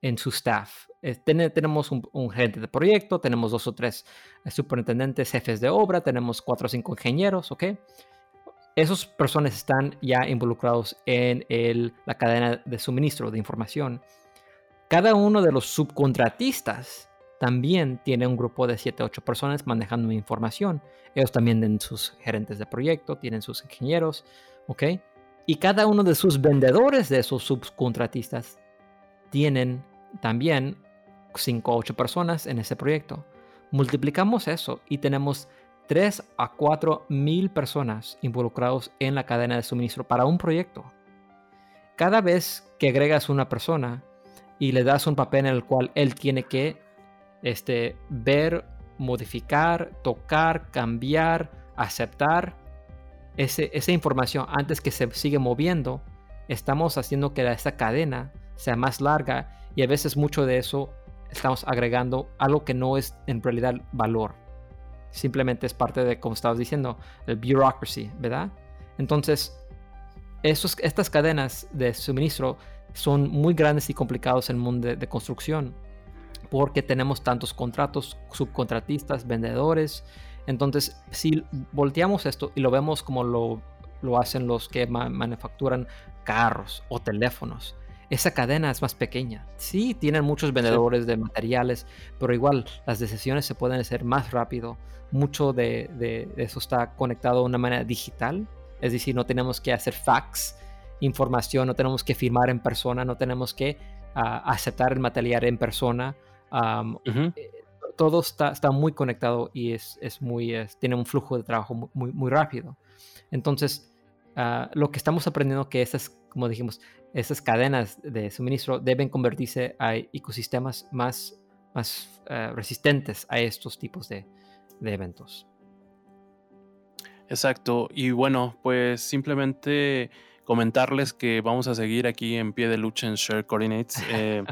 en su staff, eh, tenemos un, un, gerente de proyecto, tenemos dos o tres eh, superintendentes, jefes de obra, tenemos cuatro o cinco ingenieros, ¿ok? Esas personas están ya involucrados en la cadena de suministro de información cada uno de los subcontratistas también tiene un grupo de 7 o 8 personas manejando información. Ellos también tienen sus gerentes de proyecto, tienen sus ingenieros, ¿ok? Y cada uno de sus vendedores de esos subcontratistas tienen también 5 o 8 personas en ese proyecto. Multiplicamos eso y tenemos 3 a 4 mil personas involucrados en la cadena de suministro para un proyecto. Cada vez que agregas una persona, y le das un papel en el cual él tiene que este, ver, modificar, tocar, cambiar, aceptar ese, esa información antes que se siga moviendo. Estamos haciendo que esta cadena sea más larga y a veces mucho de eso estamos agregando algo que no es en realidad valor. Simplemente es parte de, como estabas diciendo, el bureaucracy, ¿verdad? Entonces, esos, estas cadenas de suministro son muy grandes y complicados en el mundo de, construcción porque tenemos tantos contratos, subcontratistas, vendedores. Entonces, si volteamos esto y lo vemos como lo, lo hacen los que manufacturan carros o teléfonos, esa cadena es más pequeña. Sí, tienen muchos vendedores de materiales, pero igual las decisiones se pueden hacer más rápido. Mucho de, de, eso está conectado de una manera digital, es decir, no tenemos que hacer fax información, no tenemos que firmar en persona, no tenemos que ah, aceptar el material en persona. Eh, todo está, está, muy conectado y es, es muy, tiene un flujo de trabajo muy, muy rápido. Entonces, ah, lo que estamos aprendiendo que esas, como dijimos, esas cadenas de suministro deben convertirse a ecosistemas más, más ah, resistentes a estos tipos de, de eventos. Exacto. Y bueno, pues simplemente comentarles que vamos a seguir aquí en pie de lucha en Share Coordinates. Eh,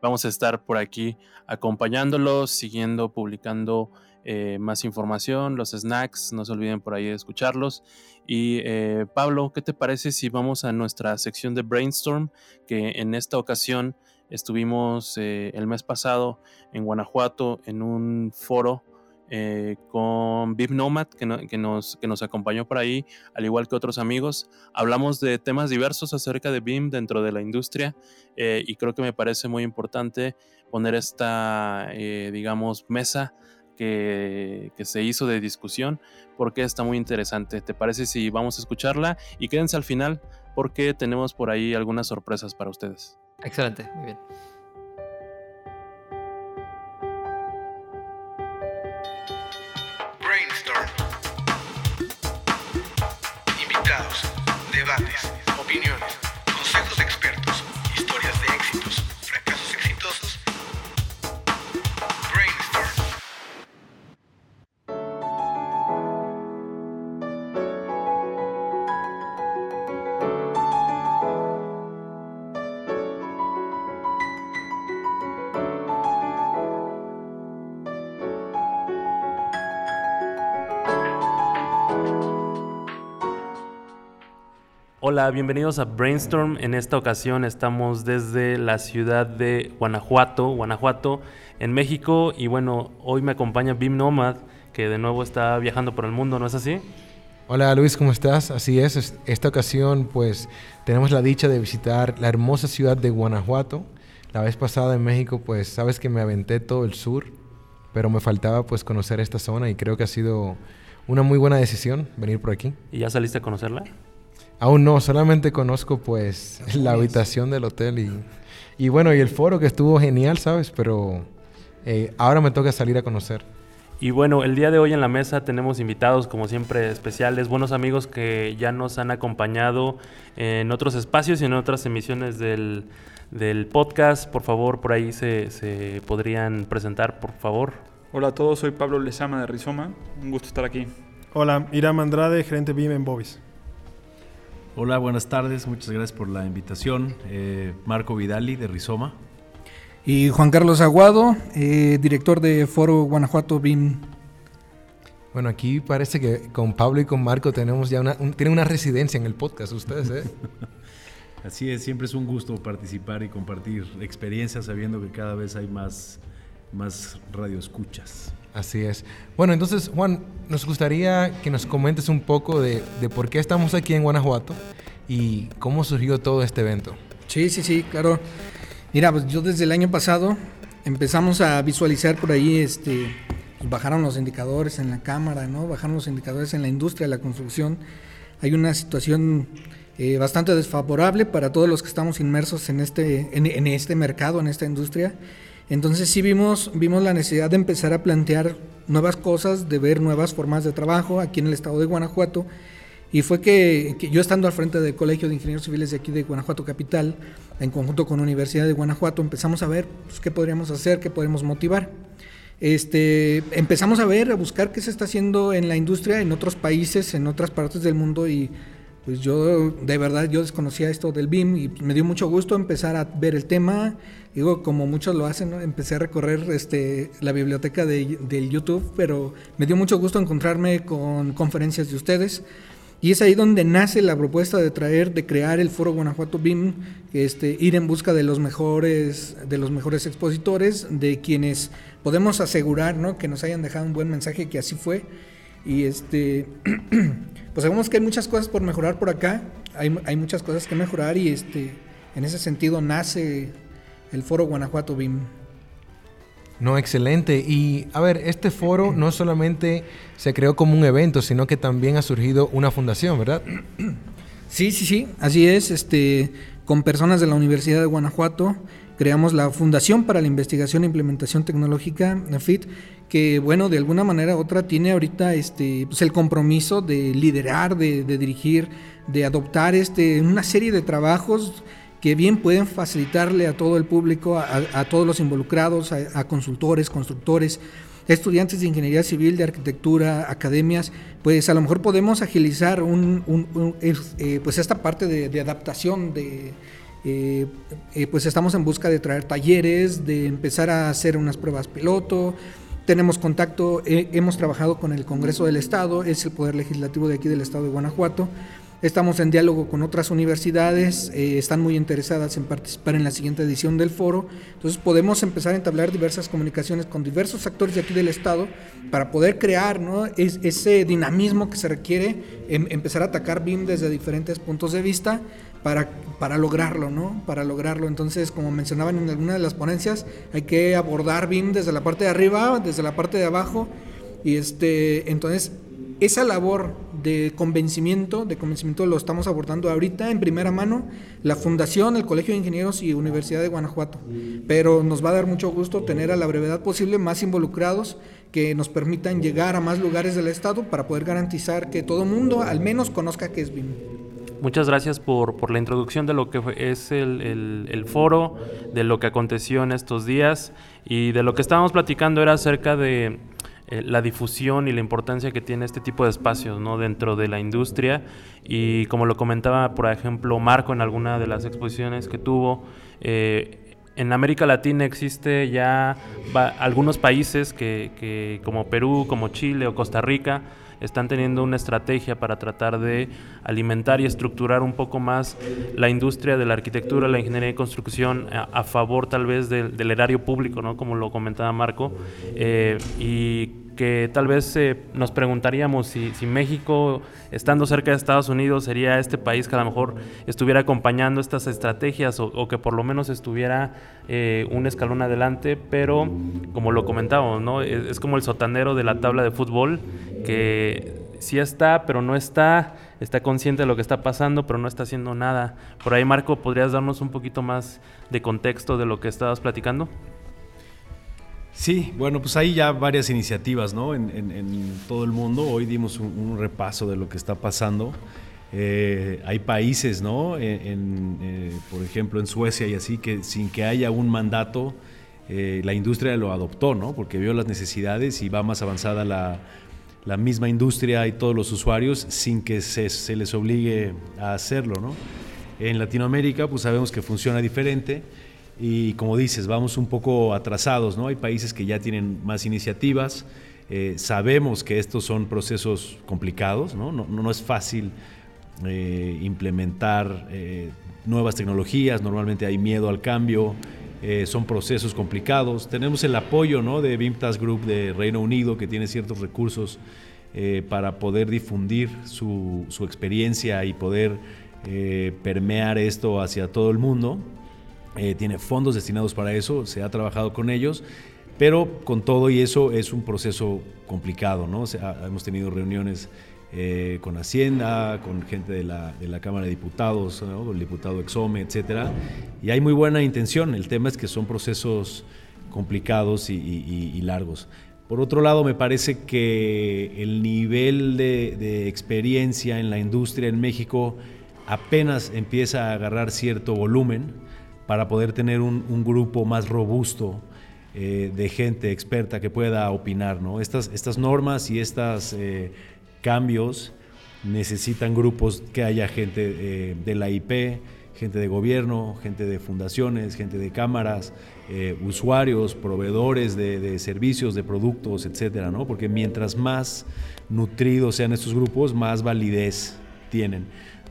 vamos a estar por aquí acompañándolos, siguiendo, publicando eh, más información, los snacks, no se olviden por ahí de escucharlos. Y eh, Pablo, ¿qué te parece si vamos a nuestra sección de Brainstorm? Que en esta ocasión estuvimos el mes pasado en Guanajuato en un foro eh, con Bib Nomad, que, nos, que nos acompañó por ahí, al igual que otros amigos. Hablamos de temas diversos acerca de BIM dentro de la industria eh, y creo que me parece muy importante poner esta, eh, digamos, mesa que, que, se hizo de discusión porque está muy interesante. ¿Te parece si vamos a escucharla? Y quédense al final porque tenemos por ahí algunas sorpresas para ustedes. Excelente, muy bien. opiniones. Hola, bienvenidos a Brainstorm. En esta ocasión estamos desde la ciudad de Guanajuato, Guanajuato, en México. Y bueno, hoy me acompaña Bim Nomad, que de nuevo está viajando por el mundo, ¿no es así? Hola Luis, ¿cómo estás? Así es, esta ocasión pues tenemos la dicha de visitar la hermosa ciudad de Guanajuato. La vez pasada en México pues sabes que me aventé todo el sur, pero me faltaba pues conocer esta zona y creo que ha sido una muy buena decisión venir por aquí. ¿Y ya saliste a conocerla? Aún no, solamente conozco pues la habitación del hotel y, y bueno, y el foro que estuvo genial, ¿sabes? Pero eh, ahora me toca salir a conocer. Y bueno, el día de hoy en la mesa tenemos invitados, como siempre, especiales, buenos amigos que ya nos han acompañado en otros espacios y en otras emisiones del, del podcast. Por favor, por ahí se, se, podrían presentar, por favor. Hola a todos, soy Pablo Lezama de Rizoma. Un gusto estar aquí. Hola, Iram Andrade, gerente BIM en Bobis. Hola, buenas tardes, muchas gracias por la invitación. Eh, Marco Vidali de Rizoma. Y Juan Carlos Aguado, eh, director de Foro Guanajuato BIM. Bueno, aquí parece que con Pablo y con Marco tenemos ya una, tienen una residencia en el podcast ustedes, ¿eh? Así es, siempre es un gusto participar y compartir experiencias sabiendo que cada vez hay más, más radioescuchas. Así es. Bueno, entonces, Juan, nos gustaría que nos comentes un poco de, de por qué estamos aquí en Guanajuato y cómo surgió todo este evento. Sí, sí, sí, claro. Mira, pues yo desde el año pasado empezamos a visualizar por ahí, este, pues bajaron los indicadores en la cámara, ¿no? Bajaron los indicadores en la industria de la construcción. Hay una situación eh, bastante desfavorable para todos los que estamos inmersos en este, en, este mercado, en esta industria. Entonces sí vimos, vimos la necesidad de empezar a plantear nuevas cosas, de ver nuevas formas de trabajo aquí en el estado de Guanajuato. Y fue que, yo estando al frente del Colegio de Ingenieros Civiles de aquí de Guanajuato Capital, en conjunto con Universidad de Guanajuato, empezamos a ver pues, qué podríamos hacer, qué podemos motivar. Este, empezamos a ver, a buscar qué se está haciendo en la industria en otros países, en otras partes del mundo y pues yo de verdad yo desconocía esto del BIM y me dio mucho gusto empezar a ver el tema. Digo, como muchos lo hacen, empecé a recorrer este, la biblioteca de, del YouTube, pero me dio mucho gusto encontrarme con conferencias de ustedes. Y es ahí donde nace la propuesta de traer, de crear el Foro Guanajuato BIM, este, ir en busca de los mejores, de los mejores expositores, de quienes podemos asegurar ¿no? que nos hayan dejado un buen mensaje, que así fue. Y este pues sabemos que hay muchas cosas por mejorar por acá, hay, hay muchas cosas que mejorar y este, en ese sentido nace el foro Guanajuato BIM. No, excelente. Y a ver, este foro no solamente se creó como un evento, sino que también ha surgido una fundación, ¿verdad? Sí, sí, sí, así es. Este, con personas de la Universidad de Guanajuato creamos la Fundación para la Investigación e Implementación Tecnológica, FIT, que bueno, de alguna manera u otra tiene ahorita este, pues el compromiso de liderar, de, dirigir, de adoptar este, una serie de trabajos que bien pueden facilitarle a todo el público, a, todos los involucrados, a, consultores, constructores, estudiantes de ingeniería civil, de arquitectura, academias, pues a lo mejor podemos agilizar un, eh, pues esta parte de, adaptación de, eh, eh, pues estamos en busca de traer talleres, de empezar a hacer unas pruebas piloto, tenemos contacto, hemos trabajado con el Congreso del Estado, es el Poder Legislativo de aquí del Estado de Guanajuato. Estamos en diálogo con otras universidades, eh, están muy interesadas en participar en la siguiente edición del foro. Entonces podemos empezar a entablar diversas comunicaciones con diversos actores de aquí del Estado para poder crear ese dinamismo que se requiere, em, empezar a atacar BIM desde diferentes puntos de vista para, para lograrlo, ¿no? Para lograrlo. Entonces, como mencionaban en alguna de las ponencias, hay que abordar BIM desde la parte de arriba, desde la parte de abajo. Y este, entonces, esa labor de convencimiento, de convencimiento lo estamos abordando ahorita en primera mano, la Fundación, el Colegio de Ingenieros y Universidad de Guanajuato. Pero nos va a dar mucho gusto tener a la brevedad posible más involucrados que nos permitan llegar a más lugares del Estado para poder garantizar que todo mundo al menos conozca qué es BIM. Muchas gracias por, por, la introducción de lo que es el, el, foro, de lo que aconteció en estos días y de lo que estábamos platicando era acerca de eh, la difusión y la importancia que tiene este tipo de espacios ¿no? dentro de la industria y como lo comentaba por ejemplo Marco en alguna de las exposiciones que tuvo, eh, en América Latina existe ya algunos países que, que como Perú, como Chile o Costa Rica, están teniendo una estrategia para tratar de alimentar y estructurar un poco más la industria de la arquitectura, la ingeniería y construcción a, favor tal vez del, erario público, ¿no? como lo comentaba Marco, eh, y que tal vez eh, nos preguntaríamos si, México, estando cerca de Estados Unidos, sería este país que a lo mejor estuviera acompañando estas estrategias o, que por lo menos estuviera eh, un escalón adelante, pero como lo comentábamos, ¿no? es, como el sotanero de la tabla de fútbol que sí está, pero no está, está consciente de lo que está pasando, pero no está haciendo nada. Por ahí, Marco, ¿podrías darnos un poquito más de contexto de lo que estabas platicando? Sí, bueno, pues hay ya varias iniciativas ¿no? en, todo el mundo. Hoy dimos un, repaso de lo que está pasando. Eh, hay países, ¿no? Eh, por ejemplo, en Suecia y así, que sin que haya un mandato, eh, la industria lo adoptó, ¿no? Porque vio las necesidades y va más avanzada la, la misma industria y todos los usuarios sin que se, se, les obligue a hacerlo, ¿no? En Latinoamérica, pues sabemos que funciona diferente y como dices, vamos un poco atrasados, ¿no? Hay países que ya tienen más iniciativas, eh, sabemos que estos son procesos complicados, no, no, es fácil eh, implementar eh, nuevas tecnologías, normalmente hay miedo al cambio, son procesos complicados. Tenemos el apoyo ¿no? de BIMTAS Group de Reino Unido, que tiene ciertos recursos para poder difundir su experiencia y poder permear esto hacia todo el mundo. Eh, tiene fondos destinados para eso, se ha trabajado con ellos, pero con todo y eso es un proceso complicado, ¿no? hemos tenido reuniones eh, con Hacienda, con gente de la, de la Cámara de Diputados, el diputado Exome, etcétera, y hay muy buena intención. El tema es que son procesos complicados y, largos. Por otro lado, me parece que el nivel de, de experiencia en la industria en México apenas empieza a agarrar cierto volumen para poder tener un, grupo más robusto eh, de gente experta que pueda opinar. ¿no? Estas, estas normas y estos eh, cambios necesitan grupos que haya gente eh, de la IP, gente de gobierno, gente de fundaciones, gente de cámaras, usuarios, proveedores de, de, servicios, de productos, etcétera, ¿no? Porque mientras más nutridos sean estos grupos, más validez tienen.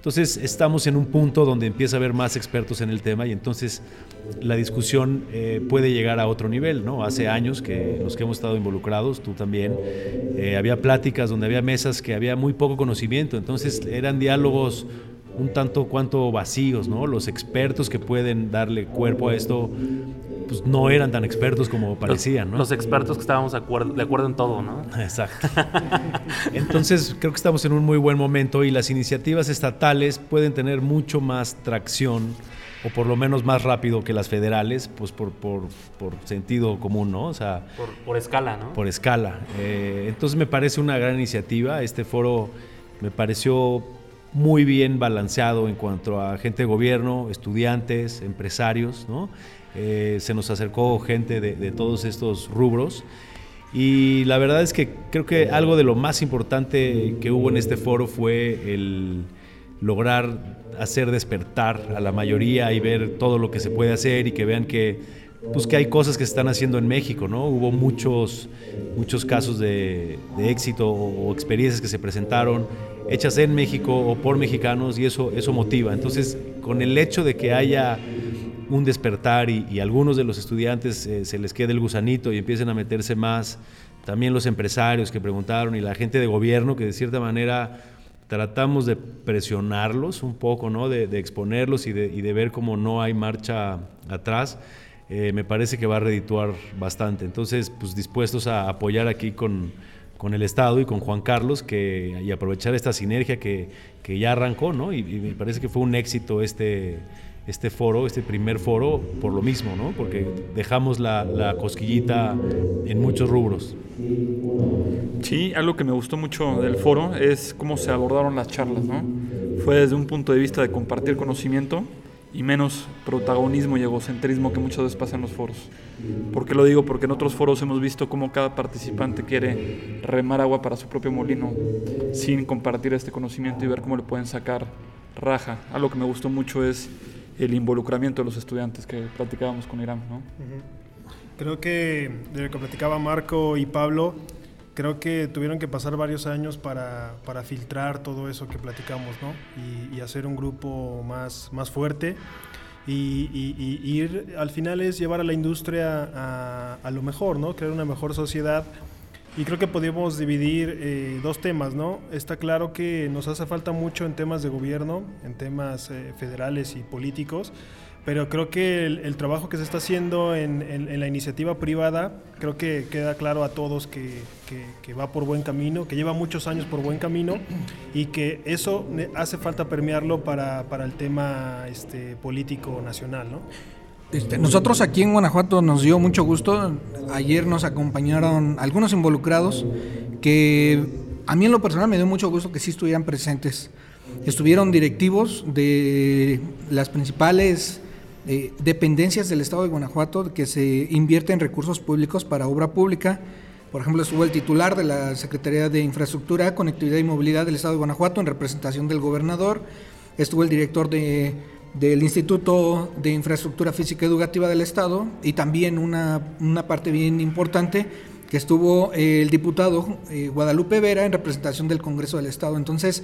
Entonces estamos en un punto donde empieza a haber más expertos en el tema y entonces la discusión eh, puede llegar a otro nivel, ¿no? Hace años que los que hemos estado involucrados, tú también, eh, había pláticas donde había mesas que había muy poco conocimiento, entonces eran diálogos un tanto cuanto vacíos, ¿no? Los expertos que pueden darle cuerpo a esto pues no eran tan expertos como parecían, ¿no? Los expertos que estábamos de acuerdo, de acuerdo en todo, ¿no? Exacto. Entonces creo que estamos en un muy buen momento y las iniciativas estatales pueden tener mucho más tracción o por lo menos más rápido que las federales, pues por, por, por sentido común, ¿no? O sea... Por, escala, ¿no? Por escala. Eh, entonces me parece una gran iniciativa. Este foro me pareció muy bien balanceado en cuanto a gente de gobierno, estudiantes, empresarios, ¿no? Eh, se nos acercó gente de, todos estos rubros. Y la verdad es que creo que algo de lo más importante que hubo en este foro fue el lograr hacer despertar a la mayoría y ver todo lo que se puede hacer y que vean que, pues, que hay cosas que se están haciendo en México. ¿no? Hubo muchos, muchos casos de, éxito o experiencias que se presentaron hechas en México o por mexicanos y eso, eso motiva. Entonces, con el hecho de que haya un despertar y, algunos de los estudiantes eh, se les quede el gusanito y empiecen a meterse más, también los empresarios que preguntaron y la gente de gobierno que de cierta manera tratamos de presionarlos un poco, ¿no? de, exponerlos y de, ver cómo no hay marcha atrás, eh, me parece que va a redituar bastante. Entonces, pues dispuestos a apoyar aquí con, con el Estado y con Juan Carlos que, y aprovechar esta sinergia que, que ya arrancó, ¿no? Y, y, me parece que fue un éxito este, este foro, este primer foro, por lo mismo, ¿no? Porque dejamos la, la, cosquillita en muchos rubros. Sí, algo que me gustó mucho del foro es cómo se abordaron las charlas, ¿no? Fue desde un punto de vista de compartir conocimiento y menos protagonismo y egocentrismo que muchas veces pasa en los foros. ¿Por qué lo digo? Porque en otros foros hemos visto cómo cada participante quiere remar agua para su propio molino sin compartir este conocimiento y ver cómo le pueden sacar raja. Algo que me gustó mucho es el involucramiento de los estudiantes que platicábamos con Irán. ¿no? Creo que de lo que platicaba Marco y Pablo, creo que tuvieron que pasar varios años para, para filtrar todo eso que platicamos, ¿no? Y, hacer un grupo más, más fuerte. Y, y, ir, al final es llevar a la industria a, a, lo mejor, ¿no? Crear una mejor sociedad y creo que podemos dividir eh, dos temas, ¿no? Está claro que nos hace falta mucho en temas de gobierno, en temas eh, federales y políticos, pero creo que el, trabajo que se está haciendo en, la iniciativa privada, creo que queda claro a todos que, va por buen camino, que lleva muchos años por buen camino y que eso hace falta permearlo para, para el tema este, político nacional, ¿no? Este, nosotros aquí en Guanajuato nos dio mucho gusto. Ayer nos acompañaron algunos involucrados que a mí en lo personal me dio mucho gusto que sí estuvieran presentes. Estuvieron directivos de las principales eh, dependencias del Estado de Guanajuato que se invierten recursos públicos para obra pública. Por ejemplo, estuvo el titular de la Secretaría de Infraestructura, Conectividad y Movilidad del Estado de Guanajuato en representación del gobernador. Estuvo el director de del Instituto de Infraestructura Física Educativa del Estado y también una, una parte bien importante que estuvo eh, el diputado eh, Guadalupe Vera en representación del Congreso del Estado. Entonces,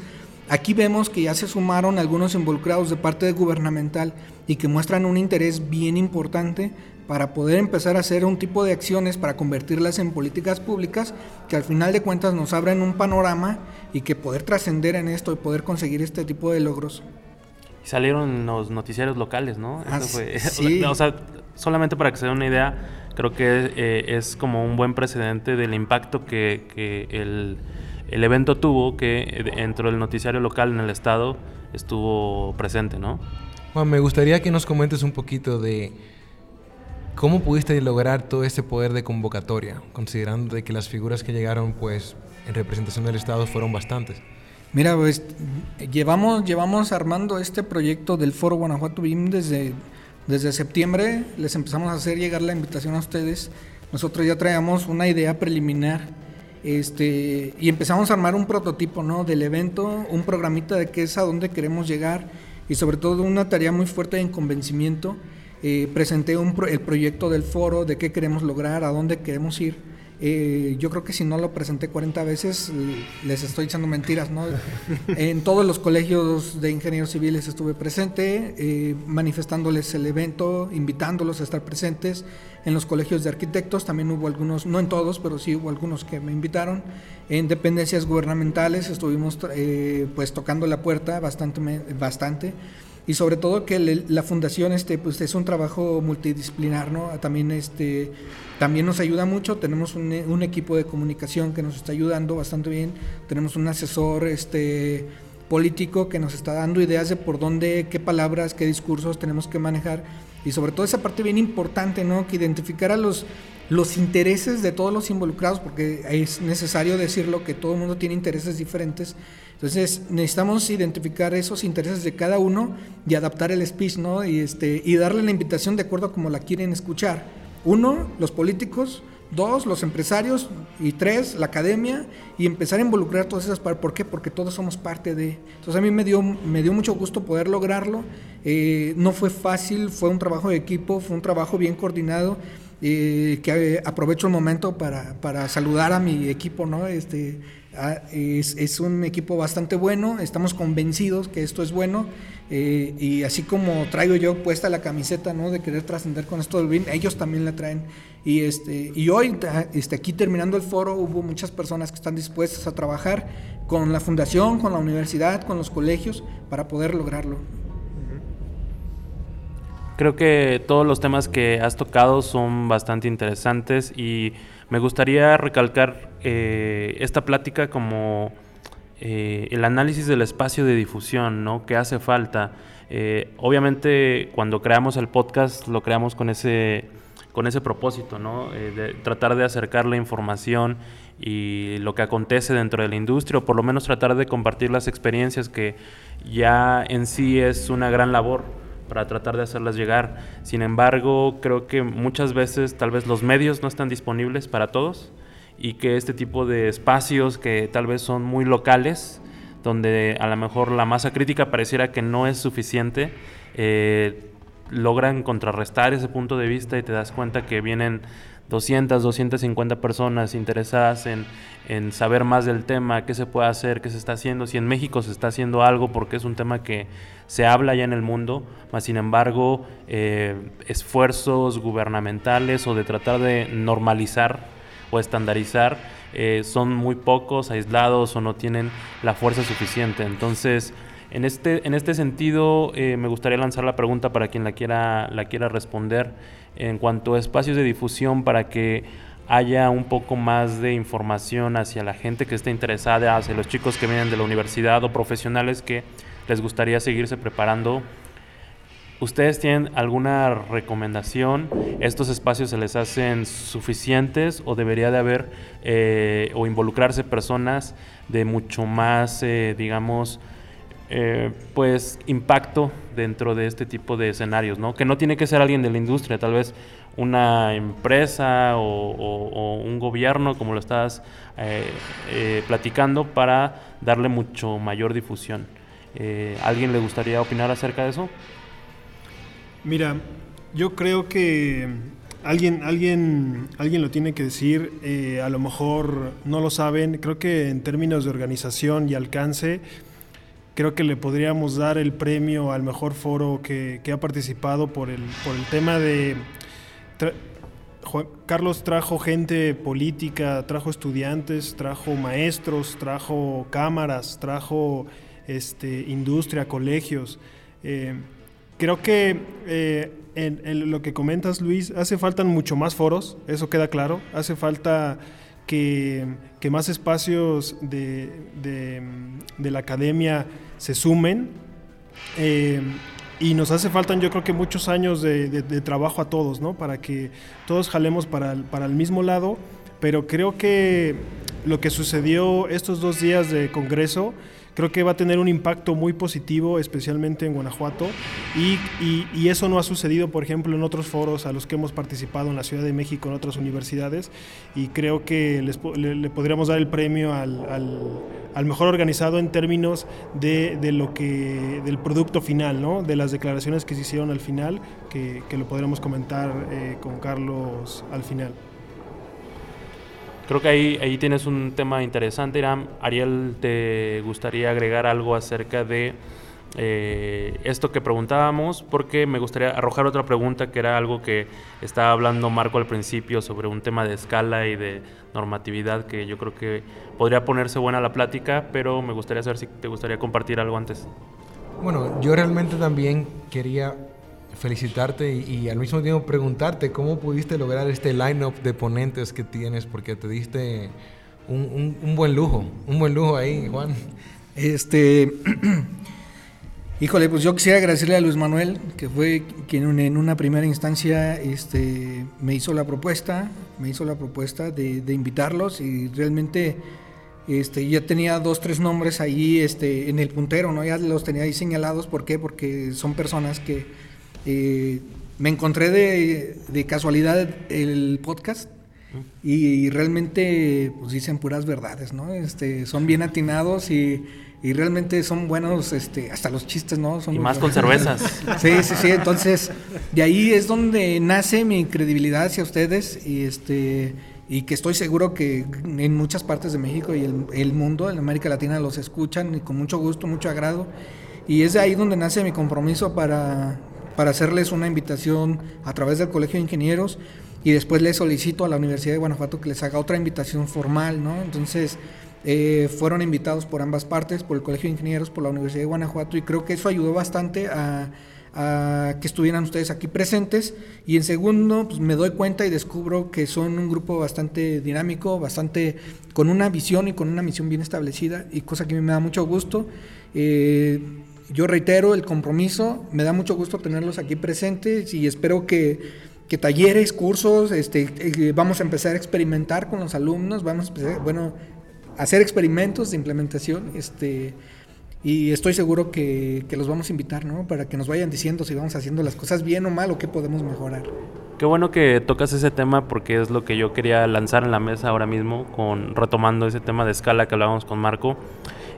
aquí vemos que ya se sumaron algunos involucrados de parte gubernamental y que muestran un interés bien importante para poder empezar a hacer un tipo de acciones para convertirlas en políticas públicas que al final de cuentas nos abren un panorama y que poder trascender en esto y poder conseguir este tipo de logros. Y salieron los noticiarios locales, ¿no? Ah, sí. o sea, solamente para que se den una idea, creo que eh, es como un buen precedente del impacto que, que el, el, evento tuvo, que dentro del noticiario local en el estado estuvo presente, ¿no? Juan, me gustaría que nos comentes un poquito de cómo pudiste lograr todo ese poder de convocatoria, considerando de que las figuras que llegaron, pues, en representación del estado fueron bastantes. Mira, pues llevamos, llevamos armando este proyecto del Foro Guanajuato BIM desde desde septiembre les empezamos a hacer llegar la invitación a ustedes. Nosotros ya traíamos una idea preliminar este, y empezamos a armar un prototipo ¿no? del evento, un programita de qué es a dónde queremos llegar y sobre todo una tarea muy fuerte en convencimiento. Eh, presenté un el proyecto del foro, de qué queremos lograr, a dónde queremos ir eh, yo creo que si no lo presenté 40 veces, les estoy echando mentiras, ¿no? en todos los colegios de ingenieros civiles estuve presente, eh, manifestándoles el evento, invitándolos a estar presentes. En los colegios de arquitectos también hubo algunos, no en todos, pero sí hubo algunos que me invitaron. En dependencias gubernamentales estuvimos eh, pues tocando la puerta bastante. bastante y sobre todo que la fundación este pues es un trabajo multidisciplinar no también este también nos ayuda mucho. Tenemos un, un, equipo de comunicación que nos está ayudando bastante bien. Tenemos un asesor este político que nos está dando ideas de por dónde qué palabras qué discursos tenemos que manejar. Y sobre todo esa parte bien importante no que identificar a los los intereses de todos los involucrados porque es necesario decirlo que todo el mundo tiene intereses diferentes entonces necesitamos identificar esos intereses de cada uno y adaptar el speech, ¿no? Y, este, y darle la invitación de acuerdo a como la quieren escuchar. Uno, los políticos. Dos, los empresarios. Y tres, la academia. Y empezar a involucrar todas esas partes. ¿Por qué? Porque todos somos parte de... Entonces a mí me dio, me dio mucho gusto poder lograrlo. Eh, no fue fácil, fue un trabajo de equipo, fue un trabajo bien coordinado. Eh, que aprovecho el momento para, para saludar a mi equipo, ¿no? Este, Ah, es, un equipo bastante bueno, estamos convencidos que esto es bueno eh, y así como traigo yo puesta la camiseta ¿no? de querer trascender con esto del BIM, ellos también la traen. Y, este, y hoy, este, aquí terminando el foro, hubo muchas personas que están dispuestas a trabajar con la fundación, con la universidad, con los colegios para poder lograrlo. Creo que todos los temas que has tocado son bastante interesantes y me gustaría recalcar eh, esta plática como eh, el análisis del espacio de difusión, ¿no? Que hace falta. Eh, obviamente, cuando creamos el podcast, lo creamos con ese, con ese propósito, ¿no? de tratar de acercar la información y lo que acontece dentro de la industria, o por lo menos tratar de compartir las experiencias que ya en sí es una gran labor para tratar de hacerlas llegar. Sin embargo, creo que muchas veces tal vez los medios no están disponibles para todos y que este tipo de espacios que tal vez son muy locales, donde a lo mejor la masa crítica pareciera que no es suficiente, eh, logran contrarrestar ese punto de vista y te das cuenta que vienen 200, 250 personas interesadas en, en, saber más del tema, qué se puede hacer, qué se está haciendo, si en México se está haciendo algo, porque es un tema que se habla ya en el mundo, más sin embargo, eh, esfuerzos gubernamentales o de tratar de normalizar o estandarizar eh, son muy pocos, aislados o no tienen la fuerza suficiente. Entonces, en este, en este sentido, eh, me gustaría lanzar la pregunta para quien la quiera, la quiera responder en cuanto a espacios de difusión para que haya un poco más de información hacia la gente que esté interesada, hacia los chicos que vienen de la universidad o profesionales que les gustaría seguirse preparando. ¿Ustedes tienen alguna recomendación? ¿Estos espacios se les hacen suficientes o debería de haber eh, o involucrarse personas de mucho más, eh, digamos, eh, pues impacto dentro de este tipo de escenarios, ¿no? Que no tiene que ser alguien de la industria, tal vez una empresa o, un gobierno, como lo estás eh, eh, platicando, para darle mucho mayor difusión. ¿Alguien le gustaría opinar acerca de eso? Mira, yo creo que alguien, alguien, alguien lo tiene que decir, eh, a lo mejor no lo saben, creo que en términos de organización y alcance, creo que le podríamos dar el premio al mejor foro que, ha participado por el, por el tema de... Carlos trajo gente política, trajo estudiantes, trajo maestros, trajo cámaras, trajo este, industria, colegios. Eh, creo que eh, en, lo que comentas, Luis, hace falta mucho más foros, eso queda claro. Hace falta que, más espacios de, la academia se sumen. Eh, y nos hace falta, yo creo que muchos años de, trabajo a todos, ¿no? Para que todos jalemos para para el mismo lado. Pero creo que lo que sucedió estos dos días de Congreso creo que va a tener un impacto muy positivo, especialmente en Guanajuato, y, eso no ha sucedido, por ejemplo, en otros foros a los que hemos participado en la Ciudad de México, en otras universidades, y creo que le, podríamos dar el premio al, mejor organizado en términos de, lo que, del producto final, ¿no? de las declaraciones que se hicieron al final, que, lo podremos comentar eh, con Carlos al final. Creo que ahí, ahí tienes un tema interesante, Iram. Ariel, ¿te gustaría agregar algo acerca de eh, esto que preguntábamos? Porque me gustaría arrojar otra pregunta que era algo que estaba hablando Marco al principio sobre un tema de escala y de normatividad que yo creo que podría ponerse buena la plática, pero me gustaría saber si te gustaría compartir algo antes. Bueno, yo realmente también quería felicitarte y, al mismo tiempo preguntarte cómo pudiste lograr este line-up de ponentes que tienes, porque te diste un, buen lujo, un buen lujo ahí, Juan. Este, híjole, pues yo quisiera agradecerle a Luis Manuel, que fue quien en una primera instancia este, me hizo la propuesta, me hizo la propuesta de, de invitarlos y realmente... Este, ya tenía dos, tres nombres ahí este, en el puntero, ¿no? Ya los tenía ahí señalados. ¿Por qué? Porque son personas que, eh, me encontré de, casualidad el podcast y, realmente pues dicen puras verdades, ¿no? Este, son bien atinados y, realmente son buenos, este, hasta los chistes, ¿no? Son y más con cervezas. Sí, sí, sí. Entonces, de ahí es donde nace mi credibilidad hacia ustedes y este y que estoy seguro que en muchas partes de México y el, el mundo, en América Latina, los escuchan y con mucho gusto, mucho agrado. Y es de ahí donde nace mi compromiso para, para hacerles una invitación a través del Colegio de Ingenieros y después les solicito a la Universidad de Guanajuato que les haga otra invitación formal, ¿no? Entonces, eh, fueron invitados por ambas partes, por el Colegio de Ingenieros, por la Universidad de Guanajuato, y creo que eso ayudó bastante a, que estuvieran ustedes aquí presentes. Y en segundo, pues me doy cuenta y descubro que son un grupo bastante dinámico, bastante con una visión y con una misión bien establecida, y cosa que me da mucho gusto. Eh, yo reitero el compromiso, me da mucho gusto tenerlos aquí presentes y espero que, talleres, cursos, este, eh, vamos a empezar a experimentar con los alumnos, vamos a bueno, hacer experimentos de implementación, este, y estoy seguro que, que, los vamos a invitar, ¿no? Para que nos vayan diciendo si vamos haciendo las cosas bien o mal o qué podemos mejorar. Qué bueno que tocas ese tema porque es lo que yo quería lanzar en la mesa ahora mismo, con retomando ese tema de escala que hablábamos con Marco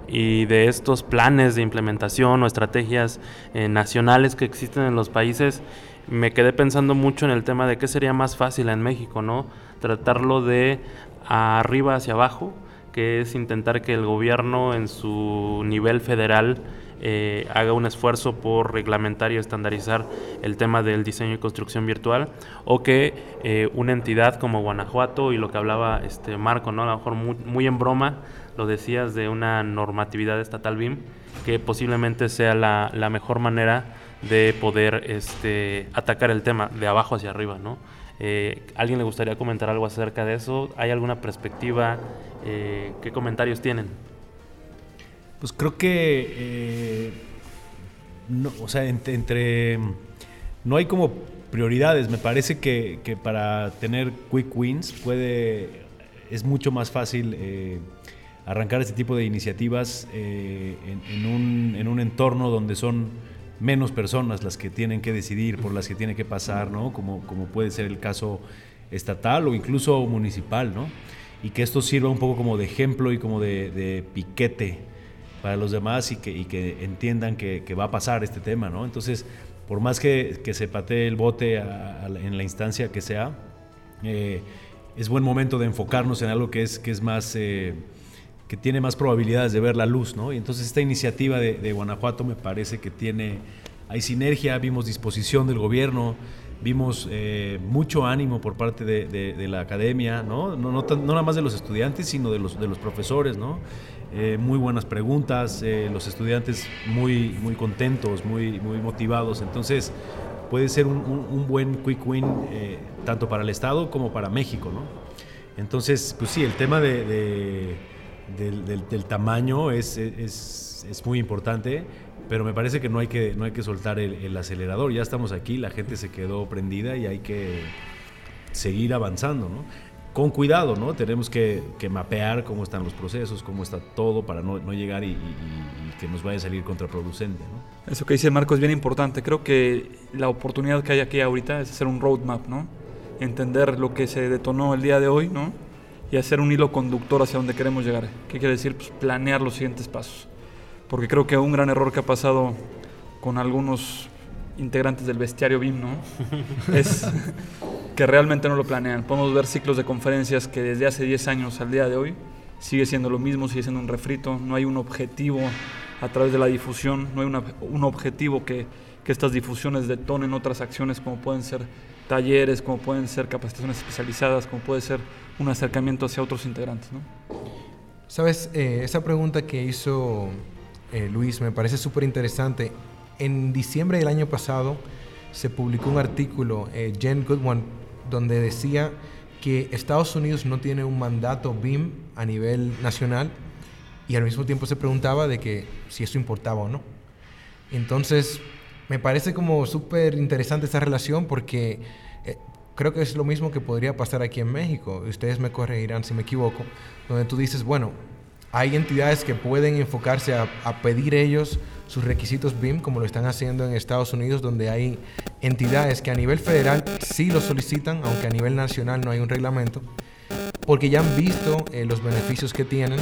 y de estos planes de implementación o estrategias eh, nacionales que existen en los países, me quedé pensando mucho en el tema de qué sería más fácil en México, ¿no? Tratarlo de arriba hacia abajo, que es intentar que el gobierno en su nivel federal eh, haga un esfuerzo por reglamentar y estandarizar el tema del diseño y construcción virtual, o que eh, una entidad como Guanajuato y lo que hablaba este Marco, ¿no? a lo mejor muy en broma, lo decías, de una normatividad estatal BIM, que posiblemente sea la, la mejor manera de poder este, atacar el tema de abajo hacia arriba, ¿no? Eh, ¿Alguien le gustaría comentar algo acerca de eso? ¿Hay alguna perspectiva? Eh, ¿Qué comentarios tienen? Pues creo que, eh, no, o sea, entre, no hay como prioridades. Me parece que, que, para tener quick wins puede, es mucho más fácil arrancar este tipo de iniciativas eh, en, un, en, un, entorno donde son menos personas las que tienen que decidir, por las que tiene que pasar, ¿no? Como, como puede ser el caso estatal o incluso municipal, ¿no? Y que esto sirva un poco como de ejemplo y como de, piquete para los demás y que, y que entiendan que, que, va a pasar este tema, ¿no? Entonces, por más que, se patee el bote en la instancia que sea, eh, es buen momento de enfocarnos en algo que es, que es más, eh, que tiene más probabilidades de ver la luz, ¿no? Y entonces esta iniciativa de, Guanajuato me parece que tiene, hay sinergia, vimos disposición del gobierno, vimos eh, mucho ánimo por parte de, la academia, ¿no? No, nada más de los estudiantes, sino de los, de los profesores, ¿no? Eh, muy buenas preguntas, los estudiantes muy, muy contentos, muy, muy motivados. Entonces, puede ser un, buen quick win eh, tanto para el Estado como para México, ¿no? Entonces, pues sí, el tema de, del, tamaño es, es, es, muy importante, pero me parece que no hay que, no hay que soltar el, acelerador. Ya estamos aquí, la gente se quedó prendida y hay que seguir avanzando, ¿no? Con cuidado, ¿no? Tenemos que, mapear cómo están los procesos, cómo está todo para no, llegar y, y que nos vaya a salir contraproducente, ¿no? Eso que dice Marco es bien importante. Creo que la oportunidad que hay aquí ahorita es hacer un roadmap, ¿no? Entender lo que se detonó el día de hoy, ¿no? Y hacer un hilo conductor hacia donde queremos llegar. ¿Qué quiere decir? Pues planear los siguientes pasos. Porque creo que un gran error que ha pasado con algunos integrantes del bestiario BIM, ¿no? es que realmente no lo planean. Podemos ver ciclos de conferencias que desde hace 10 años al día de hoy sigue siendo lo mismo, sigue siendo un refrito, no hay un objetivo a través de la difusión, no hay un objetivo que, que estas difusiones detonen otras acciones como pueden ser talleres, como pueden ser capacitaciones especializadas, como puede ser un acercamiento hacia otros integrantes. ¿no? Sabes, eh, esa pregunta que hizo eh, Luis me parece súper interesante. En diciembre del año pasado se publicó un artículo, eh, Jen Goodwin, donde decía que Estados Unidos no tiene un mandato BIM a nivel nacional y al mismo tiempo se preguntaba de que si eso importaba o no. Entonces, me parece como súper interesante esa relación porque creo que es lo mismo que podría pasar aquí en México. Ustedes me corregirán si me equivoco, donde tú dices, bueno, hay entidades que pueden enfocarse a, a pedir ellos sus requisitos BIM, como lo están haciendo en Estados Unidos, donde hay entidades que a nivel federal sí lo solicitan, aunque a nivel nacional no hay un reglamento porque ya han visto eh, los beneficios que tienen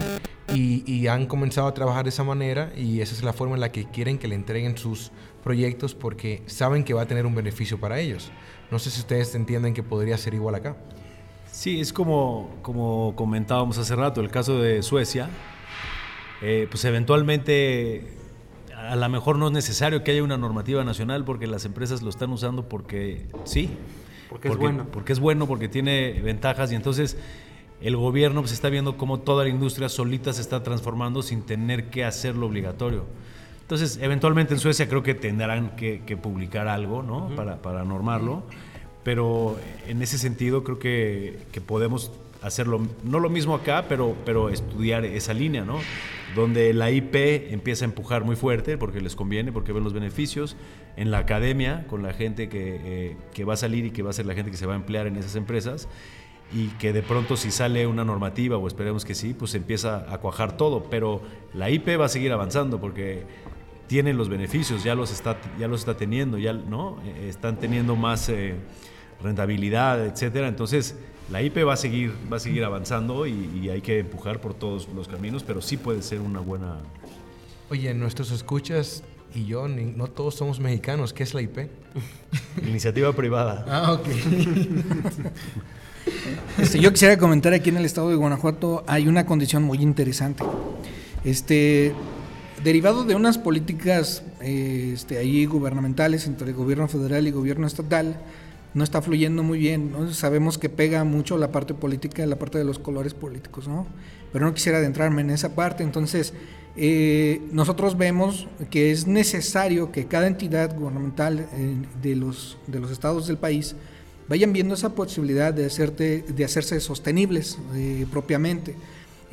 y, han comenzado a trabajar de esa manera y esa es la forma en la que quieren que le entreguen sus proyectos porque saben que va a tener un beneficio para ellos. No sé si ustedes entienden que podría ser igual acá. Sí, es como, como comentábamos hace rato, el caso de Suecia, eh, pues eventualmente a lo mejor no es necesario que haya una normativa nacional porque las empresas lo están usando porque sí. Porque, es bueno. Porque es bueno, porque tiene ventajas y entonces el gobierno pues, está viendo cómo toda la industria solita se está transformando sin tener que hacerlo obligatorio. Entonces, eventualmente en Suecia creo que tendrán que, publicar algo ¿no? para, para normarlo, pero en ese sentido creo que, que podemos hacerlo, no lo mismo acá, pero, pero estudiar esa línea, ¿no? Donde la IP empieza a empujar muy fuerte porque les conviene, porque ven los beneficios. En la academia, con la gente que, eh, que va a salir y que va a ser la gente que se va a emplear en esas empresas, y que de pronto si sale una normativa, o esperemos que sí, pues empieza a cuajar todo. Pero la IP va a seguir avanzando porque tienen los beneficios, ya los está, ya los está teniendo, ya ¿no? Eh, están teniendo más eh, rentabilidad, etcétera. Entonces, la IP va a seguir, va a seguir avanzando y, hay que empujar por todos los caminos, pero sí puede ser una buena. Oye, nuestros escuchas y yo, no todos somos mexicanos. ¿Qué es la IP? Iniciativa privada. Ah, ok. Este, yo quisiera comentar aquí en el estado de Guanajuato hay una condición muy interesante. Este, derivado de unas políticas eh, este, ahí gubernamentales entre el gobierno federal y el gobierno estatal, no está fluyendo muy bien. Sabemos que pega mucho la parte política, la parte de los colores políticos, ¿no? Pero no quisiera adentrarme en esa parte. Entonces, eh, nosotros vemos que es necesario que cada entidad gubernamental eh, de, los, de los estados del país vayan viendo esa posibilidad de, hacerte, de hacerse sostenibles eh, propiamente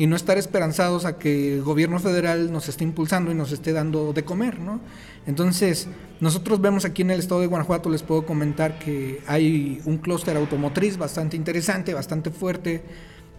y no estar esperanzados a que el gobierno federal nos esté impulsando y nos esté dando de comer, ¿no? Entonces, nosotros vemos aquí en el estado de Guanajuato, les puedo comentar que hay un clúster automotriz bastante interesante, bastante fuerte,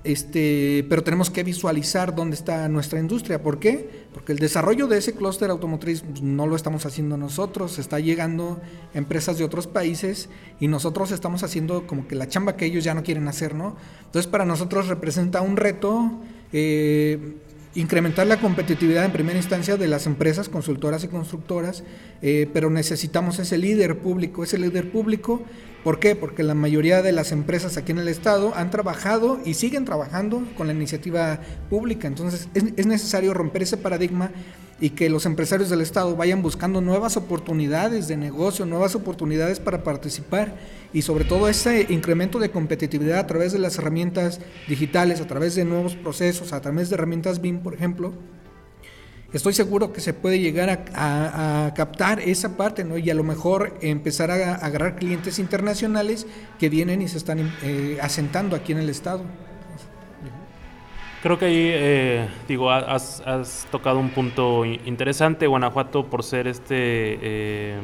este, pero tenemos que visualizar dónde está nuestra industria. ¿Por qué? Porque el desarrollo de ese clúster automotriz no lo estamos haciendo nosotros, está llegando empresas de otros países y nosotros estamos haciendo como que la chamba que ellos ya no quieren hacer, ¿no? Entonces para nosotros representa un reto eh, incrementar la competitividad en primera instancia de las empresas consultoras y constructoras, eh, pero necesitamos ese líder público, ese líder público, ¿por qué? Porque la mayoría de las empresas aquí en el Estado han trabajado y siguen trabajando con la iniciativa pública, entonces es, es necesario romper ese paradigma y que los empresarios del Estado vayan buscando nuevas oportunidades de negocio, nuevas oportunidades para participar y sobre todo ese incremento de competitividad a través de las herramientas digitales, a través de nuevos procesos, a través de herramientas BIM, por ejemplo. Estoy seguro que se puede llegar a, captar esa parte ¿no? y a lo mejor empezar a, agarrar clientes internacionales que vienen y se están eh, asentando aquí en el Estado. Creo que ahí, eh, digo, has, tocado un punto interesante. Guanajuato, por ser este, eh,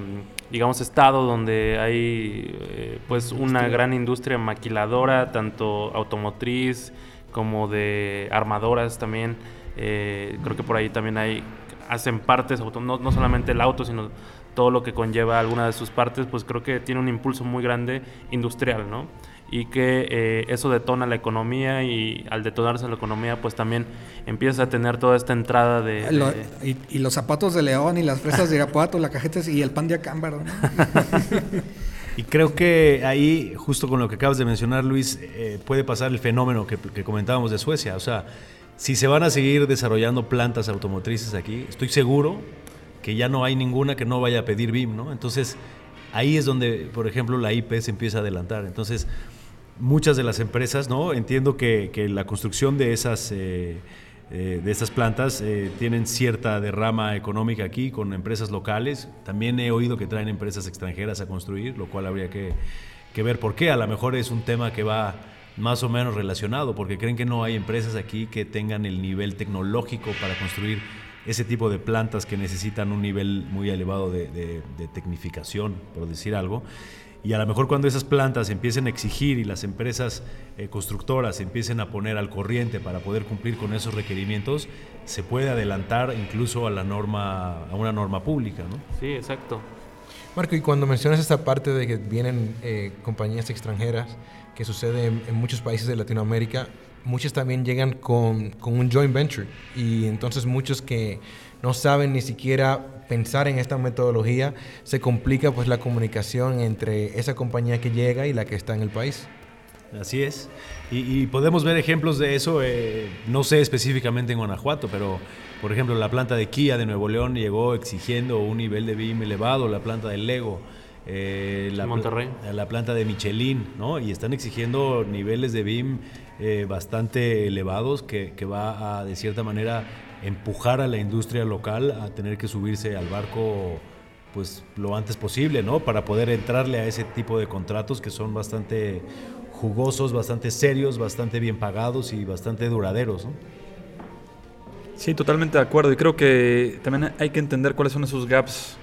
digamos, estado donde hay, eh, pues, una gran industria maquiladora, tanto automotriz como de armadoras también. creo que por ahí también hay, hacen partes, no, no solamente el auto, sino todo lo que conlleva alguna de sus partes, pues creo que tiene un impulso muy grande industrial, ¿no? Y que eh, eso detona la economía y al detonarse la economía pues también empieza a tener toda esta entrada de... y, los zapatos de León y las fresas de Irapuato, la cajeta y el pan de Acámbaro. y creo que ahí, justo con lo que acabas de mencionar Luis, eh, puede pasar el fenómeno que, que comentábamos de Suecia. O sea, si se van a seguir desarrollando plantas automotrices aquí, estoy seguro que ya no hay ninguna que no vaya a pedir BIM, ¿no? Entonces, ahí es donde, por ejemplo, la IP se empieza a adelantar. Entonces, muchas de las empresas, ¿no? Entiendo que, la construcción de esas, eh, eh, de esas plantas eh, tienen cierta derrama económica aquí con empresas locales. También he oído que traen empresas extranjeras a construir, lo cual habría que, que ver por qué. A lo mejor es un tema que va más o menos relacionado, porque creen que no hay empresas aquí que tengan el nivel tecnológico para construir ese tipo de plantas que necesitan un nivel muy elevado de, de tecnificación, por decir algo. Y a lo mejor cuando esas plantas empiecen a exigir y las empresas eh, constructoras empiecen a poner al corriente para poder cumplir con esos requerimientos, se puede adelantar incluso a la norma, a una norma pública, ¿no? Sí, exacto. Marco, y cuando mencionas esta parte de que vienen eh, compañías extranjeras, que sucede en, muchos países de Latinoamérica, muchas también llegan con, con un joint venture y entonces muchos que no saben ni siquiera pensar en esta metodología, se complica pues la comunicación entre esa compañía que llega y la que está en el país. Así es. Y, podemos ver ejemplos de eso, eh, no sé específicamente en Guanajuato, pero por ejemplo la planta de Kia de Nuevo León llegó exigiendo un nivel de BIM elevado, la planta de Lego. Eh, la, Monterrey. la planta de Michelin, ¿no? Y están exigiendo niveles de BIM eh, bastante elevados que, que va a, de cierta manera, empujar a la industria local a tener que subirse al barco pues lo antes posible, ¿no? Para poder entrarle a ese tipo de contratos que son bastante jugosos, bastante serios, bastante bien pagados y bastante duraderos, ¿no? Sí, totalmente de acuerdo. Y creo que también hay que entender cuáles son esos gaps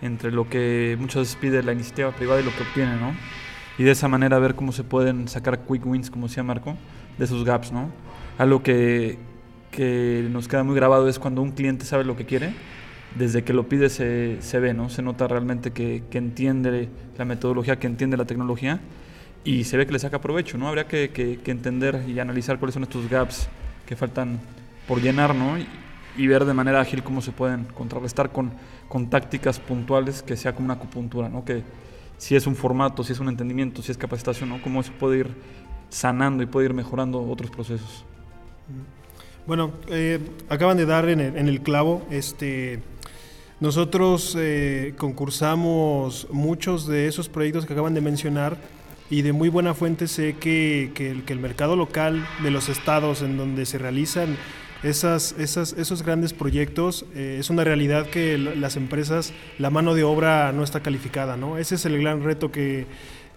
entre lo que muchas veces pide la iniciativa privada y lo que obtiene, ¿no? Y de esa manera ver cómo se pueden sacar quick wins, como decía Marco, de esos gaps, ¿no? Algo que que nos queda muy grabado es cuando un cliente sabe lo que quiere, desde que lo pide se, se ve, ¿no? Se nota realmente que, que, entiende la metodología, que entiende la tecnología y se ve que le saca provecho, ¿no? Habría que, que, entender y analizar cuáles son estos gaps que faltan por llenar, ¿no? Y, y, ver de manera ágil cómo se pueden contrarrestar con, con tácticas puntuales que sea como una acupuntura, ¿no? Que si es un formato, si es un entendimiento, si es capacitación, ¿no? Cómo se puede ir sanando y puede ir mejorando otros procesos. Bueno, eh, acaban de dar en el, clavo. Este, nosotros eh, concursamos muchos de esos proyectos que acaban de mencionar y de muy buena fuente sé que, el, mercado local de los estados en donde se realizan esas, esas, esos grandes proyectos eh, es una realidad que las empresas, la mano de obra no está calificada. ¿no? Ese es el gran reto que,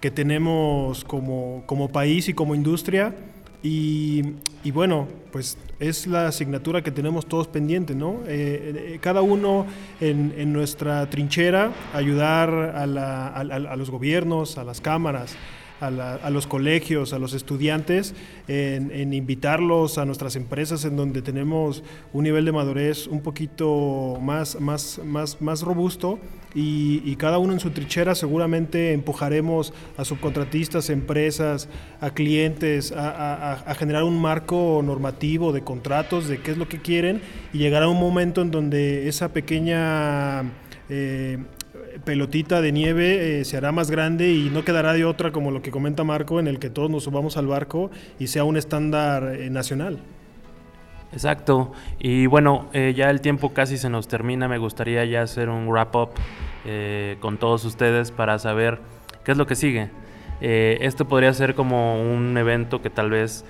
que tenemos como, como país y como industria y, bueno, pues es la asignatura que tenemos todos pendiente, ¿no? Eh, eh, cada uno en, nuestra trinchera, ayudar a, los gobiernos, a las cámaras, a, los colegios, a los estudiantes, en, invitarlos a nuestras empresas en donde tenemos un nivel de madurez un poquito más, más, más, más robusto y, cada uno en su trinchera seguramente empujaremos a subcontratistas, empresas, a clientes a, generar un marco normativo de contratos, de qué es lo que quieren y llegará un momento en donde esa pequeña... Eh, pelotita de nieve eh, se hará más grande y no quedará de otra como lo que comenta Marco en el que todos nos subamos al barco y sea un estándar eh, nacional. Exacto. Y bueno, eh, ya el tiempo casi se nos termina. Me gustaría ya hacer un wrap-up eh, con todos ustedes para saber qué es lo que sigue. Eh, esto podría ser como un evento que tal vez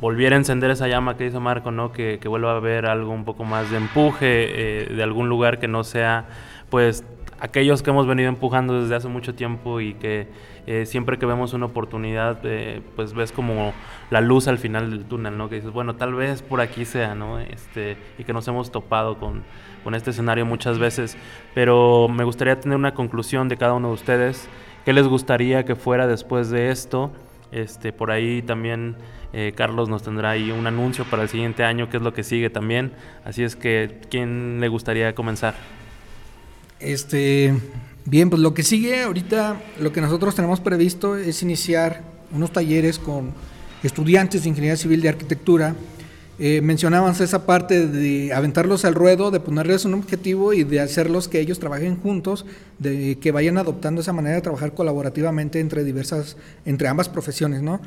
volviera a encender esa llama que dice Marco, ¿no? Que, que vuelva a haber algo un poco más de empuje de algún lugar que no sea, pues, aquellos que hemos venido empujando desde hace mucho tiempo y que eh, siempre que vemos una oportunidad, eh, pues ves como la luz al final del túnel, ¿no? Que dices, bueno, tal vez por aquí sea, ¿no? Este, y que nos hemos topado con, con este escenario muchas veces, pero me gustaría tener una conclusión de cada uno de ustedes. ¿Qué les gustaría que fuera después de esto? Este, por ahí también eh, Carlos nos tendrá ahí un anuncio para el siguiente año, qué es lo que sigue también. Así es que, ¿quién le gustaría comenzar? Este, bien, pues lo que sigue ahorita, lo que nosotros tenemos previsto es iniciar unos talleres con estudiantes de Ingeniería Civil de Arquitectura. Eh, mencionábamos esa parte de aventarlos al ruedo, de ponerles un objetivo y de hacerlos que ellos trabajen juntos, de que vayan adoptando esa manera de trabajar colaborativamente entre diversas, entre ambas profesiones, ¿no?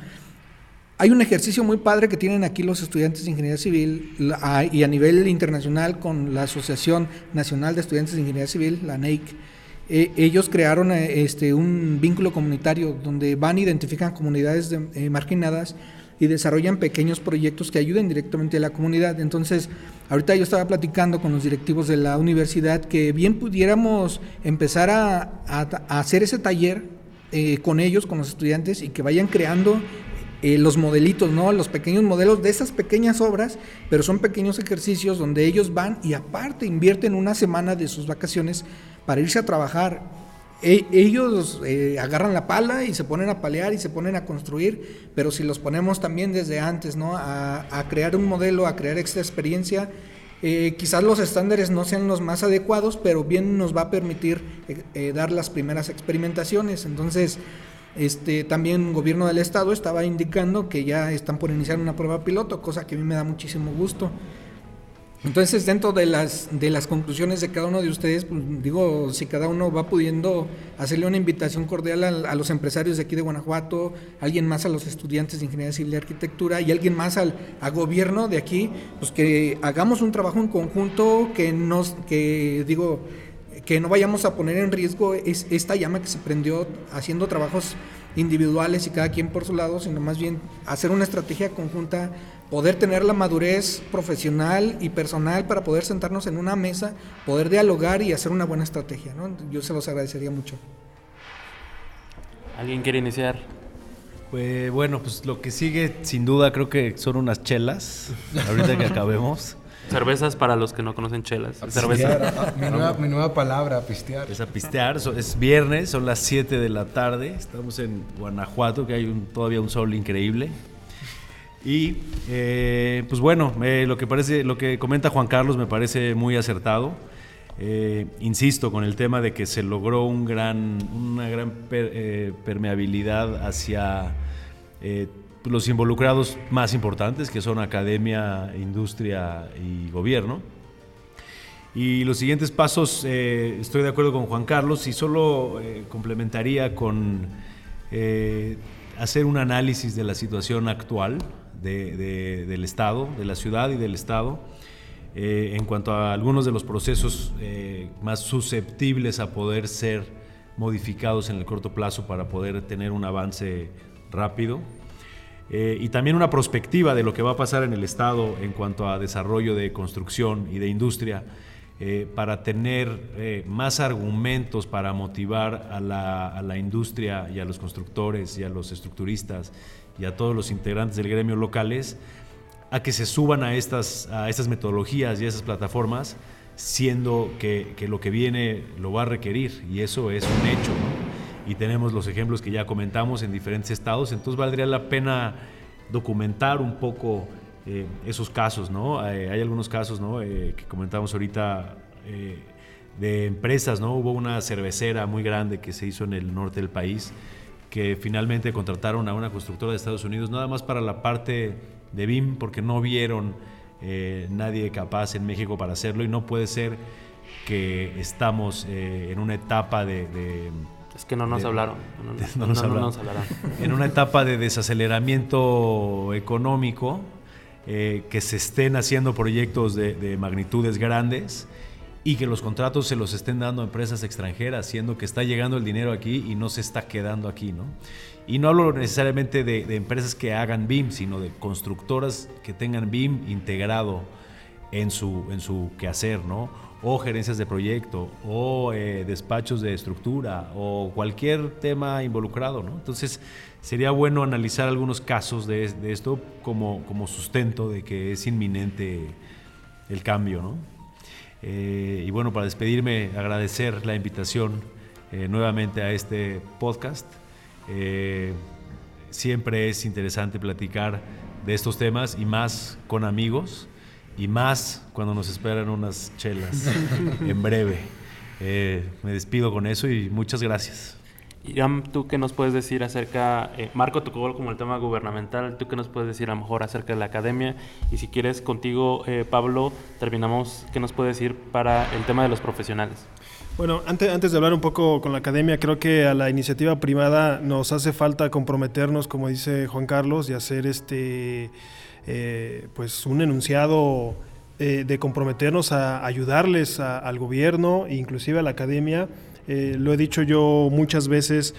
Hay un ejercicio muy padre que tienen aquí los estudiantes de Ingeniería Civil y a nivel internacional con la Asociación Nacional de Estudiantes de Ingeniería Civil, la NEIC. Eh, ellos crearon eh, este, un vínculo comunitario donde van, identifican comunidades eh, marginadas y desarrollan pequeños proyectos que ayuden directamente a la comunidad. Entonces, ahorita yo estaba platicando con los directivos de la universidad que bien pudiéramos empezar a, hacer ese taller con ellos, con los estudiantes, y que vayan creando los modelitos, ¿no? Los pequeños modelos de esas pequeñas obras, pero son pequeños ejercicios donde ellos van y aparte invierten una semana de sus vacaciones para irse a trabajar. E, ellos eh, agarran la pala y se ponen a palear y se ponen a construir, pero si los ponemos también desde antes, ¿no? A, crear un modelo, a crear esta experiencia, eh, quizás los estándares no sean los más adecuados, pero bien nos va a permitir dar las primeras experimentaciones. Entonces, este, también el gobierno del estado estaba indicando que ya están por iniciar una prueba piloto, cosa que a mí me da muchísimo gusto. Entonces, dentro de las, de las conclusiones de cada uno de ustedes, pues, digo, si cada uno va pudiendo hacerle una invitación cordial a, los empresarios de aquí de Guanajuato, alguien más a los estudiantes de Ingeniería Civil y Arquitectura y alguien más al gobierno de aquí, pues que hagamos un trabajo en conjunto que nos, que digo, que no vayamos a poner en riesgo es, esta llama que se prendió haciendo trabajos individuales y cada quien por su lado, sino más bien hacer una estrategia conjunta, poder tener la madurez profesional y personal para poder sentarnos en una mesa, poder dialogar y hacer una buena estrategia. ¿no? Yo se los agradecería mucho. ¿Alguien quiere iniciar? Pues bueno, pues lo que sigue sin duda creo que son unas chelas, ahorita que acabemos. Cervezas para los que no conocen chelas. Cerveza. mi, nueva, palabra, pistear. Es a pistear. Es viernes, son las 7 de la tarde. Estamos en Guanajuato, que hay un, todavía un sol increíble. Y eh, pues bueno, eh, lo, que parece, lo que comenta Juan Carlos me parece muy acertado. Eh, insisto con el tema de que se logró un gran, una gran permeabilidad hacia los involucrados más importantes, que son academia, industria y gobierno. Y los siguientes pasos, estoy de acuerdo con Juan Carlos y solo complementaría con hacer un análisis de la situación actual del Estado, de la ciudad y del Estado, en cuanto a algunos de los procesos más susceptibles a poder ser modificados en el corto plazo para poder tener un avance rápido. Eh, y también una perspectiva de lo que va a pasar en el Estado en cuanto a desarrollo de construcción y de industria, eh, para tener eh, más argumentos para motivar a la, industria y a los constructores y a los estructuristas y a todos los integrantes del gremio locales a que se suban a estas, a estas metodologías y a esas plataformas, siendo que, lo que viene lo va a requerir y eso es un hecho. y tenemos los ejemplos que ya comentamos en diferentes estados, entonces valdría la pena documentar un poco eh, esos casos, ¿no? Eh, hay algunos casos, ¿no? Eh, que comentamos ahorita de empresas, ¿no? Hubo una cervecera muy grande que se hizo en el norte del país que finalmente contrataron a una constructora de Estados Unidos nada más para la parte de BIM porque no vieron nadie capaz en México para hacerlo y no puede ser que estamos en una etapa de es que no nos hablaron. No, nos, hablaron. En una etapa de desaceleramiento económico, eh, que se estén haciendo proyectos de, magnitudes grandes y que los contratos se los estén dando a empresas extranjeras, siendo que está llegando el dinero aquí y no se está quedando aquí, ¿no? Y no hablo necesariamente de, de empresas que hagan BIM, sino de constructoras que tengan BIM integrado en su, en su quehacer, ¿no? o gerencias de proyecto, o eh, despachos de estructura, o cualquier tema involucrado. ¿no? Entonces, sería bueno analizar algunos casos de, esto como, como, sustento de que es inminente el cambio. ¿no? Eh, y bueno, para despedirme, agradecer la invitación eh, nuevamente a este podcast. siempre es interesante platicar de estos temas y más con amigos y más cuando nos esperan unas chelas en breve. Eh, me despido con eso y muchas gracias. Iram, ¿tú qué nos puedes decir acerca, eh, Marco tocó como el tema gubernamental, ¿tú qué nos puedes decir a lo mejor acerca de la academia? Y si quieres contigo, eh, Pablo, terminamos, ¿qué nos puedes decir para el tema de los profesionales? Bueno, antes, antes de hablar un poco con la academia, creo que a la iniciativa privada nos hace falta comprometernos, como dice Juan Carlos, y hacer este eh, pues un enunciado eh, de comprometernos a ayudarles al gobierno e inclusive a la academia. Eh, lo he dicho yo muchas veces,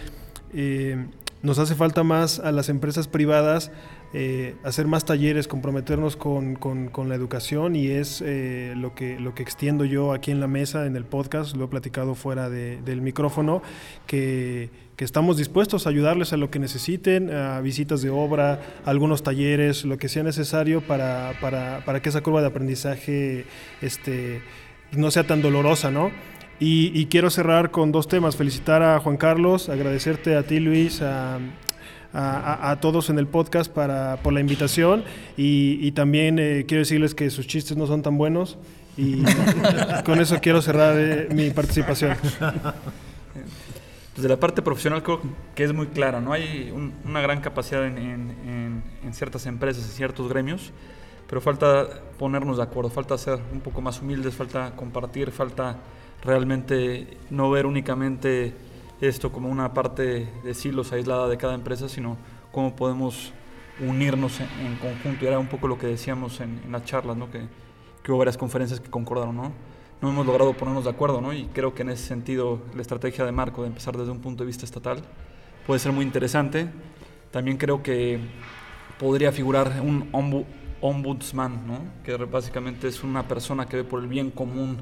nos hace falta más a las empresas privadas eh, hacer más talleres, comprometernos con, con, la educación y es eh, lo, que, lo que extiendo yo aquí en la mesa, en el podcast, lo he platicado fuera del micrófono, que, que, estamos dispuestos a ayudarles a lo que necesiten, a visitas de obra, algunos talleres, lo que sea necesario para, para, para que esa curva de aprendizaje este, no sea tan dolorosa, ¿no? Y, y, quiero cerrar con dos temas. Felicitar a Juan Carlos, agradecerte a ti Luis, a, a, todos en el podcast para, por la invitación y, también eh, quiero decirles que sus chistes no son tan buenos y con eso quiero cerrar eh, mi participación. Desde la parte profesional creo que es muy clara, ¿no? Hay una gran capacidad en, en, ciertas empresas, en ciertos gremios, pero falta ponernos de acuerdo, falta ser un poco más humildes, falta compartir, falta realmente no ver únicamente esto como una parte de silos aislada de cada empresa, sino cómo podemos unirnos en, conjunto. Y era un poco lo que decíamos en, las charlas, ¿no? que, que, hubo varias conferencias que concordaron. ¿no? no hemos logrado ponernos de acuerdo, ¿no? y creo que en ese sentido la estrategia de Marco de empezar desde un punto de vista estatal puede ser muy interesante. También creo que podría figurar un ombudsman, ¿no? que básicamente es una persona que ve por el bien común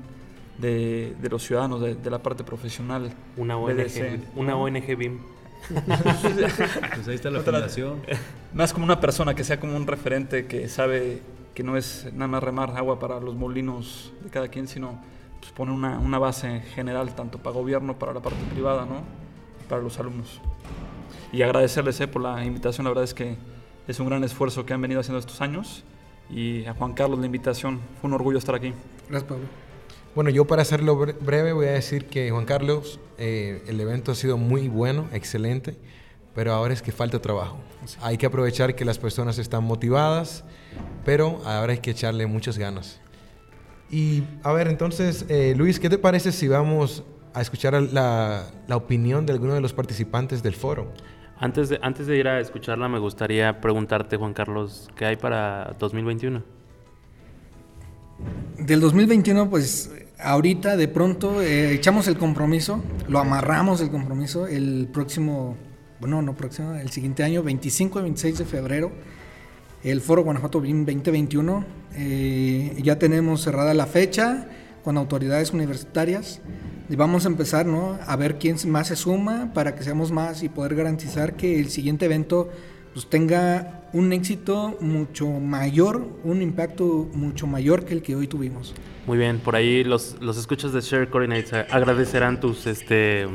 de, de los ciudadanos, de, de, la parte profesional. Una ONG, una ONG BIM. pues ahí está la fundación. Más como una persona que sea como un referente que sabe que no es nada más remar agua para los molinos de cada quien, sino pues, pone una, una base general tanto para gobierno, para la parte privada, ¿no? para los alumnos. Y agradecerles eh, por la invitación, la verdad es que es un gran esfuerzo que han venido haciendo estos años. Y a Juan Carlos la invitación, fue un orgullo estar aquí. Gracias, Pablo. Bueno, yo para hacerlo breve voy a decir que Juan Carlos, eh, el evento ha sido muy bueno, excelente, pero ahora es que falta trabajo. Hay que aprovechar que las personas están motivadas, pero ahora hay que echarle muchas ganas. Y a ver, entonces, eh, Luis, ¿qué te parece si vamos a escuchar la, la, opinión de alguno de los participantes del foro? Antes de, antes de ir a escucharla, me gustaría preguntarte, Juan Carlos, ¿qué hay para 2021? Del 2021, pues ahorita de pronto eh, echamos el compromiso, lo amarramos el compromiso el próximo, bueno, no próximo, el siguiente año, 25 y 26 de febrero, el Foro Guanajuato BIM 2021. Eh, ya tenemos cerrada la fecha con autoridades universitarias y vamos a empezar ¿no? a ver quién más se suma para que seamos más y poder garantizar que el siguiente evento pues, tenga un éxito mucho mayor, un impacto mucho mayor que el que hoy tuvimos. Muy bien, por ahí los, los escuchas de Share Coordinates agradecerán tus, este,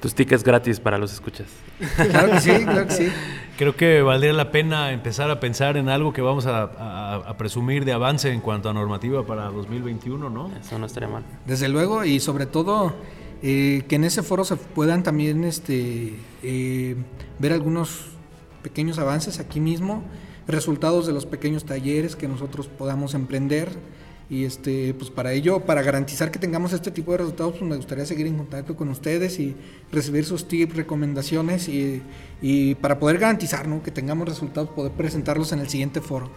tus tickets gratis para los escuchas. Claro que sí, claro que sí. Creo que valdría la pena empezar a pensar en algo que vamos a, presumir de avance en cuanto a normativa para 2021, ¿no? Eso no estaría mal. Desde luego, y sobre todo eh, que en ese foro se puedan también este, eh, ver algunos pequeños avances aquí mismo, resultados de los pequeños talleres que nosotros podamos emprender y este, pues para ello, para garantizar que tengamos este tipo de resultados, pues me gustaría seguir en contacto con ustedes y recibir sus tips, recomendaciones y, para poder garantizar que tengamos resultados, poder presentarlos en el siguiente foro.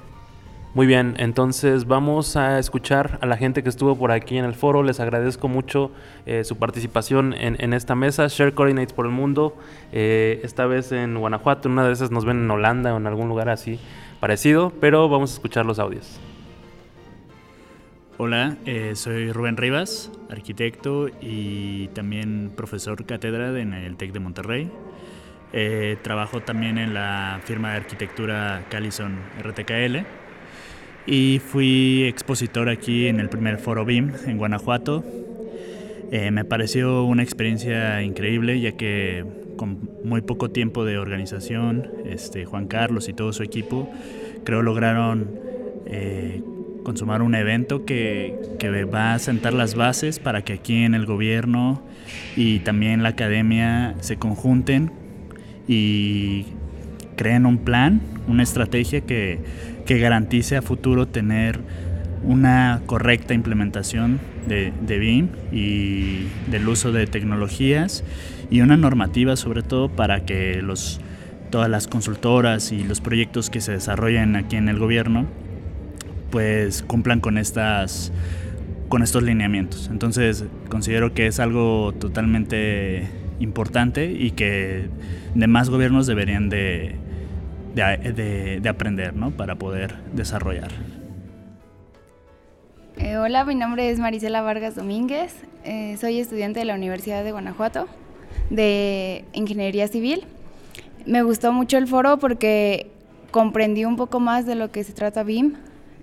Muy bien, entonces vamos a escuchar a la gente que estuvo por aquí en el foro. Les agradezco mucho eh, su participación en, esta mesa. Share Coordinates por el Mundo, eh, esta vez en Guanajuato, una de esas nos ven en Holanda o en algún lugar así parecido, pero vamos a escuchar los audios. Hola, eh, soy Rubén Rivas, arquitecto y también profesor cátedra en el TEC de Monterrey. Trabajo también en la firma de arquitectura Callison RTKL y fui expositor aquí en el primer foro BIM en Guanajuato. Eh, me pareció una experiencia increíble ya que con muy poco tiempo de organización, este, Juan Carlos y todo su equipo creo lograron consumar un evento que, va a sentar las bases para que aquí en el gobierno y también la academia se conjunten y creen un plan, una estrategia que, que garantice a futuro tener una correcta implementación de, de, BIM y del uso de tecnologías y una normativa sobre todo para que los, todas las consultoras y los proyectos que se desarrollen aquí en el gobierno pues cumplan con estas con estos lineamientos. Entonces considero que es algo totalmente importante y que demás gobiernos deberían de, de, aprender ¿no? para poder desarrollar. Eh, hola, mi nombre es Marisela Vargas Domínguez, eh, soy estudiante de la Universidad de Guanajuato de Ingeniería Civil. Me gustó mucho el foro porque comprendí un poco más de lo que se trata BIM,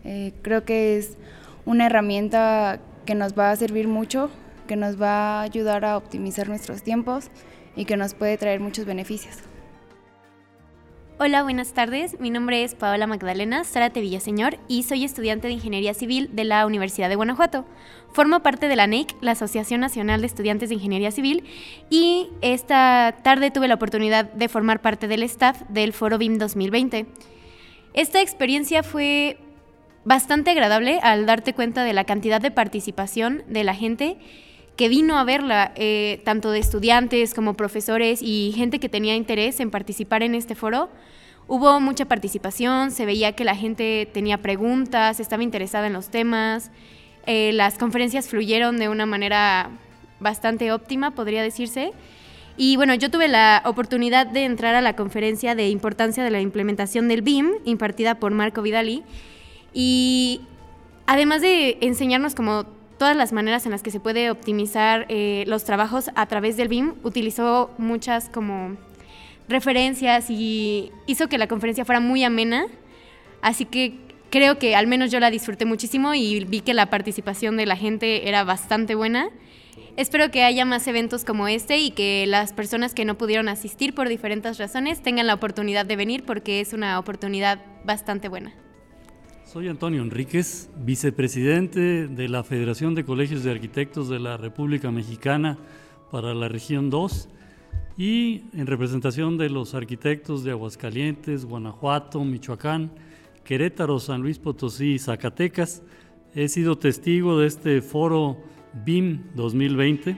eh, creo que es una herramienta que nos va a servir mucho, que nos va a ayudar a optimizar nuestros tiempos y que nos puede traer muchos beneficios. Hola, buenas tardes. Mi nombre es Paola Magdalena Zárate Villaseñor y soy estudiante de Ingeniería Civil de la Universidad de Guanajuato. Formo parte de la NEIC, la Asociación Nacional de Estudiantes de Ingeniería Civil, y esta tarde tuve la oportunidad de formar parte del staff del Foro BIM 2020. Esta experiencia fue bastante agradable al darte cuenta de la cantidad de participación de la gente que vino a verla, eh, tanto de estudiantes como profesores y gente que tenía interés en participar en este foro. Hubo mucha participación, se veía que la gente tenía preguntas, estaba interesada en los temas, eh, las conferencias fluyeron de una manera bastante óptima, podría decirse. Y bueno, yo tuve la oportunidad de entrar a la conferencia de importancia de la implementación del BIM, impartida por Marco Vidali, y además de enseñarnos como todas las maneras en las que se puede optimizar eh, los trabajos a través del BIM, utilizó muchas como referencias y hizo que la conferencia fuera muy amena. Así que creo que al menos yo la disfruté muchísimo y vi que la participación de la gente era bastante buena. Espero que haya más eventos como este y que las personas que no pudieron asistir por diferentes razones tengan la oportunidad de venir porque es una oportunidad bastante buena. Soy Antonio Enríquez, vicepresidente de la Federación de Colegios de Arquitectos de la República Mexicana para la región 2 y en representación de los arquitectos de Aguascalientes, Guanajuato, Michoacán, Querétaro, San Luis Potosí y Zacatecas, he sido testigo de este foro BIM 2020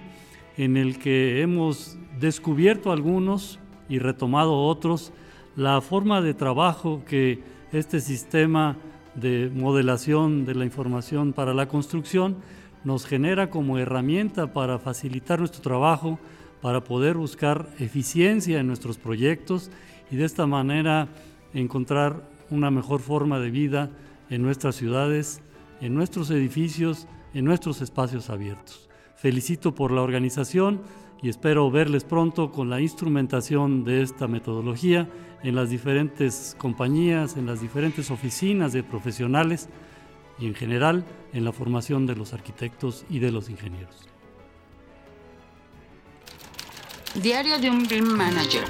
en el que hemos descubierto algunos y retomado otros. La forma de trabajo que este sistema de modelación de la información para la construcción nos genera como herramienta para facilitar nuestro trabajo, para poder buscar eficiencia en nuestros proyectos y de esta manera encontrar una mejor forma de vida en nuestras ciudades, en nuestros edificios, en nuestros espacios abiertos. Felicito por la organización y espero verles pronto con la instrumentación de esta metodología en las diferentes compañías, en las diferentes oficinas de profesionales y en general en la formación de los arquitectos y de los ingenieros. Diario de un BIM Manager.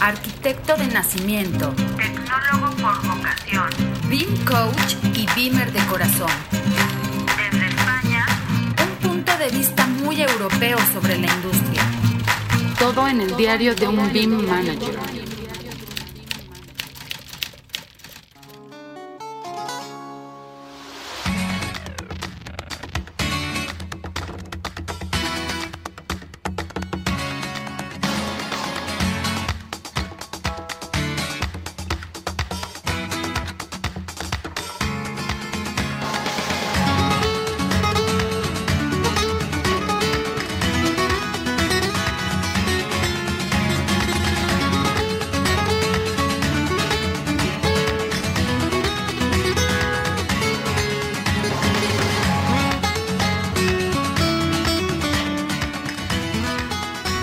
Arquitecto de nacimiento. Tecnólogo por vocación. BIM Coach y BIMer de corazón. De vista muy europeo sobre la industria. Todo en el diario de un BIM Manager.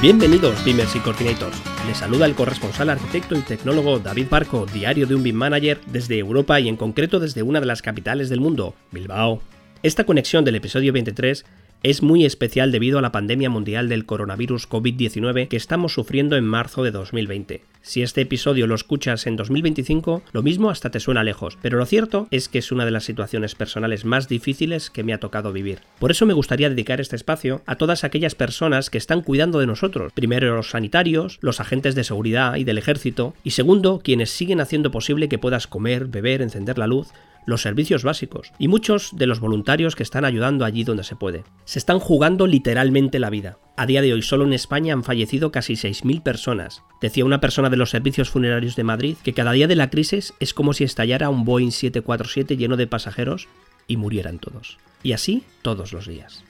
Bienvenidos, Beamers y Coordinators. Les saluda el corresponsal arquitecto y tecnólogo David Barco, diario de un BIM Manager desde Europa y en concreto desde una de las capitales del mundo, Bilbao. Esta conexión del episodio 23 es muy especial debido a la pandemia mundial del coronavirus COVID-19 que estamos sufriendo en marzo de 2020. Si este episodio lo escuchas en 2025, lo mismo hasta te suena lejos, pero lo cierto es que es una de las situaciones personales más difíciles que me ha tocado vivir. Por eso me gustaría dedicar este espacio a todas aquellas personas que están cuidando de nosotros. Primero los sanitarios, los agentes de seguridad y del ejército, y segundo quienes siguen haciendo posible que puedas comer, beber, encender la luz, los servicios básicos y muchos de los voluntarios que están ayudando allí donde se puede. Se están jugando literalmente la vida. A día de hoy solo en España han fallecido casi 6.000 personas. Decía una persona de los servicios funerarios de Madrid que cada día de la crisis es como si estallara un Boeing 747 lleno de pasajeros y murieran todos. Y así todos los días.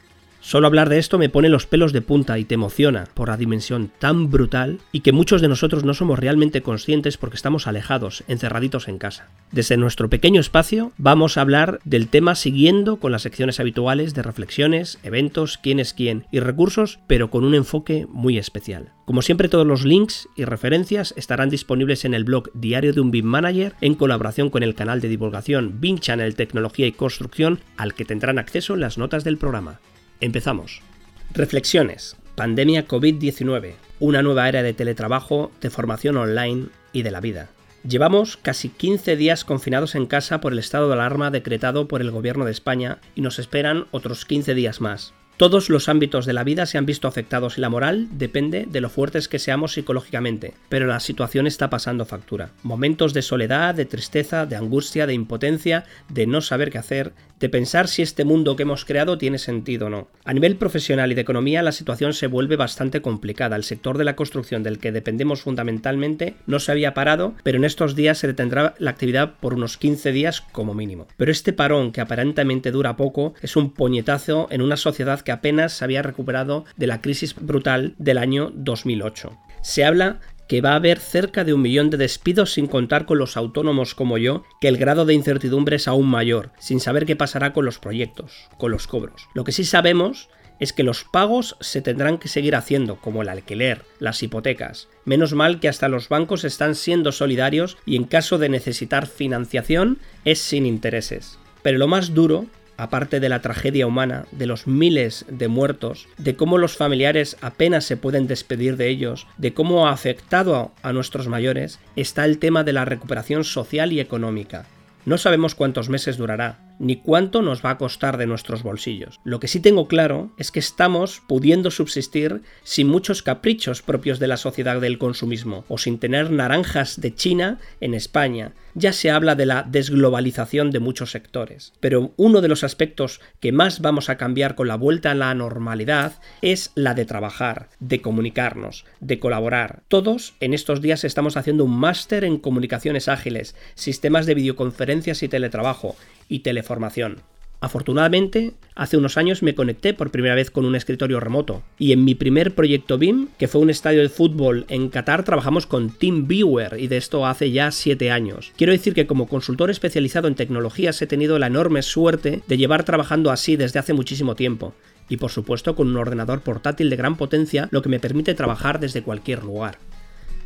Solo hablar de esto me pone los pelos de punta y te emociona por la dimensión tan brutal y que muchos de nosotros no somos realmente conscientes porque estamos alejados, encerraditos en casa. Desde nuestro pequeño espacio vamos a hablar del tema siguiendo con las secciones habituales de reflexiones, eventos, quién es quién y recursos, pero con un enfoque muy especial. Como siempre todos los links y referencias estarán disponibles en el blog Diario de un BIM Manager en colaboración con el canal de divulgación BIM Channel Tecnología y Construcción al que tendrán acceso las notas del programa. Empezamos. Reflexiones. Pandemia COVID-19. Una nueva era de teletrabajo, de formación online y de la vida. Llevamos casi 15 días confinados en casa por el estado de alarma decretado por el gobierno de España y nos esperan otros 15 días más. Todos los ámbitos de la vida se han visto afectados y la moral depende de lo fuertes que seamos psicológicamente, pero la situación está pasando factura. Momentos de soledad, de tristeza, de angustia, de impotencia, de no saber qué hacer, de pensar si este mundo que hemos creado tiene sentido o no. A nivel profesional y de economía la situación se vuelve bastante complicada. El sector de la construcción del que dependemos fundamentalmente no se había parado, pero en estos días se detendrá la actividad por unos 15 días como mínimo. Pero este parón, que aparentemente dura poco, es un puñetazo en una sociedad que apenas se había recuperado de la crisis brutal del año 2008. Se habla que va a haber cerca de un millón de despidos sin contar con los autónomos como yo, que el grado de incertidumbre es aún mayor, sin saber qué pasará con los proyectos, con los cobros. Lo que sí sabemos es que los pagos se tendrán que seguir haciendo, como el alquiler, las hipotecas. Menos mal que hasta los bancos están siendo solidarios y en caso de necesitar financiación es sin intereses. Pero lo más duro aparte de la tragedia humana, de los miles de muertos, de cómo los familiares apenas se pueden despedir de ellos, de cómo ha afectado a nuestros mayores, está el tema de la recuperación social y económica. No sabemos cuántos meses durará, ni cuánto nos va a costar de nuestros bolsillos. Lo que sí tengo claro es que estamos pudiendo subsistir sin muchos caprichos propios de la sociedad del consumismo, o sin tener naranjas de China en España. Ya se habla de la desglobalización de muchos sectores, pero uno de los aspectos que más vamos a cambiar con la vuelta a la normalidad es la de trabajar, de comunicarnos, de colaborar. Todos en estos días estamos haciendo un máster en comunicaciones ágiles, sistemas de videoconferencias y teletrabajo, y teleformación. Afortunadamente, hace unos años me conecté por primera vez con un escritorio remoto y en mi primer proyecto BIM, que fue un estadio de fútbol en Qatar, trabajamos con TeamViewer y de esto hace ya 7 años. Quiero decir que como consultor especializado en tecnologías he tenido la enorme suerte de llevar trabajando así desde hace muchísimo tiempo y por supuesto con un ordenador portátil de gran potencia, lo que me permite trabajar desde cualquier lugar.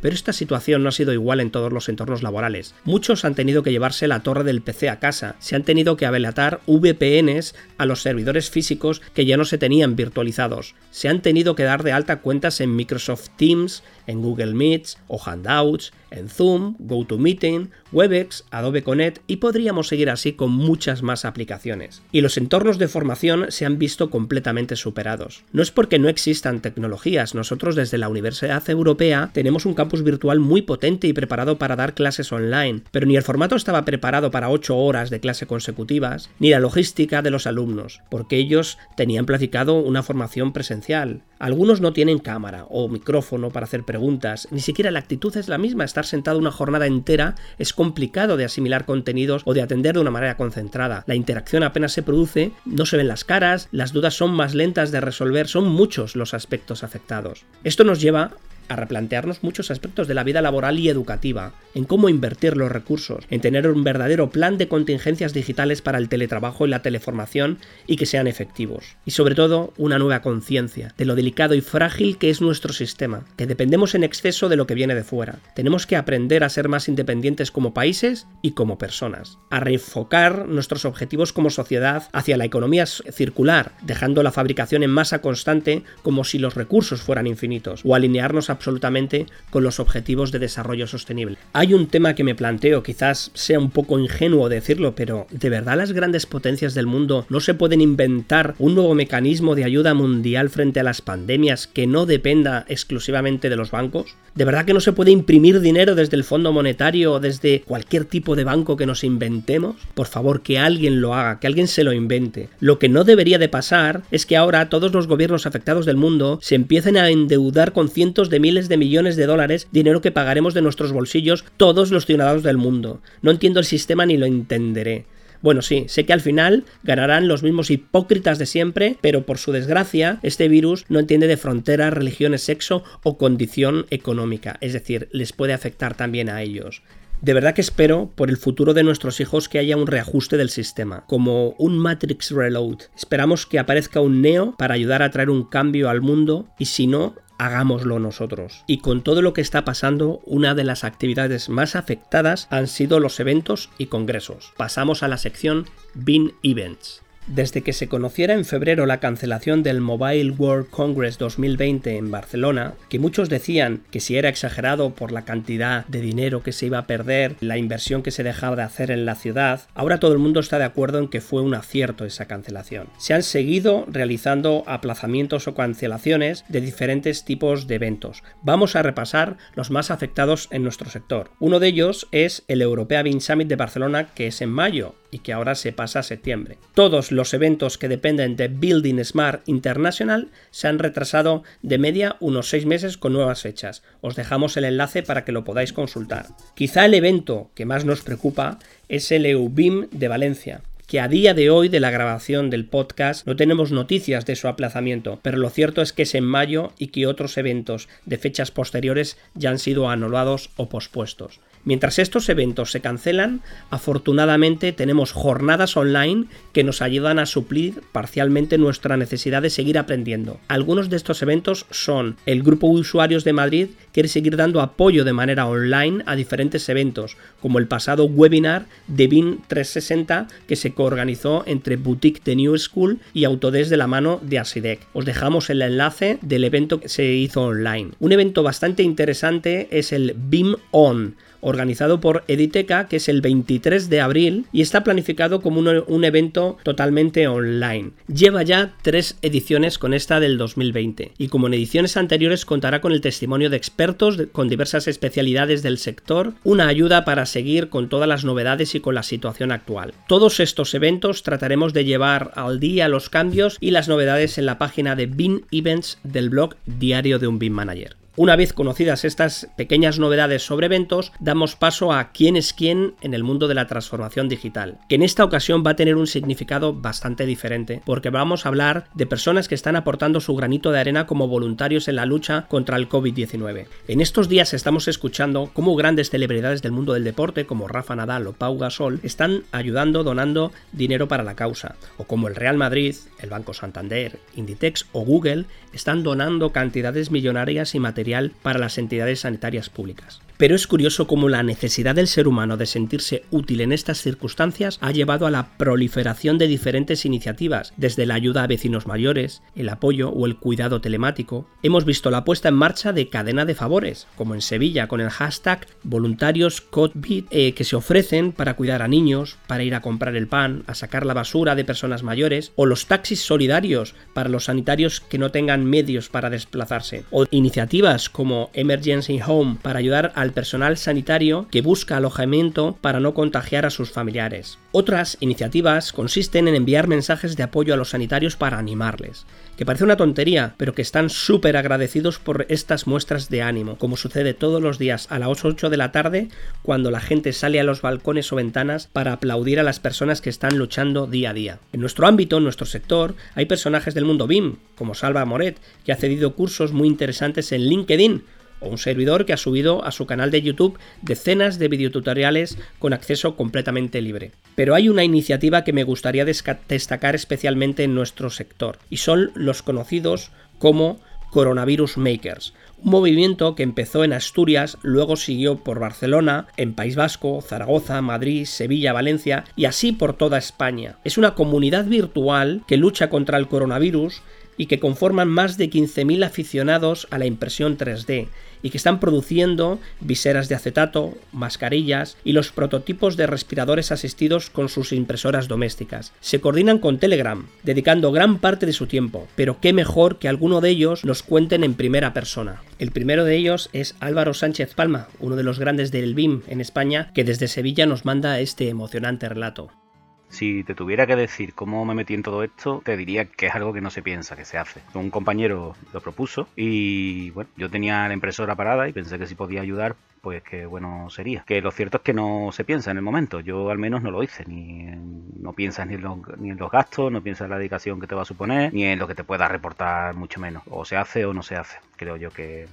Pero esta situación no ha sido igual en todos los entornos laborales. Muchos han tenido que llevarse la torre del PC a casa, se han tenido que abelatar VPNs a los servidores físicos que ya no se tenían virtualizados, se han tenido que dar de alta cuentas en Microsoft Teams, en Google Meets o Handouts, en Zoom, GoToMeeting, Webex, Adobe Connect y podríamos seguir así con muchas más aplicaciones. Y los entornos de formación se han visto completamente superados. No es porque no existan tecnologías, nosotros desde la Universidad Europea tenemos un campus virtual muy potente y preparado para dar clases online, pero ni el formato estaba preparado para 8 horas de clase consecutivas, ni la logística de los alumnos, porque ellos tenían planificado una formación presencial. Algunos no tienen cámara o micrófono para hacer preguntas, ni siquiera la actitud es la misma, sentado una jornada entera es complicado de asimilar contenidos o de atender de una manera concentrada. La interacción apenas se produce, no se ven las caras, las dudas son más lentas de resolver, son muchos los aspectos afectados. Esto nos lleva a replantearnos muchos aspectos de la vida laboral y educativa, en cómo invertir los recursos, en tener un verdadero plan de contingencias digitales para el teletrabajo y la teleformación y que sean efectivos. Y sobre todo, una nueva conciencia de lo delicado y frágil que es nuestro sistema, que dependemos en exceso de lo que viene de fuera. Tenemos que aprender a ser más independientes como países y como personas, a reenfocar nuestros objetivos como sociedad hacia la economía circular, dejando la fabricación en masa constante como si los recursos fueran infinitos, o alinearnos a absolutamente con los objetivos de desarrollo sostenible. Hay un tema que me planteo, quizás sea un poco ingenuo decirlo, pero ¿de verdad las grandes potencias del mundo no se pueden inventar un nuevo mecanismo de ayuda mundial frente a las pandemias que no dependa exclusivamente de los bancos? ¿De verdad que no se puede imprimir dinero desde el Fondo Monetario o desde cualquier tipo de banco que nos inventemos? Por favor, que alguien lo haga, que alguien se lo invente. Lo que no debería de pasar es que ahora todos los gobiernos afectados del mundo se empiecen a endeudar con cientos de miles de millones de dólares, dinero que pagaremos de nuestros bolsillos todos los ciudadanos del mundo. No entiendo el sistema ni lo entenderé. Bueno, sí, sé que al final ganarán los mismos hipócritas de siempre, pero por su desgracia, este virus no entiende de fronteras, religiones, sexo o condición económica, es decir, les puede afectar también a ellos. De verdad que espero por el futuro de nuestros hijos que haya un reajuste del sistema, como un Matrix Reload. Esperamos que aparezca un Neo para ayudar a traer un cambio al mundo y si no, hagámoslo nosotros. Y con todo lo que está pasando, una de las actividades más afectadas han sido los eventos y congresos. Pasamos a la sección BIN Events. Desde que se conociera en febrero la cancelación del Mobile World Congress 2020 en Barcelona, que muchos decían que si era exagerado por la cantidad de dinero que se iba a perder, la inversión que se dejaba de hacer en la ciudad, ahora todo el mundo está de acuerdo en que fue un acierto esa cancelación. Se han seguido realizando aplazamientos o cancelaciones de diferentes tipos de eventos. Vamos a repasar los más afectados en nuestro sector. Uno de ellos es el Europea BIN Summit de Barcelona, que es en mayo y que ahora se pasa a septiembre. Todos los eventos que dependen de Building Smart International se han retrasado de media unos seis meses con nuevas fechas. Os dejamos el enlace para que lo podáis consultar. Quizá el evento que más nos preocupa es el EUBIM de Valencia, que a día de hoy de la grabación del podcast no tenemos noticias de su aplazamiento, pero lo cierto es que es en mayo y que otros eventos de fechas posteriores ya han sido anulados o pospuestos. Mientras estos eventos se cancelan, afortunadamente tenemos jornadas online que nos ayudan a suplir parcialmente nuestra necesidad de seguir aprendiendo. Algunos de estos eventos son el Grupo de Usuarios de Madrid quiere seguir dando apoyo de manera online a diferentes eventos, como el pasado webinar de BIN 360 que se coorganizó entre Boutique de New School y Autodesk de la mano de Asidec. Os dejamos el enlace del evento que se hizo online. Un evento bastante interesante es el BIM On organizado por Editeca, que es el 23 de abril y está planificado como un, evento totalmente online. Lleva ya tres ediciones con esta del 2020 y como en ediciones anteriores contará con el testimonio de expertos con diversas especialidades del sector, una ayuda para seguir con todas las novedades y con la situación actual. Todos estos eventos trataremos de llevar al día los cambios y las novedades en la página de BIN Events del blog Diario de un BIM Manager. Una vez conocidas estas pequeñas novedades sobre eventos, damos paso a quién es quién en el mundo de la transformación digital, que en esta ocasión va a tener un significado bastante diferente, porque vamos a hablar de personas que están aportando su granito de arena como voluntarios en la lucha contra el COVID-19. En estos días estamos escuchando cómo grandes celebridades del mundo del deporte, como Rafa Nadal o Pau Gasol, están ayudando, donando dinero para la causa, o como el Real Madrid, el Banco Santander, Inditex o Google están donando cantidades millonarias y materiales para las entidades sanitarias públicas. Pero es curioso cómo la necesidad del ser humano de sentirse útil en estas circunstancias ha llevado a la proliferación de diferentes iniciativas, desde la ayuda a vecinos mayores, el apoyo o el cuidado telemático. Hemos visto la puesta en marcha de cadena de favores, como en Sevilla con el hashtag voluntarios COVID eh, que se ofrecen para cuidar a niños, para ir a comprar el pan, a sacar la basura de personas mayores, o los taxis solidarios para los sanitarios que no tengan medios para desplazarse, o iniciativas como Emergency Home para ayudar al personal sanitario que busca alojamiento para no contagiar a sus familiares. Otras iniciativas consisten en enviar mensajes de apoyo a los sanitarios para animarles, que parece una tontería, pero que están súper agradecidos por estas muestras de ánimo, como sucede todos los días a las 8 de la tarde cuando la gente sale a los balcones o ventanas para aplaudir a las personas que están luchando día a día. En nuestro ámbito, en nuestro sector, hay personajes del mundo BIM, como Salva Moret, que ha cedido cursos muy interesantes en LinkedIn, o un servidor que ha subido a su canal de YouTube decenas de videotutoriales con acceso completamente libre. Pero hay una iniciativa que me gustaría destacar especialmente en nuestro sector, y son los conocidos como Coronavirus Makers, un movimiento que empezó en Asturias, luego siguió por Barcelona, en País Vasco, Zaragoza, Madrid, Sevilla, Valencia y así por toda España. Es una comunidad virtual que lucha contra el coronavirus y que conforman más de 15.000 aficionados a la impresión 3D y que están produciendo viseras de acetato, mascarillas y los prototipos de respiradores asistidos con sus impresoras domésticas. Se coordinan con Telegram, dedicando gran parte de su tiempo, pero qué mejor que alguno de ellos nos cuenten en primera persona. El primero de ellos es Álvaro Sánchez Palma, uno de los grandes del BIM en España, que desde Sevilla nos manda este emocionante relato. Si te tuviera que decir cómo me metí en todo esto, te diría que es algo que no se piensa, que se hace. Un compañero lo propuso y bueno, yo tenía la impresora parada y pensé que si podía ayudar, pues qué bueno sería. Que lo cierto es que no se piensa en el momento. Yo al menos no lo hice. Ni no piensas ni en, los, ni en los gastos, no piensas en la dedicación que te va a suponer, ni en lo que te pueda reportar mucho menos. O se hace o no se hace. Creo yo que,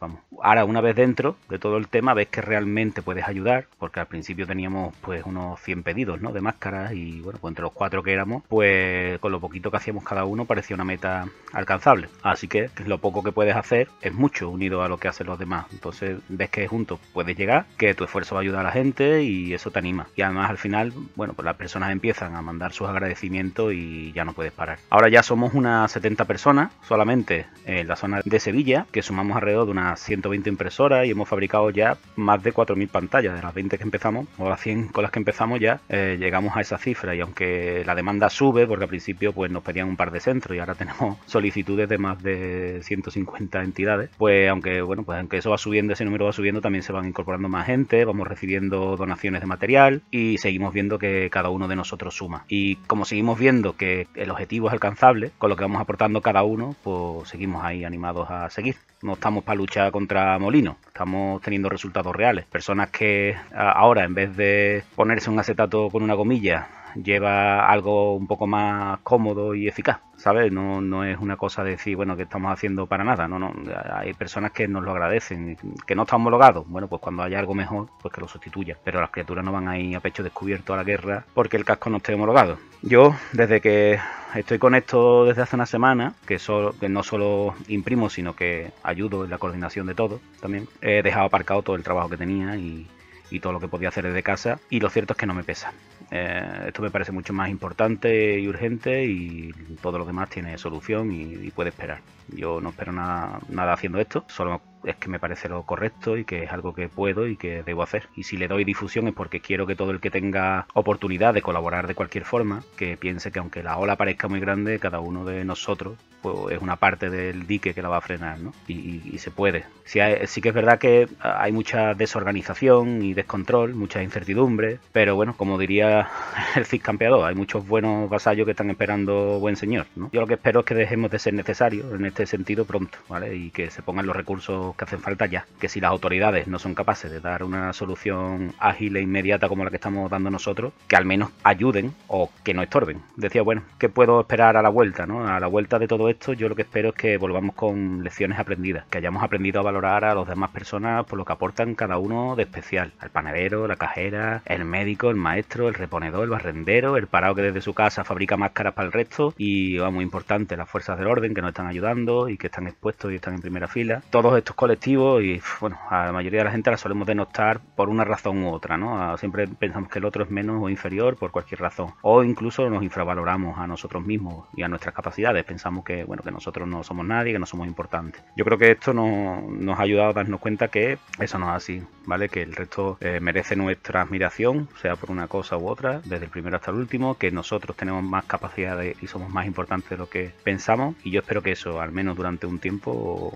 vamos. Ahora, una vez dentro de todo el tema, ves que realmente puedes ayudar, porque al principio teníamos pues unos 100 pedidos, ¿no? De máscaras y bueno, pues entre los cuatro que éramos, pues con lo poquito que hacíamos cada uno parecía una meta alcanzable. Así que lo poco que puedes hacer es mucho unido a lo que hacen los demás. Entonces ves que juntos puedes llegar, que tu esfuerzo va a ayudar a la gente y eso te anima. Y además al final, bueno, pues las personas empiezan a mandar sus agradecimientos y ya no puedes parar. Ahora ya somos unas 70 personas solamente en la zona de Sevilla que sumamos alrededor de unas 120 impresoras y hemos fabricado ya más de 4.000 pantallas. De las 20 que empezamos, o las 100 con las que empezamos ya, eh, llegamos a esa cifra. Y aunque la demanda sube, porque al principio pues nos pedían un par de centros y ahora tenemos solicitudes de más de 150 entidades, pues aunque bueno, pues aunque eso va subiendo, ese número va subiendo, también se van incorporando más gente, vamos recibiendo donaciones de material y seguimos viendo que cada uno de nosotros suma. Y como seguimos viendo que el objetivo es alcanzable, con lo que vamos aportando cada uno, pues seguimos ahí animados a seguir seguir. No estamos para luchar contra molinos, estamos teniendo resultados reales. Personas que ahora, en vez de ponerse un acetato con una gomilla, lleva algo un poco más cómodo y eficaz, ¿sabes? No, no es una cosa de decir, bueno, que estamos haciendo para nada, no, no, hay personas que nos lo agradecen, que no está homologado, bueno, pues cuando haya algo mejor, pues que lo sustituya, pero las criaturas no van a ir a pecho descubierto a la guerra porque el casco no esté homologado. Yo, desde que estoy con esto desde hace una semana, que, solo, que no solo imprimo, sino que ayudo en la coordinación de todo también, he dejado aparcado todo el trabajo que tenía y y todo lo que podía hacer desde casa y lo cierto es que no me pesa. Eh, esto me parece mucho más importante y urgente y todo lo demás tiene solución y, puede esperar. Yo no espero nada, nada haciendo esto, solo es que me parece lo correcto y que es algo que puedo y que debo hacer. Y si le doy difusión es porque quiero que todo el que tenga oportunidad de colaborar de cualquier forma, que piense que aunque la ola parezca muy grande, cada uno de nosotros pues, es una parte del dique que la va a frenar, ¿no? Y, se puede. Sí, sí que es verdad que hay mucha desorganización y descontrol, mucha incertidumbre, pero bueno, como diría el Cid Campeador, hay muchos buenos vasallos que están esperando buen señor, ¿no? Yo lo que espero es que dejemos de ser necesarios en este sentido pronto, ¿vale? Y que se pongan los recursos que hacen falta ya. Que si las autoridades no son capaces de dar una solución ágil e inmediata como la que estamos dando nosotros, que al menos ayuden o que no estorben. Decía, bueno, ¿qué puedo esperar a la vuelta? ¿no? A la vuelta de todo esto, yo lo que espero es que volvamos con lecciones aprendidas, que hayamos aprendido a valorar a las demás personas por lo que aportan cada uno de especial. Al panadero, la cajera, el médico, el maestro, el reponedor, el barrendero, el parado que desde su casa fabrica máscaras para el resto y, va muy importante, las fuerzas del orden que nos están ayudando y que están expuestos y están en primera fila. Todos estos colectivos y bueno, a la mayoría de la gente la solemos denostar por una razón u otra, ¿no? Siempre pensamos que el otro es menos o inferior por cualquier razón. O incluso nos infravaloramos a nosotros mismos y a nuestras capacidades. Pensamos que, bueno, que nosotros no somos nadie, que no somos importantes. Yo creo que esto nos ha ayudado a darnos cuenta que eso no es así, ¿vale? Que el resto eh, merece nuestra admiración, sea por una cosa u otra, desde el primero hasta el último, que nosotros tenemos más capacidades y somos más importantes de lo que pensamos. Y yo espero que eso, al menos durante un tiempo,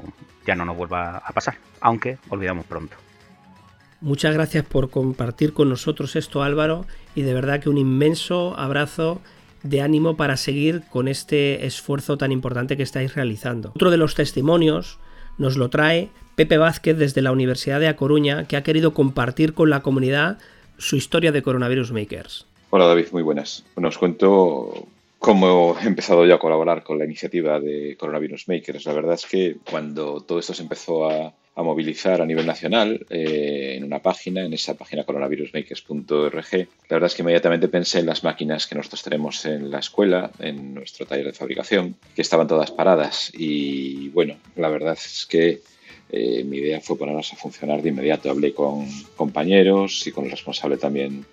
ya no nos vuelva a pasar, aunque olvidamos pronto. Muchas gracias por compartir con nosotros esto Álvaro y de verdad que un inmenso abrazo de ánimo para seguir con este esfuerzo tan importante que estáis realizando. Otro de los testimonios nos lo trae Pepe Vázquez desde la Universidad de A Coruña, que ha querido compartir con la comunidad su historia de Coronavirus Makers. Hola David, muy buenas. Bueno, os cuento cómo he empezado yo a colaborar con la iniciativa de Coronavirus Makers. La verdad es que cuando todo esto se empezó a, movilizar a nivel nacional eh, en una página, en esa página coronavirusmakers.org. La verdad es que inmediatamente pensé en las máquinas que nosotros tenemos en la escuela, en nuestro taller de fabricación, que estaban todas paradas. Y bueno, la verdad es que eh, mi idea fue ponerlas a funcionar de inmediato. Hablé con compañeros y con el responsable también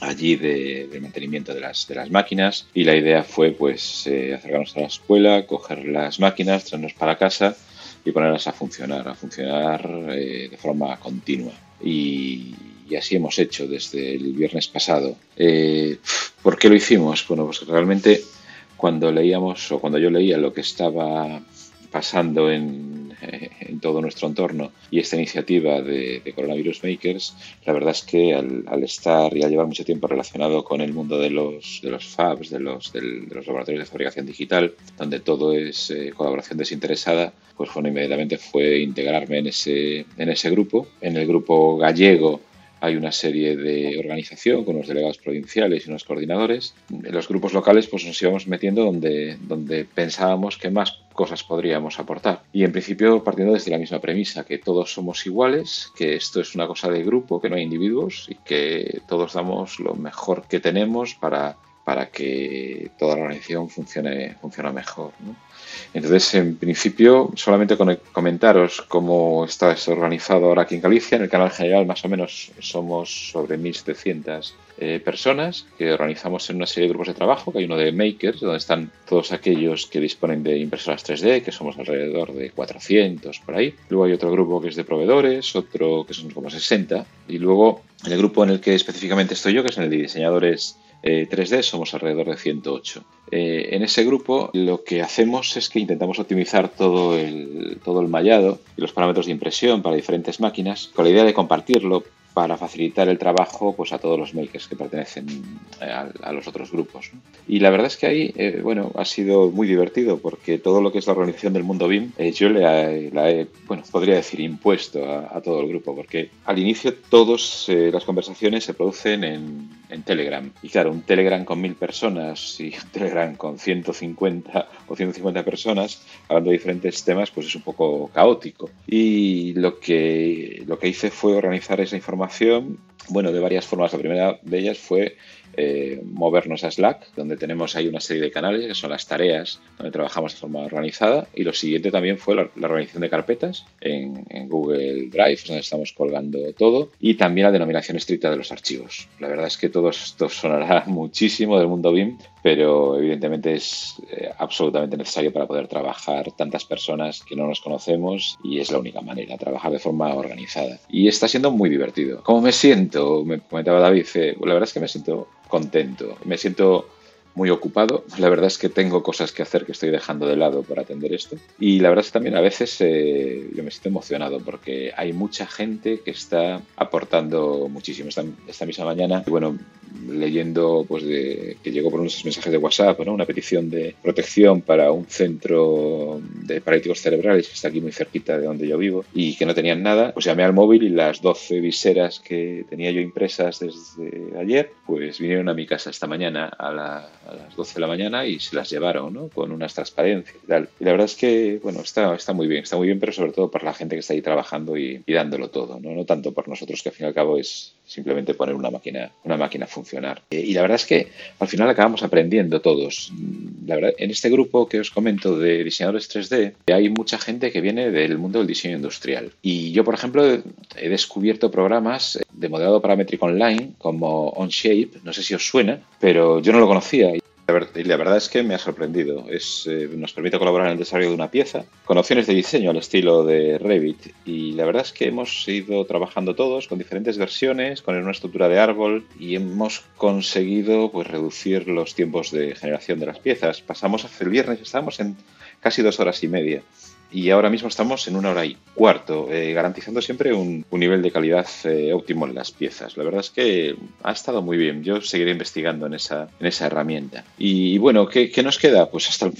allí de, mantenimiento de las, máquinas y la idea fue pues eh, acercarnos a la escuela, coger las máquinas, traernos para casa y ponerlas a funcionar, a funcionar eh, de forma continua. Y, así hemos hecho desde el viernes pasado. Eh, ¿Por qué lo hicimos? Bueno, pues realmente cuando leíamos o cuando yo leía lo que estaba pasando en, en todo nuestro entorno y esta iniciativa de, Coronavirus Makers, la verdad es que al, estar y al llevar mucho tiempo relacionado con el mundo de los, de los fabs, de los, de los laboratorios de fabricación digital, donde todo es eh, colaboración desinteresada, pues bueno, inmediatamente fue integrarme en ese, en ese grupo. En el grupo gallego hay una serie de organización con unos delegados provinciales y unos coordinadores. En los grupos locales pues nos íbamos metiendo donde, donde pensábamos que más cosas podríamos aportar. Y en principio partiendo desde la misma premisa, que todos somos iguales, que esto es una cosa de grupo, que no hay individuos y que todos damos lo mejor que tenemos para, para que toda la organización funcione, funcione mejor. Entonces, en principio, solamente comentaros cómo está organizado ahora aquí en Galicia. En el canal general, más o menos, somos sobre 1.700 eh, personas que organizamos en una serie de grupos de trabajo, que hay uno de makers, donde están todos aquellos que disponen de impresoras 3D, que somos alrededor de 400 por ahí. Luego hay otro grupo que es de proveedores, otro que son como 60. Y luego, en el grupo en el que específicamente estoy yo, que es en el de diseñadores 3D, eh, somos alrededor de 108. Eh, en ese grupo lo que hacemos es que intentamos optimizar todo el, todo el mallado y los parámetros de impresión para diferentes máquinas con la idea de compartirlo para facilitar el trabajo pues, a todos los makers que pertenecen eh, a, los otros grupos. Y la verdad es que ahí eh, bueno, ha sido muy divertido porque todo lo que es la organización del mundo BIM eh, yo le la he, bueno, podría decir, impuesto a, todo el grupo porque al inicio todas las conversaciones se producen en, en, Telegram. Y claro, un Telegram con mil personas y un Telegram con 150 o 150 personas hablando de diferentes temas pues es un poco caótico. Y lo que, lo que hice fue organizar esa información bueno, de varias formas. La primera de ellas fue eh, movernos a Slack, donde tenemos ahí una serie de canales, que son las tareas, donde trabajamos de forma organizada. Y lo siguiente también fue la, organización de carpetas en, Google Drive, donde estamos colgando todo, y también la denominación estricta de los archivos. La verdad es que todo esto sonará muchísimo del mundo BIM, pero evidentemente es eh, absolutamente necesario para poder trabajar tantas personas que no nos conocemos y es la única manera, trabajar de forma organizada. Y está siendo muy divertido. ¿Cómo me siento? Me comentaba David, eh, la verdad es que me siento contento. Me siento muy ocupado. La verdad es que tengo cosas que hacer que estoy dejando de lado por atender esto. Y la verdad es que también a veces eh, yo me siento emocionado porque hay mucha gente que está aportando muchísimo. Esta, esta misma mañana, bueno, leyendo pues de, que llegó por unos mensajes de WhatsApp, ¿no? una petición de protección para un centro de paralíticos cerebrales que está aquí muy cerquita de donde yo vivo y que no tenían nada, pues llamé al móvil y las 12 viseras que tenía yo impresas desde ayer, pues vinieron a mi casa esta mañana a la, a las 12 de la mañana y se las llevaron, ¿no? Con unas transparencias y tal. Y la verdad es que, bueno, está, está muy bien, está muy bien, pero sobre todo por la gente que está ahí trabajando y, dándolo todo, ¿no? No tanto por nosotros, que al fin y al cabo es simplemente poner una máquina, una máquina a funcionar. Eh, y la verdad es que al final acabamos aprendiendo todos. la verdad, en este grupo que os comento de diseñadores 3D, hay mucha gente que viene del mundo del diseño industrial. Y yo, por ejemplo, he descubierto programas de modelado paramétrico online como OnShape, no sé si os suena, pero yo no lo conocía. Y la verdad es que me ha sorprendido. Es, eh, nos permite colaborar en el desarrollo de una pieza con opciones de diseño al estilo de Revit. Y la verdad es que hemos ido trabajando todos con diferentes versiones, con una estructura de árbol y hemos conseguido pues, reducir los tiempos de generación de las piezas. Pasamos hace el viernes, estábamos en casi dos horas y media y ahora mismo estamos en una hora y cuarto, eh, garantizando siempre un, nivel de calidad eh, óptimo en las piezas. La verdad es que ha estado muy bien. Yo seguiré investigando en esa, en esa herramienta. Y, bueno, ¿qué, ¿qué, nos queda? Pues hasta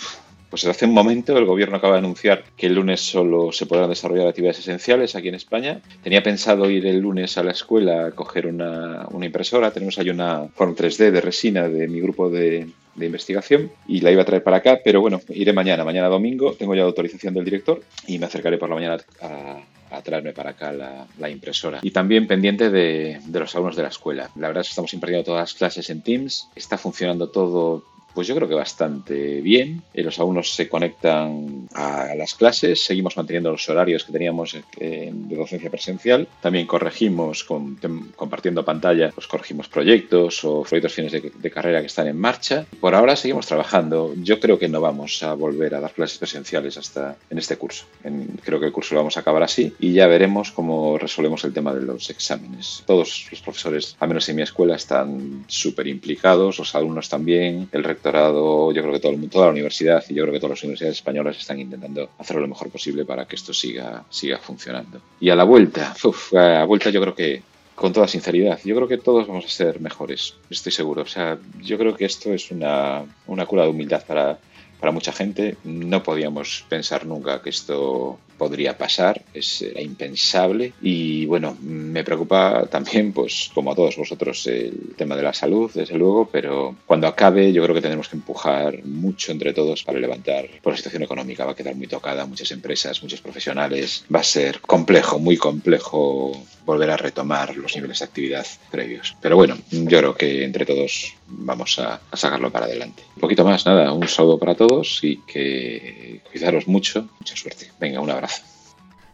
pues hace un momento el gobierno acaba de anunciar que el lunes solo se podrán desarrollar actividades esenciales aquí en España. Tenía pensado ir el lunes a la escuela a coger una, una impresora. Tenemos ahí una Form 3D de resina de mi grupo de, de investigación y la iba a traer para acá, pero bueno, iré mañana, mañana domingo, tengo ya autorización del director y me acercaré por la mañana a, traerme para acá la, impresora. Y también pendiente de, de, los alumnos de la escuela. La verdad es que estamos impartiendo todas las clases en Teams, está funcionando todo pues yo creo que bastante bien. Eh, los alumnos se conectan a las clases, seguimos manteniendo los horarios que teníamos de docencia presencial. También corregimos, compartiendo pantalla, pues corregimos proyectos o proyectos fines de, carrera que están en marcha. Por ahora seguimos trabajando. Yo creo que no vamos a volver a dar clases presenciales hasta en este curso. creo que el curso lo vamos a acabar así y ya veremos cómo resolvemos el tema de los exámenes. Todos los profesores, al menos en mi escuela, están súper implicados, los alumnos también, el rector yo creo que todo el mundo, toda la universidad y yo creo que todas las universidades españolas están intentando hacerlo lo mejor posible para que esto siga, siga funcionando. Y a la vuelta, a la vuelta yo creo que con toda sinceridad, yo creo que todos vamos a ser mejores, estoy seguro. O sea, yo creo que esto es una, una cura de humildad para, para mucha gente. No podíamos pensar nunca que esto podría pasar, es impensable. Y bueno, me preocupa también, pues como a todos vosotros, el tema de la salud, desde luego, pero cuando acabe yo creo que tenemos que empujar mucho entre todos para levantar, por la situación económica. Va a quedar muy tocada, muchas empresas, muchos profesionales, va a ser complejo, muy complejo volver a retomar los niveles de actividad previos. Pero bueno, yo creo que entre todos vamos a, sacarlo para adelante. Un poquito más, nada, un saludo para todos y que cuidaros mucho, mucha suerte. Venga, un abrazo.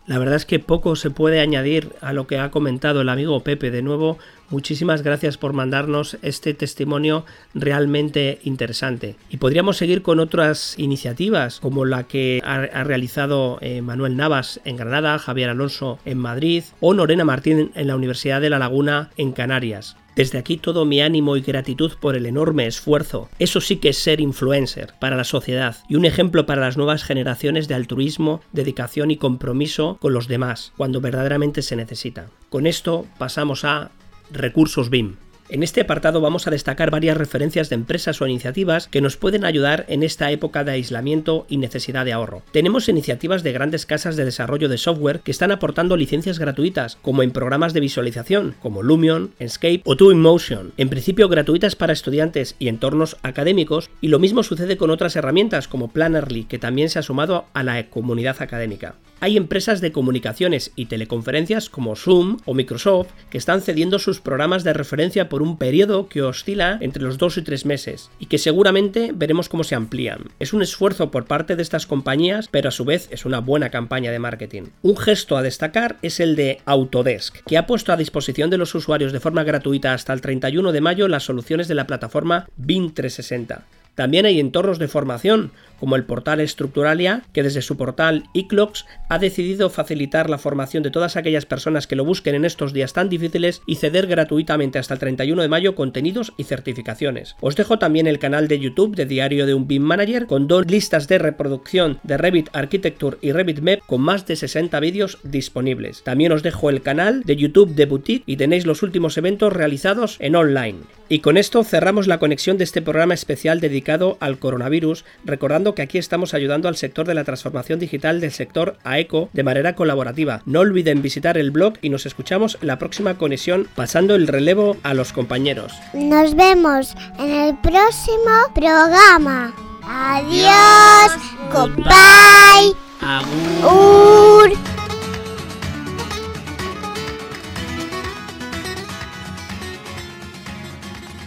La verdad es que poco se puede añadir a lo que ha comentado el amigo Pepe. De nuevo, muchísimas gracias por mandarnos este testimonio realmente interesante. Y podríamos seguir con otras iniciativas, como la que ha, realizado eh, Manuel Navas en Granada, Javier Alonso en Madrid o Lorena Martín en la Universidad de La Laguna en Canarias. Desde aquí todo mi ánimo y gratitud por el enorme esfuerzo. Eso sí que es ser influencer para la sociedad y un ejemplo para las nuevas generaciones de altruismo, dedicación y compromiso con los demás, cuando verdaderamente se necesita. Con esto pasamos a recursos BIM. En este apartado vamos a destacar varias referencias de empresas o iniciativas que nos pueden ayudar en esta época de aislamiento y necesidad de ahorro. Tenemos iniciativas de grandes casas de desarrollo de software que están aportando licencias gratuitas, como en programas de visualización, como Lumion, Enscape o Twinmotion, en principio gratuitas para estudiantes y entornos académicos, y lo mismo sucede con otras herramientas como Plannerly, que también se ha sumado a la comunidad académica. Hay empresas de comunicaciones y teleconferencias como Zoom o Microsoft que están cediendo sus programas de referencia por un periodo que oscila entre los dos y tres meses y que seguramente veremos cómo se amplían. Es un esfuerzo por parte de estas compañías, pero a su vez es una buena campaña de marketing. Un gesto a destacar es el de Autodesk, que ha puesto a disposición de los usuarios de forma gratuita hasta el 31 de mayo las soluciones de la plataforma BIM 360. También hay entornos de formación, como el portal Estructuralia, que desde su portal eClocks ha decidido facilitar la formación de todas aquellas personas que lo busquen en estos días tan difíciles y ceder gratuitamente hasta el 31 de mayo contenidos y certificaciones. Os dejo también el canal de YouTube de Diario de un BIM Manager con dos listas de reproducción de Revit Architecture y Revit Map con más de 60 vídeos disponibles. También os dejo el canal de YouTube de Boutique y tenéis los últimos eventos realizados en online. Y con esto cerramos la conexión de este programa especial dedicado al coronavirus, recordando que aquí estamos ayudando al sector de la transformación digital del sector AECO de manera colaborativa. No olviden visitar el blog y nos escuchamos en la próxima conexión pasando el relevo a los compañeros. Nos vemos en el próximo programa. Adiós, goodbye,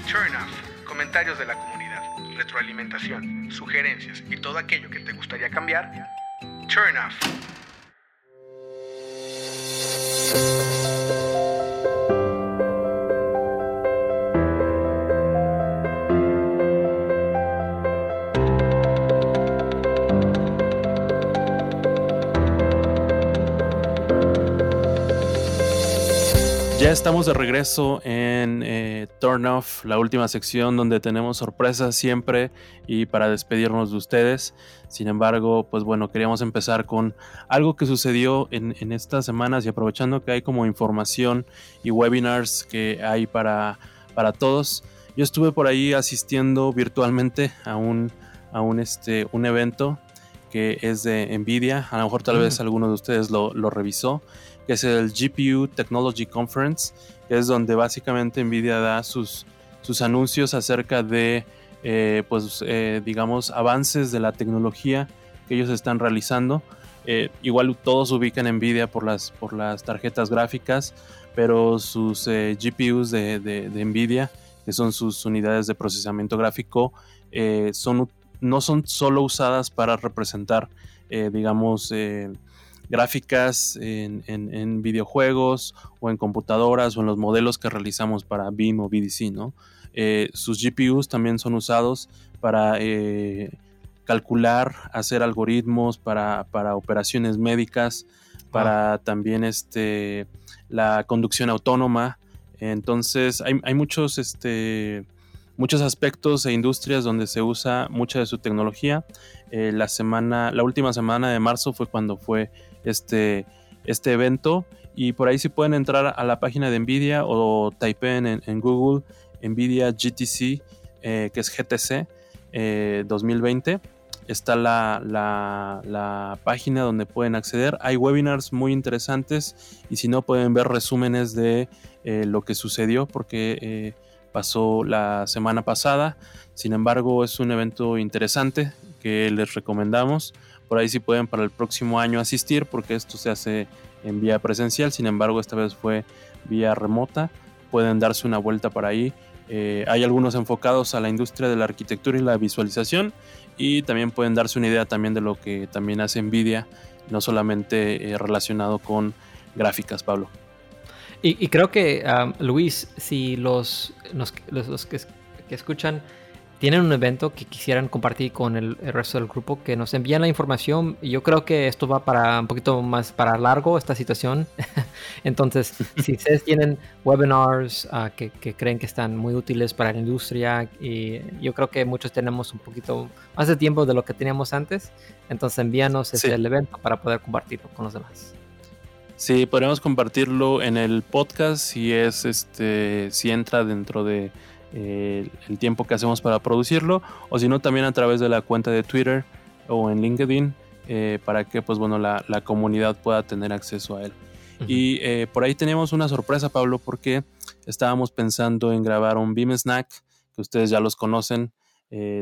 Turn off. Comentarios de la. Retroalimentación, sugerencias y todo aquello que te gustaría cambiar, turn off. Ya estamos de regreso en Turn Off, la última sección donde tenemos sorpresas siempre y para despedirnos de ustedes. Sin embargo, pues bueno, queríamos empezar con algo que sucedió en, en estas semanas y aprovechando que hay como información y webinars que hay para, para todos. Yo estuve por ahí asistiendo virtualmente a un, a un, este, un evento que es de Nvidia. A lo mejor tal vez alguno de ustedes lo, lo revisó que es el GPU Technology Conference, es donde básicamente Nvidia da sus, sus anuncios acerca de, eh, pues, eh, digamos, avances de la tecnología que ellos están realizando. Eh, igual todos ubican Nvidia por las, por las tarjetas gráficas, pero sus GPUs de, de, Nvidia, que son sus unidades de procesamiento gráfico, son, no son solo usadas para representar, digamos, gráficas en, videojuegos o en computadoras o en los modelos que realizamos para BIM o BDC, ¿no? Eh, sus GPUs también son usados para eh, calcular, hacer algoritmos para, operaciones médicas, para también este, la conducción autónoma. Entonces hay, muchos, este, muchos aspectos e industrias donde se usa mucha de su tecnología. Eh, la semana, la última semana de marzo fue cuando fue este, este evento. Y por ahí si pueden entrar a la página de Nvidia o typeen en, Google Nvidia GTC, eh, que es GTC 2020. Eh, Está la, la, página donde pueden acceder. Hay webinars muy interesantes y si no pueden ver resúmenes de eh, lo que sucedió porque pasó la semana pasada. Sin embargo, es un evento interesante que les recomendamos. Por ahí sí pueden para el próximo año asistir porque esto se hace en vía presencial, sin embargo esta vez fue vía remota. Pueden darse una vuelta por ahí. Eh, hay algunos enfocados a la industria de la arquitectura y la visualización y también pueden darse una idea también de lo que también hace Nvidia, no solamente eh, relacionado con gráficas, Pablo. Y, creo que, Luis, si los, los, los que escuchan tienen un evento que quisieran compartir con el, resto del grupo, que nos envían la información. Y yo creo que esto va para un poquito más para largo esta situación. Entonces, si ustedes tienen webinars ah, que, creen que están muy útiles para la industria, y yo creo que muchos tenemos un poquito más de tiempo de lo que teníamos antes, entonces envíanos ese el evento para poder compartirlo con los demás. Sí, podemos compartirlo en el podcast si es este si entra dentro de eh, el tiempo que hacemos para producirlo, o si no también a través de la cuenta de Twitter o en LinkedIn, eh, para que pues bueno la, comunidad pueda tener acceso a él. Y eh, por ahí teníamos una sorpresa, Pablo, porque estábamos pensando en grabar un Beam Snack, que ustedes ya los conocen,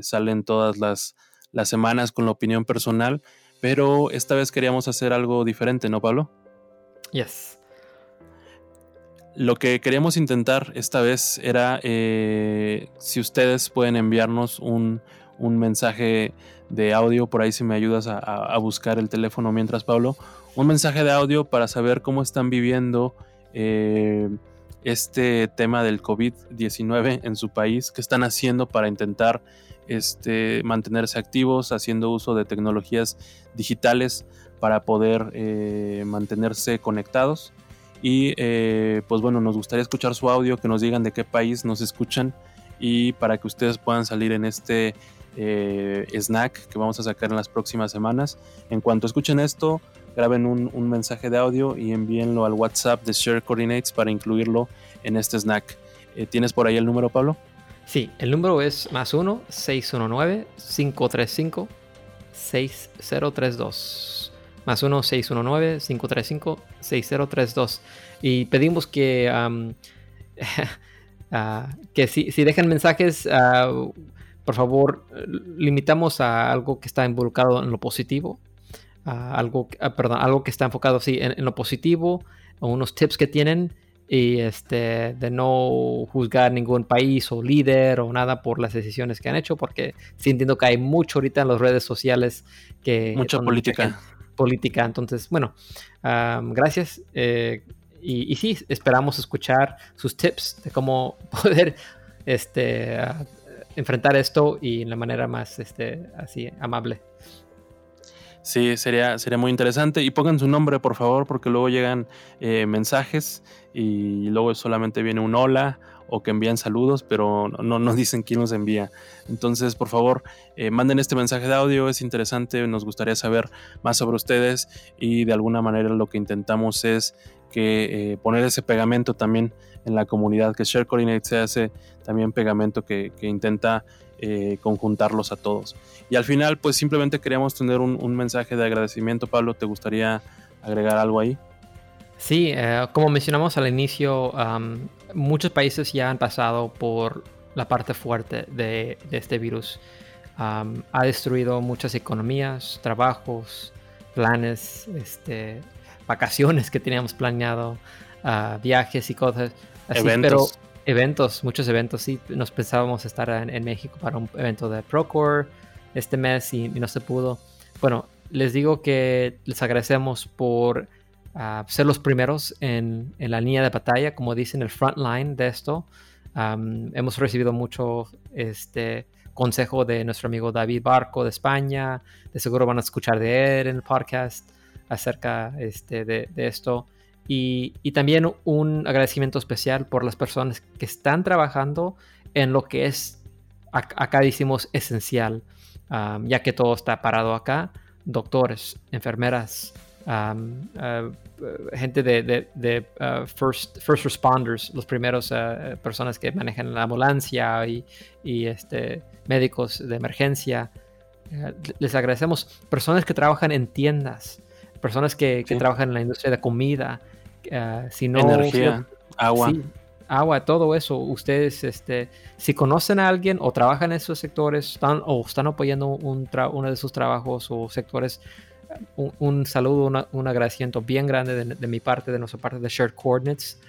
salen todas las, las semanas con la opinión personal, pero esta vez queríamos hacer algo diferente, ¿no, Pablo? Yes. Lo que queríamos intentar esta vez era eh, si ustedes pueden enviarnos un, mensaje de audio, por ahí si me ayudas a, buscar el teléfono mientras Pablo, un mensaje de audio para saber cómo están viviendo eh, este tema del COVID-19 en su país, qué están haciendo para intentar este, mantenerse activos, haciendo uso de tecnologías digitales para poder eh, mantenerse conectados. Y eh, pues bueno, nos gustaría escuchar su audio, que nos digan de qué país nos escuchan y para que ustedes puedan salir en este eh, snack que vamos a sacar en las próximas semanas. En cuanto escuchen esto, graben un, mensaje de audio y envíenlo al WhatsApp de Share Coordinates para incluirlo en este snack. Eh, ¿Tienes por ahí el número, Pablo? Sí, el número es más 1-619-535-6032 más 1-619-535-6032. Y pedimos que, ah, que si, si, dejan mensajes, ah, por favor, limitamos a algo que está involucrado en lo positivo. algo, ah, perdón, algo que está enfocado sí, en, lo positivo, unos tips que tienen y este, de no juzgar ningún país o líder o nada por las decisiones que han hecho, porque sí entiendo que hay mucho ahorita en las redes sociales que... Mucha política. Política, entonces, bueno, gracias. Eh, y, sí, esperamos escuchar sus tips de cómo poder este, enfrentar esto y en la manera más este, así amable. Sí, sería, sería muy interesante. Y pongan su nombre, por favor, porque luego llegan eh, mensajes y luego solamente viene un hola o que envían saludos, pero no nos dicen quién los envía. Entonces, por favor, eh, manden este mensaje de audio, es interesante, nos gustaría saber más sobre ustedes y de alguna manera lo que intentamos es que eh, poner ese pegamento también en la comunidad, que Share Coordinate se hace también pegamento que, intenta eh, conjuntarlos a todos. Y al final, pues simplemente queríamos tener un, mensaje de agradecimiento. Pablo, ¿te gustaría agregar algo ahí? Sí, eh, como mencionamos al inicio, muchos países ya han pasado por la parte fuerte de, este virus. ha destruido muchas economías, trabajos, planes, este, vacaciones que teníamos planeado, ah, viajes y cosas así. Eventos eventos, muchos eventos. Sí, nos pensábamos estar en, México para un evento de Procore este mes y, no se pudo. Bueno, les digo que les agradecemos por ah, ser los primeros en, la línea de batalla, como dicen, el front line de esto. hemos recibido mucho este, consejo de nuestro amigo David Barco de España. De seguro van a escuchar de él en el podcast acerca este, de, de esto. Y, también un agradecimiento especial por las personas que están trabajando en lo que es, acá decimos, esencial, ya que todo está parado acá. Doctores, enfermeras, uh, gente de, uh, first, first, responders, los primeros uh, personas que manejan la ambulancia y, este, médicos de emergencia. les agradecemos. Personas que trabajan en tiendas, personas que, que trabajan en la industria de comida, si no, Energía, agua. agua, todo eso. Ustedes, este, si conocen a alguien o trabajan en esos sectores están, o están apoyando un uno de sus trabajos o sectores, un, saludo, un agradecimiento bien grande de, mi parte, de nuestra parte de Shared Coordinates.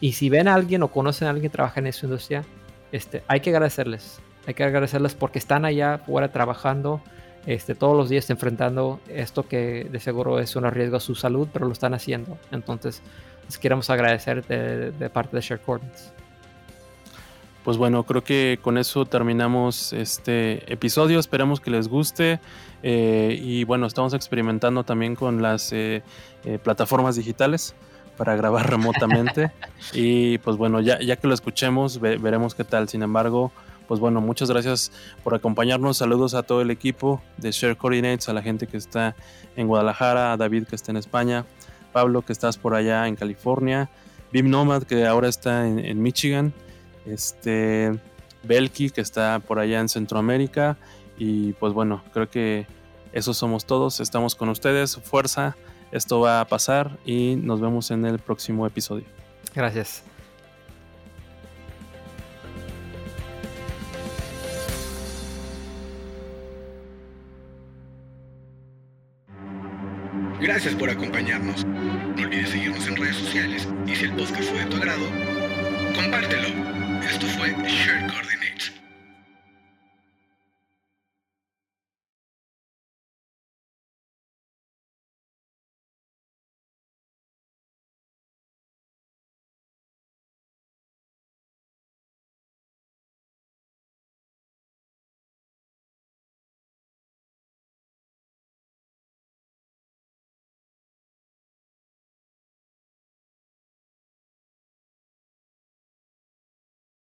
y si ven a alguien o conocen a alguien que trabaja en esa industria, este, hay que agradecerles. Hay que agradecerles porque están allá fuera trabajando este, todos los días enfrentando esto que de seguro es un riesgo a su salud, pero lo están haciendo. Entonces, les queremos agradecer de, parte de Share Coordinates. Pues bueno, creo que con eso terminamos este episodio. Esperamos que les guste. Eh, y bueno, estamos experimentando también con las eh, eh, plataformas digitales para grabar remotamente. y pues bueno, ya, ya que lo escuchemos, veremos qué tal. Sin embargo, pues bueno, muchas gracias por acompañarnos. Saludos a todo el equipo de Share Coordinates, a la gente que está en Guadalajara, a David que está en España, Pablo que estás por allá en California, Bim Nomad que ahora está en, Michigan, este Belki que está por allá en Centroamérica y pues bueno, creo que esos somos todos, estamos con ustedes, fuerza, esto va a pasar y nos vemos en el próximo episodio. Gracias. Gracias por acompañarnos. No olvides seguirnos en redes sociales y si el podcast fue de tu agrado, compártelo. Esto fue Share Coordinate.